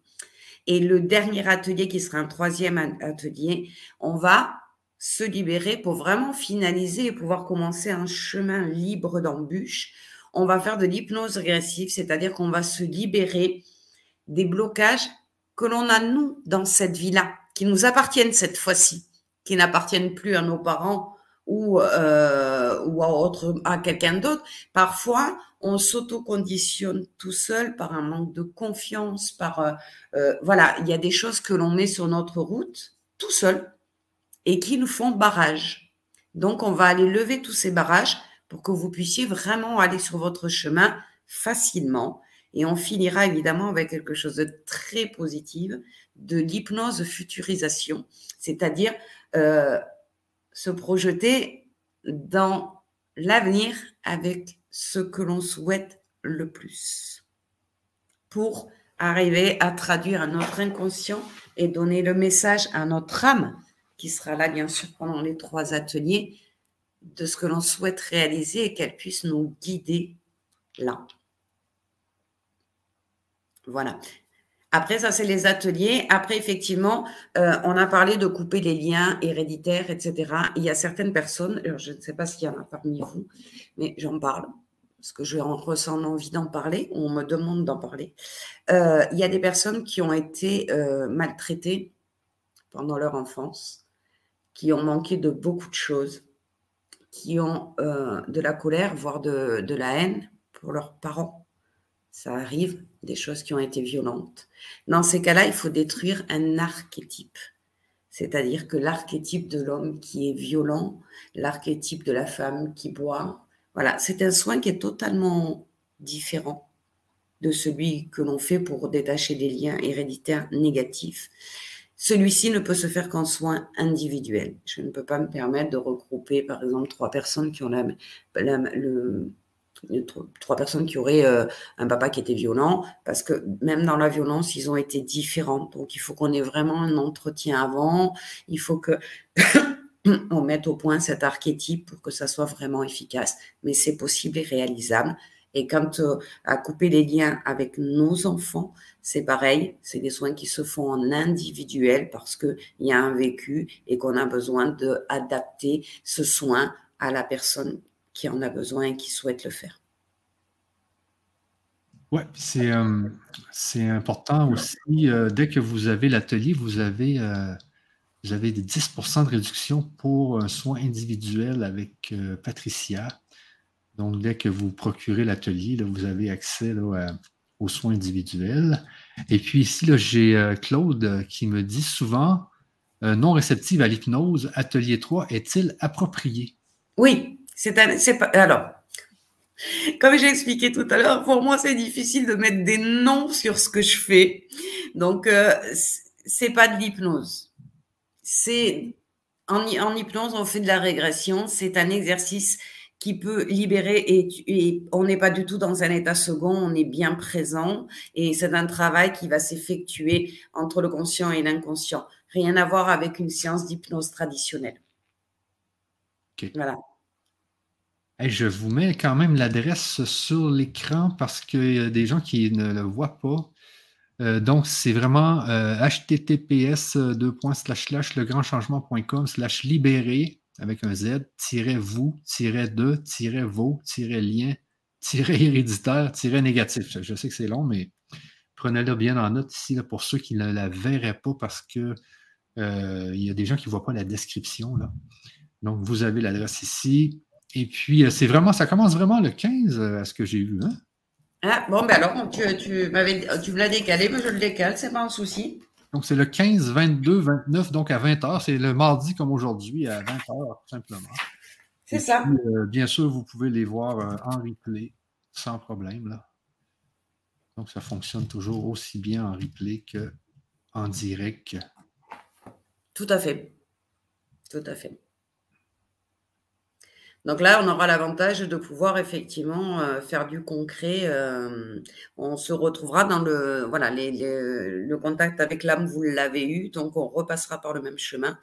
Et le dernier atelier, qui sera un troisième atelier, on va se libérer pour vraiment finaliser et pouvoir commencer un chemin libre d'embûches. On va faire de l'hypnose régressive, c'est-à-dire qu'on va se libérer des blocages que l'on a, nous, dans cette vie-là, qui nous appartiennent cette fois-ci, qui n'appartiennent plus à nos parents ou euh, à, autre, à quelqu'un d'autre. Parfois, on s'auto-conditionne tout seul par un manque de confiance, par euh, euh, voilà, il y a des choses que l'on met sur notre route tout seul et qui nous font barrage. Donc, on va aller lever tous ces barrages pour que vous puissiez vraiment aller sur votre chemin facilement. Et on finira évidemment avec quelque chose de très positif, de l'hypnose futurisation, c'est-à-dire euh, se projeter dans l'avenir avec ce que l'on souhaite le plus pour arriver à traduire à notre inconscient et donner le message à notre âme, qui sera là bien sûr pendant les trois ateliers, de ce que l'on souhaite réaliser et qu'elle puisse nous guider là. Voilà. Après, ça, c'est les ateliers. Après, effectivement, euh, on a parlé de couper les liens héréditaires, etc. Il y a certaines personnes, je ne sais pas s'il y en a parmi vous, mais j'en parle parce que je ressens envie d'en parler, on me demande d'en parler. Euh, il y a des personnes qui ont été euh, maltraitées pendant leur enfance, qui ont manqué de beaucoup de choses, qui ont de la colère, voire de la haine pour leurs parents ça arrive, des choses qui ont été violentes. Dans ces cas-là, il faut détruire un archétype. C'est-à-dire que l'archétype de l'homme qui est violent, l'archétype de la femme qui boit, voilà, c'est un soin qui est totalement différent de celui que l'on fait pour détacher des liens héréditaires négatifs. Celui-ci ne peut se faire qu'en soin individuel. Je ne peux pas me permettre de regrouper, par exemple, trois personnes qui ont la, le, trois personnes qui auraient euh, un papa qui était violent, parce que même dans la violence, ils ont été différents. Donc, il faut qu'on ait vraiment un entretien avant. Il faut que (coughs) on mette au point cet archétype pour que ça soit vraiment efficace. Mais c'est possible et réalisable. Et quant euh, à couper les liens avec nos enfants, c'est pareil. C'est des soins qui se font en individuel parce qu'il y a un vécu et qu'on a besoin d'adapter ce soin à la personne qui en a besoin et qui souhaite le faire. Oui, c'est euh, important aussi. Euh, dès que vous avez l'atelier, vous avez, euh, vous des 10 de réduction pour un soin individuel avec Patricia. Donc, dès que vous procurez l'atelier, vous avez accès aux soins individuels. Et puis ici, j'ai Claude qui me dit souvent non réceptive à l'hypnose, atelier 3 est-il approprié? Oui, c'est pas, alors, comme j'ai expliqué tout à l'heure, pour moi, c'est difficile de mettre des noms sur ce que je fais. Donc, euh, c'est pas de l'hypnose. C'est en, hypnose, on fait de la régression. C'est un exercice qui peut libérer et, et on n'est pas du tout dans un état second, on est bien présent et c'est un travail qui va s'effectuer entre le conscient et l'inconscient. Rien à voir avec une séance d'hypnose traditionnelle. Voilà je vous mets quand même l'adresse sur l'écran parce qu'il y a des gens qui ne le voient pas. Euh, donc, c'est vraiment https euh, legrandchangement.com slash libéré avec un Z, vous, de, vos, lien, (laughs) héréditaire, négatif. Je sais que c'est long, mais prenez-le bien en note ici pour ceux qui ne la verraient pas parce que euh, il y a des gens qui ne voient pas la description. Là. Donc, vous avez l'adresse ici. Et puis, euh, c'est vraiment, ça commence vraiment le 15, euh, à ce que j'ai vu. Hein? Ah, bon, ben alors, tu, tu, me l'as décalé, mais je le décale, c'est pas un souci. Donc, c'est le 15, 22, 29, donc à 20h. C'est le mardi comme aujourd'hui, à 20h, tout simplement. C'est ça. Euh, bien sûr, vous pouvez les voir en replay sans problème. Là. Donc, ça fonctionne toujours aussi bien en replay qu'en direct. Tout à fait. Tout à fait. Donc là, on aura l'avantage de pouvoir effectivement euh, faire du concret. Euh, on se retrouvera dans le voilà le contact avec l'âme, vous l'avez eu, donc on repassera par le même chemin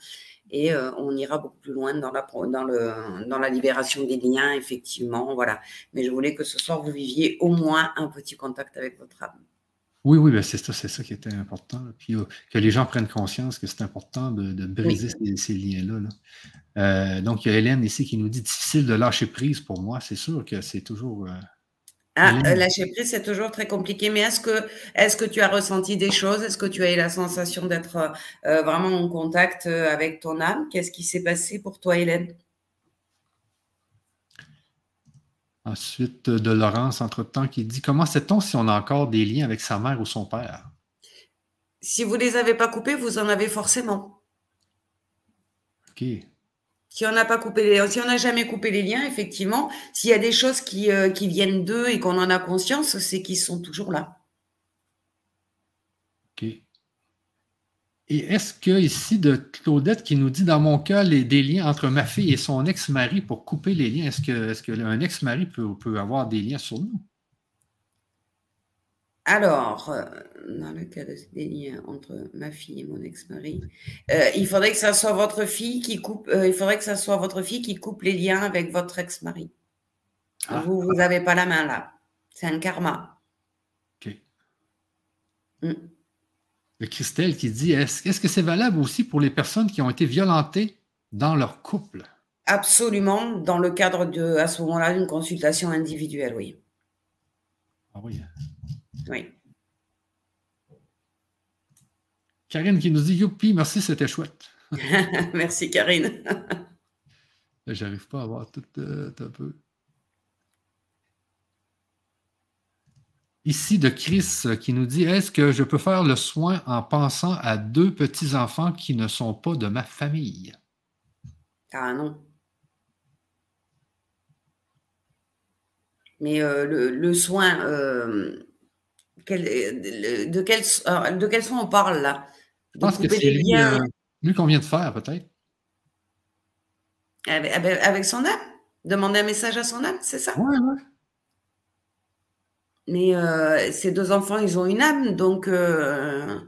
et euh, on ira beaucoup plus loin dans la dans le dans la libération des liens, effectivement, voilà. Mais je voulais que ce soir vous viviez au moins un petit contact avec votre âme. Oui, oui, ben, c'est ça, c'est ça qui était important. Puis euh, que les gens prennent conscience que c'est important de, briser ces, liens-là. Euh, donc, il y a Hélène ici qui nous dit difficile de lâcher prise pour moi. C'est sûr que c'est toujours. Euh, ah, lâcher prise, c'est toujours très compliqué. Mais est-ce que, est que tu as ressenti des choses? Est-ce que tu as eu la sensation d'être vraiment en contact avec ton âme? Qu'est-ce qui s'est passé pour toi, Hélène? Ensuite, de Laurence, entre-temps, qui dit Comment sait-on si on a encore des liens avec sa mère ou son père? Si vous ne les avez pas coupés, vous en avez forcément. OK. Si on n'a pas coupé les, si on n'a jamais coupé les liens, effectivement, s'il y a des choses qui, euh, qui viennent d'eux et qu'on en a conscience, c'est qu'ils sont toujours là. OK. Et est-ce que ici de Claudette qui nous dit dans mon cas les, des liens entre ma fille et son ex-mari pour couper les liens, est-ce que est-ce ex-mari peut, peut avoir des liens sur nous? Alors, euh, dans le cas des liens entre ma fille et mon ex-mari, euh, il faudrait que ça soit votre fille qui coupe. Euh, il faudrait que ça soit votre fille qui coupe les liens avec votre ex-mari. Ah. Vous, vous n'avez pas la main là. C'est un karma. Ok. Mm. Le Christelle qui dit est-ce que c'est valable aussi pour les personnes qui ont été violentées dans leur couple? Absolument, dans le cadre de, à ce moment-là, d'une consultation individuelle, oui. Ah oui. Oui. Karine qui nous dit Youpi, merci, c'était chouette. (laughs) merci, Karine. (laughs) J'arrive pas à voir tout euh, un peu. Ici de Chris euh, qui nous dit Est-ce que je peux faire le soin en pensant à deux petits-enfants qui ne sont pas de ma famille? Ah non. Mais euh, le, soin, euh, de, quel, de quel soin on parle là? Je pense que c'est lui, lui qu'on vient de faire, peut-être. Avec, avec, son âme? Demander un message à son âme, c'est ça? Oui, oui. Mais euh, ces deux enfants, ils ont une âme, donc euh,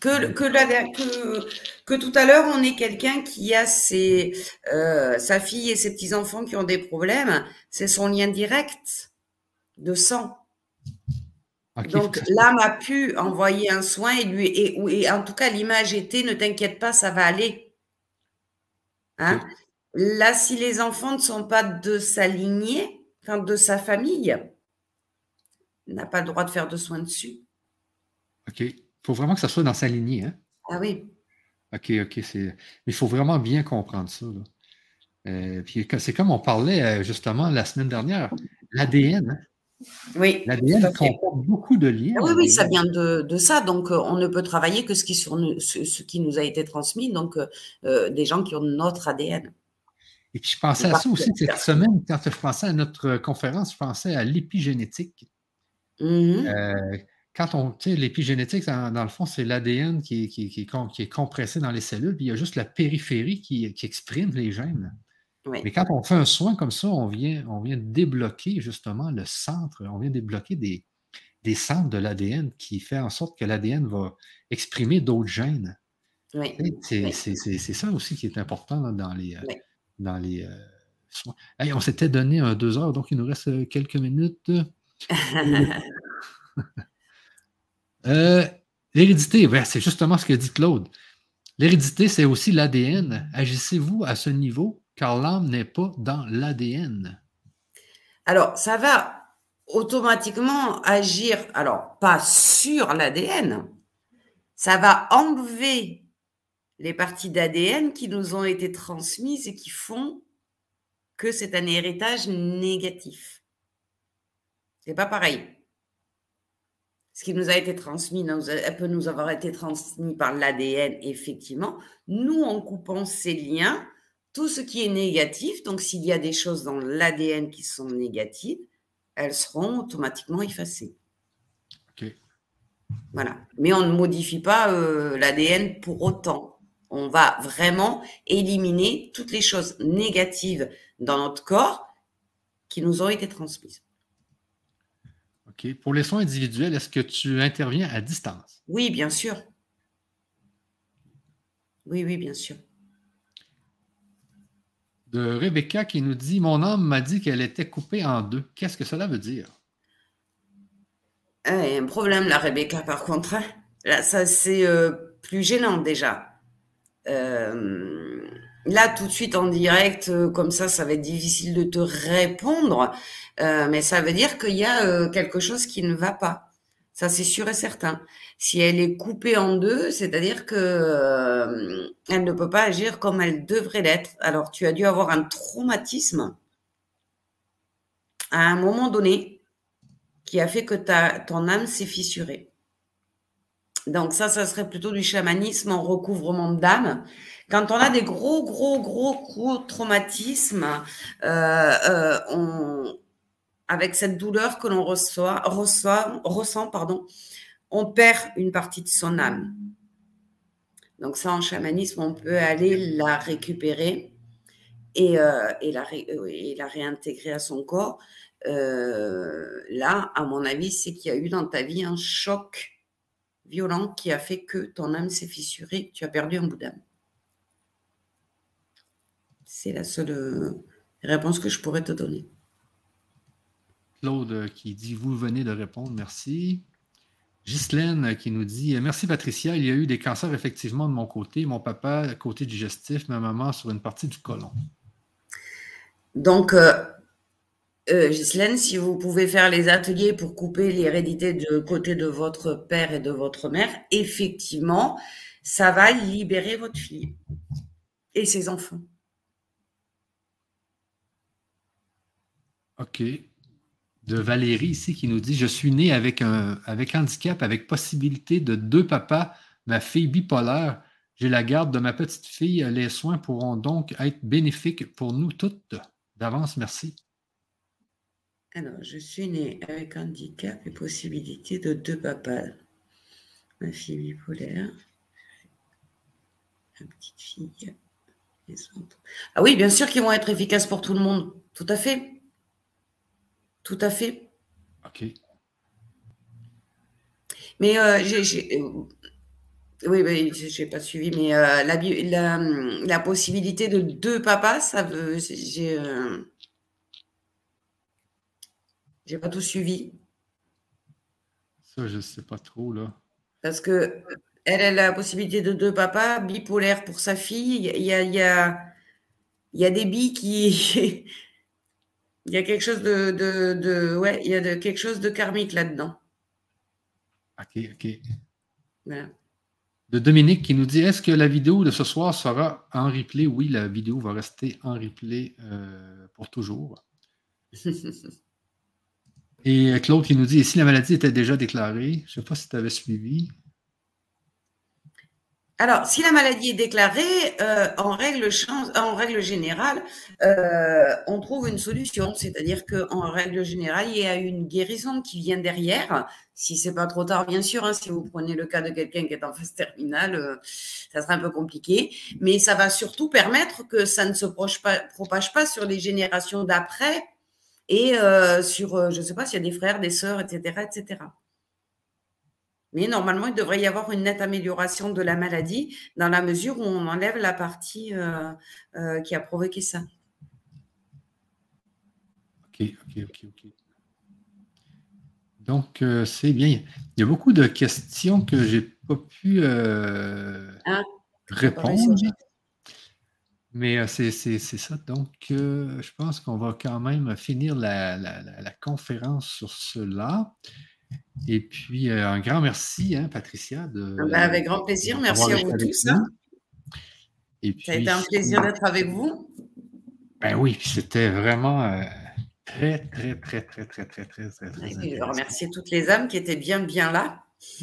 que, que, que, tout à l'heure, on ait quelqu'un qui a ses, euh, sa fille et ses petits-enfants qui ont des problèmes, c'est son lien direct de sang. Donc l'âme a pu envoyer un soin et lui et, en tout cas l'image était ne t'inquiète pas ça va aller. Hein? Là si les enfants ne sont pas de sa lignée, de sa famille n'a pas le droit de faire de soins dessus. OK. Il faut vraiment que ça soit dans sa lignée. Hein? Ah oui. OK, OK. Mais il faut vraiment bien comprendre ça. Euh, c'est comme on parlait euh, justement la semaine dernière, l'ADN. Hein? Oui. L'ADN comporte beaucoup de liens. Ah oui, oui, ça vient de, ça. Donc, euh, on ne peut travailler que ce qui, sur ce, qui nous a été transmis, donc des gens qui ont notre ADN. Et puis, je pensais à ça aussi cette semaine, quand je pensais à notre conférence, je pensais à l'épigénétique. Mm-hmm. Euh, quand on, l'épigénétique, dans, le fond, c'est l'ADN qui, qui, est compressé dans les cellules, puis il y a juste la périphérie qui, exprime les gènes. Mais quand on fait un soin comme ça, on vient, on vient débloquer justement le centre, on vient débloquer des, des centres de l'ADN qui fait en sorte que l'ADN va exprimer d'autres gènes. C'est ça aussi qui est important dans les, euh, dans les euh, soins. on s'était donné un deux heures, donc il nous reste euh, quelques minutes. (laughs) Euh, l'hérédité, c'est justement ce que dit Claude. L'hérédité, c'est aussi l'ADN. Agissez-vous à ce niveau, car l'âme n'est pas dans l'ADN. Alors, ça va automatiquement agir, alors pas sur l'ADN, ça va enlever les parties d'ADN qui nous ont été transmises et qui font que c'est un héritage négatif. C'est pas pareil. Ce qui nous a été transmis peut nous avoir été transmis par l'ADN, effectivement. Nous, en coupant ces liens, tout ce qui est négatif, donc s'il y a des choses dans l'ADN qui sont négatives, elles seront automatiquement effacées. OK. Voilà. Mais on ne modifie pas euh, l'ADN pour autant on va vraiment éliminer toutes les choses négatives dans notre corps qui nous ont été transmises. OK. Pour les soins individuels, est-ce que tu interviens à distance? Oui, bien sûr. Oui, oui, bien sûr. De Rebecca qui nous dit Mon âme m'a dit qu'elle était coupée en deux. Qu'est-ce que cela veut dire? un problème, la Rebecca, par contre. Hein. Là, ça, c'est euh, plus gênant déjà. Euh, là, tout de suite en direct, euh, comme ça, ça va être difficile de te répondre, euh, mais ça veut dire qu'il y a quelque chose qui ne va pas. Ça, c'est sûr et certain. Si elle est coupée en deux, c'est-à-dire que elle ne peut pas agir comme elle devrait l'être. Alors, tu as dû avoir un traumatisme à un moment donné qui a fait que ta, ton âme s'est fissurée. Donc ça, ça serait plutôt du chamanisme en recouvrement d'âme. Quand on a des gros, gros, gros, gros traumatismes, euh, euh, avec cette douleur que l'on reçoit, ressent, pardon, on perd une partie de son âme. Donc ça, en chamanisme, on peut aller la récupérer et, euh, la, réintégrer à son corps. Là, à mon avis, c'est qu'il y a eu dans ta vie un choc violent qui a fait que ton âme s'est fissurée, tu as perdu un bout d'âme. C'est la seule euh, réponse que je pourrais te donner. Claude qui dit Vous venez de répondre, merci. Ghislaine qui nous dit Merci Patricia, il y a eu des cancers effectivement de mon côté, mon papa côté digestif, ma maman sur une partie du côlon. Donc, euh, euh, si vous pouvez faire les ateliers pour couper l'hérédité de côté de votre père et de votre mère, effectivement, ça va libérer votre fille et ses enfants. OK de Valérie ici qui nous dit Je suis né avec un avec handicap, avec possibilité de deux papas, ma fille bipolaire. J'ai la garde de ma petite fille. Les soins pourront donc être bénéfiques pour nous toutes. D'avance, merci. Alors, je suis né avec handicap et possibilité de deux papas. Ma fille bipolaire, ma petite fille. Ah oui, bien sûr qu'ils vont être efficaces pour tout le monde. Tout à fait. Tout à fait. OK. Mais euh, j'ai. Euh, oui, je n'ai pas suivi, mais euh, la, la, possibilité de deux papas, ça veut. J'ai. J'ai pas tout suivi. Ça, je sais pas trop, là. Parce que elle a la possibilité de deux papas, bipolaire pour sa fille. Il y a, il y a, il y a des billes qui. (laughs) Il y a quelque chose de, de, ouais, il y a de, quelque chose de karmique là-dedans. OK, OK. De Dominique qui nous dit Est-ce que la vidéo de ce soir sera en replay? Oui, la vidéo va rester en replay euh, pour toujours. (laughs) Et Claude qui nous dit si la maladie était déjà déclarée Je ne sais pas si tu avais suivi. Alors, si la maladie est déclarée, euh, en, règle, en règle générale, euh, on trouve une solution. C'est-à-dire qu'en règle générale, il y a une guérison qui vient derrière. Si c'est pas trop tard, bien sûr. Hein, si vous prenez le cas de quelqu'un qui est en phase terminale, euh, ça sera un peu compliqué. Mais ça va surtout permettre que ça ne se propage pas sur les générations d'après et sur, je ne sais pas, s'il y a des frères, des sœurs, etc., etc. Mais normalement, il devrait y avoir une nette amélioration de la maladie dans la mesure où on enlève la partie euh, euh, qui a provoqué ça. OK, OK, OK, OK. Donc, euh, c'est bien. Il y a beaucoup de questions que je n'ai pas pu ah, répondre. Mais c'est ça. Donc, je pense qu'on va quand même finir la, la conférence sur cela. Et puis, euh, un grand merci, hein, Patricia. De, ah ben, avec grand plaisir. Merci à vous tous. Hein. Et puis, Ça a été un plaisir d'être avec vous. Ben oui, c'était vraiment euh, très, très, très, très, très, très, très, très, très. Et je remercie toutes les âmes qui étaient bien, bien là. (laughs)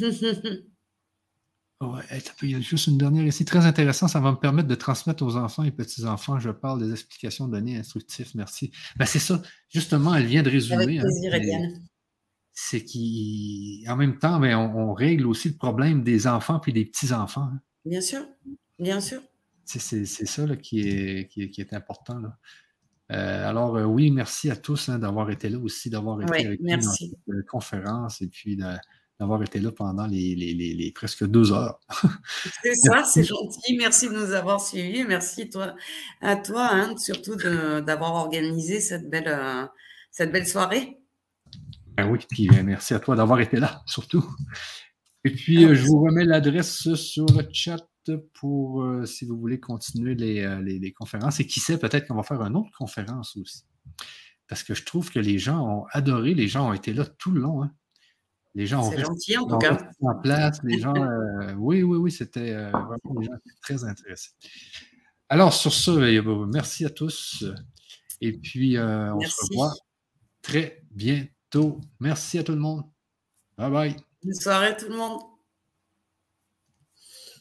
Ouais, il y a juste une dernière ici, très intéressant. Ça va me permettre de transmettre aux enfants et petits-enfants. Je parle des explications données instructives. Merci. Ben, c'est ça. Justement, elle vient de résumer. Hein, c'est qu'en même temps, ben, on, règle aussi le problème des enfants puis des petits-enfants. Hein. Bien sûr, bien sûr. C'est ça qui, est, qui, est, important. Euh, alors, euh, oui, merci à tous hein, d'avoir été là aussi, d'avoir été avec nous dans cette euh, conférence et puis d'avoir été là pendant les, presque deux heures. (laughs) c'est ça, c'est gentil. Merci de nous avoir suivis. Merci toi, à toi, hein, surtout d'avoir organisé cette belle, cette belle soirée. Ben oui, puis euh, merci à toi d'avoir été là, surtout. Et puis, euh, je vous remets l'adresse sur le chat pour euh, si vous voulez continuer les, conférences. Et qui sait, peut-être qu'on va faire une autre conférence aussi. Parce que je trouve que les gens ont adoré, les gens ont été là tout le long. Hein. Les gens ont gentil, en tout cas. en place. Les gens, (laughs) oui, oui, oui, c'était vraiment très intéressant. Alors, sur ce, merci à tous. Et puis, on se revoit très bientôt. Merci à tout le monde. Bye bye. Bonne soirée tout le monde.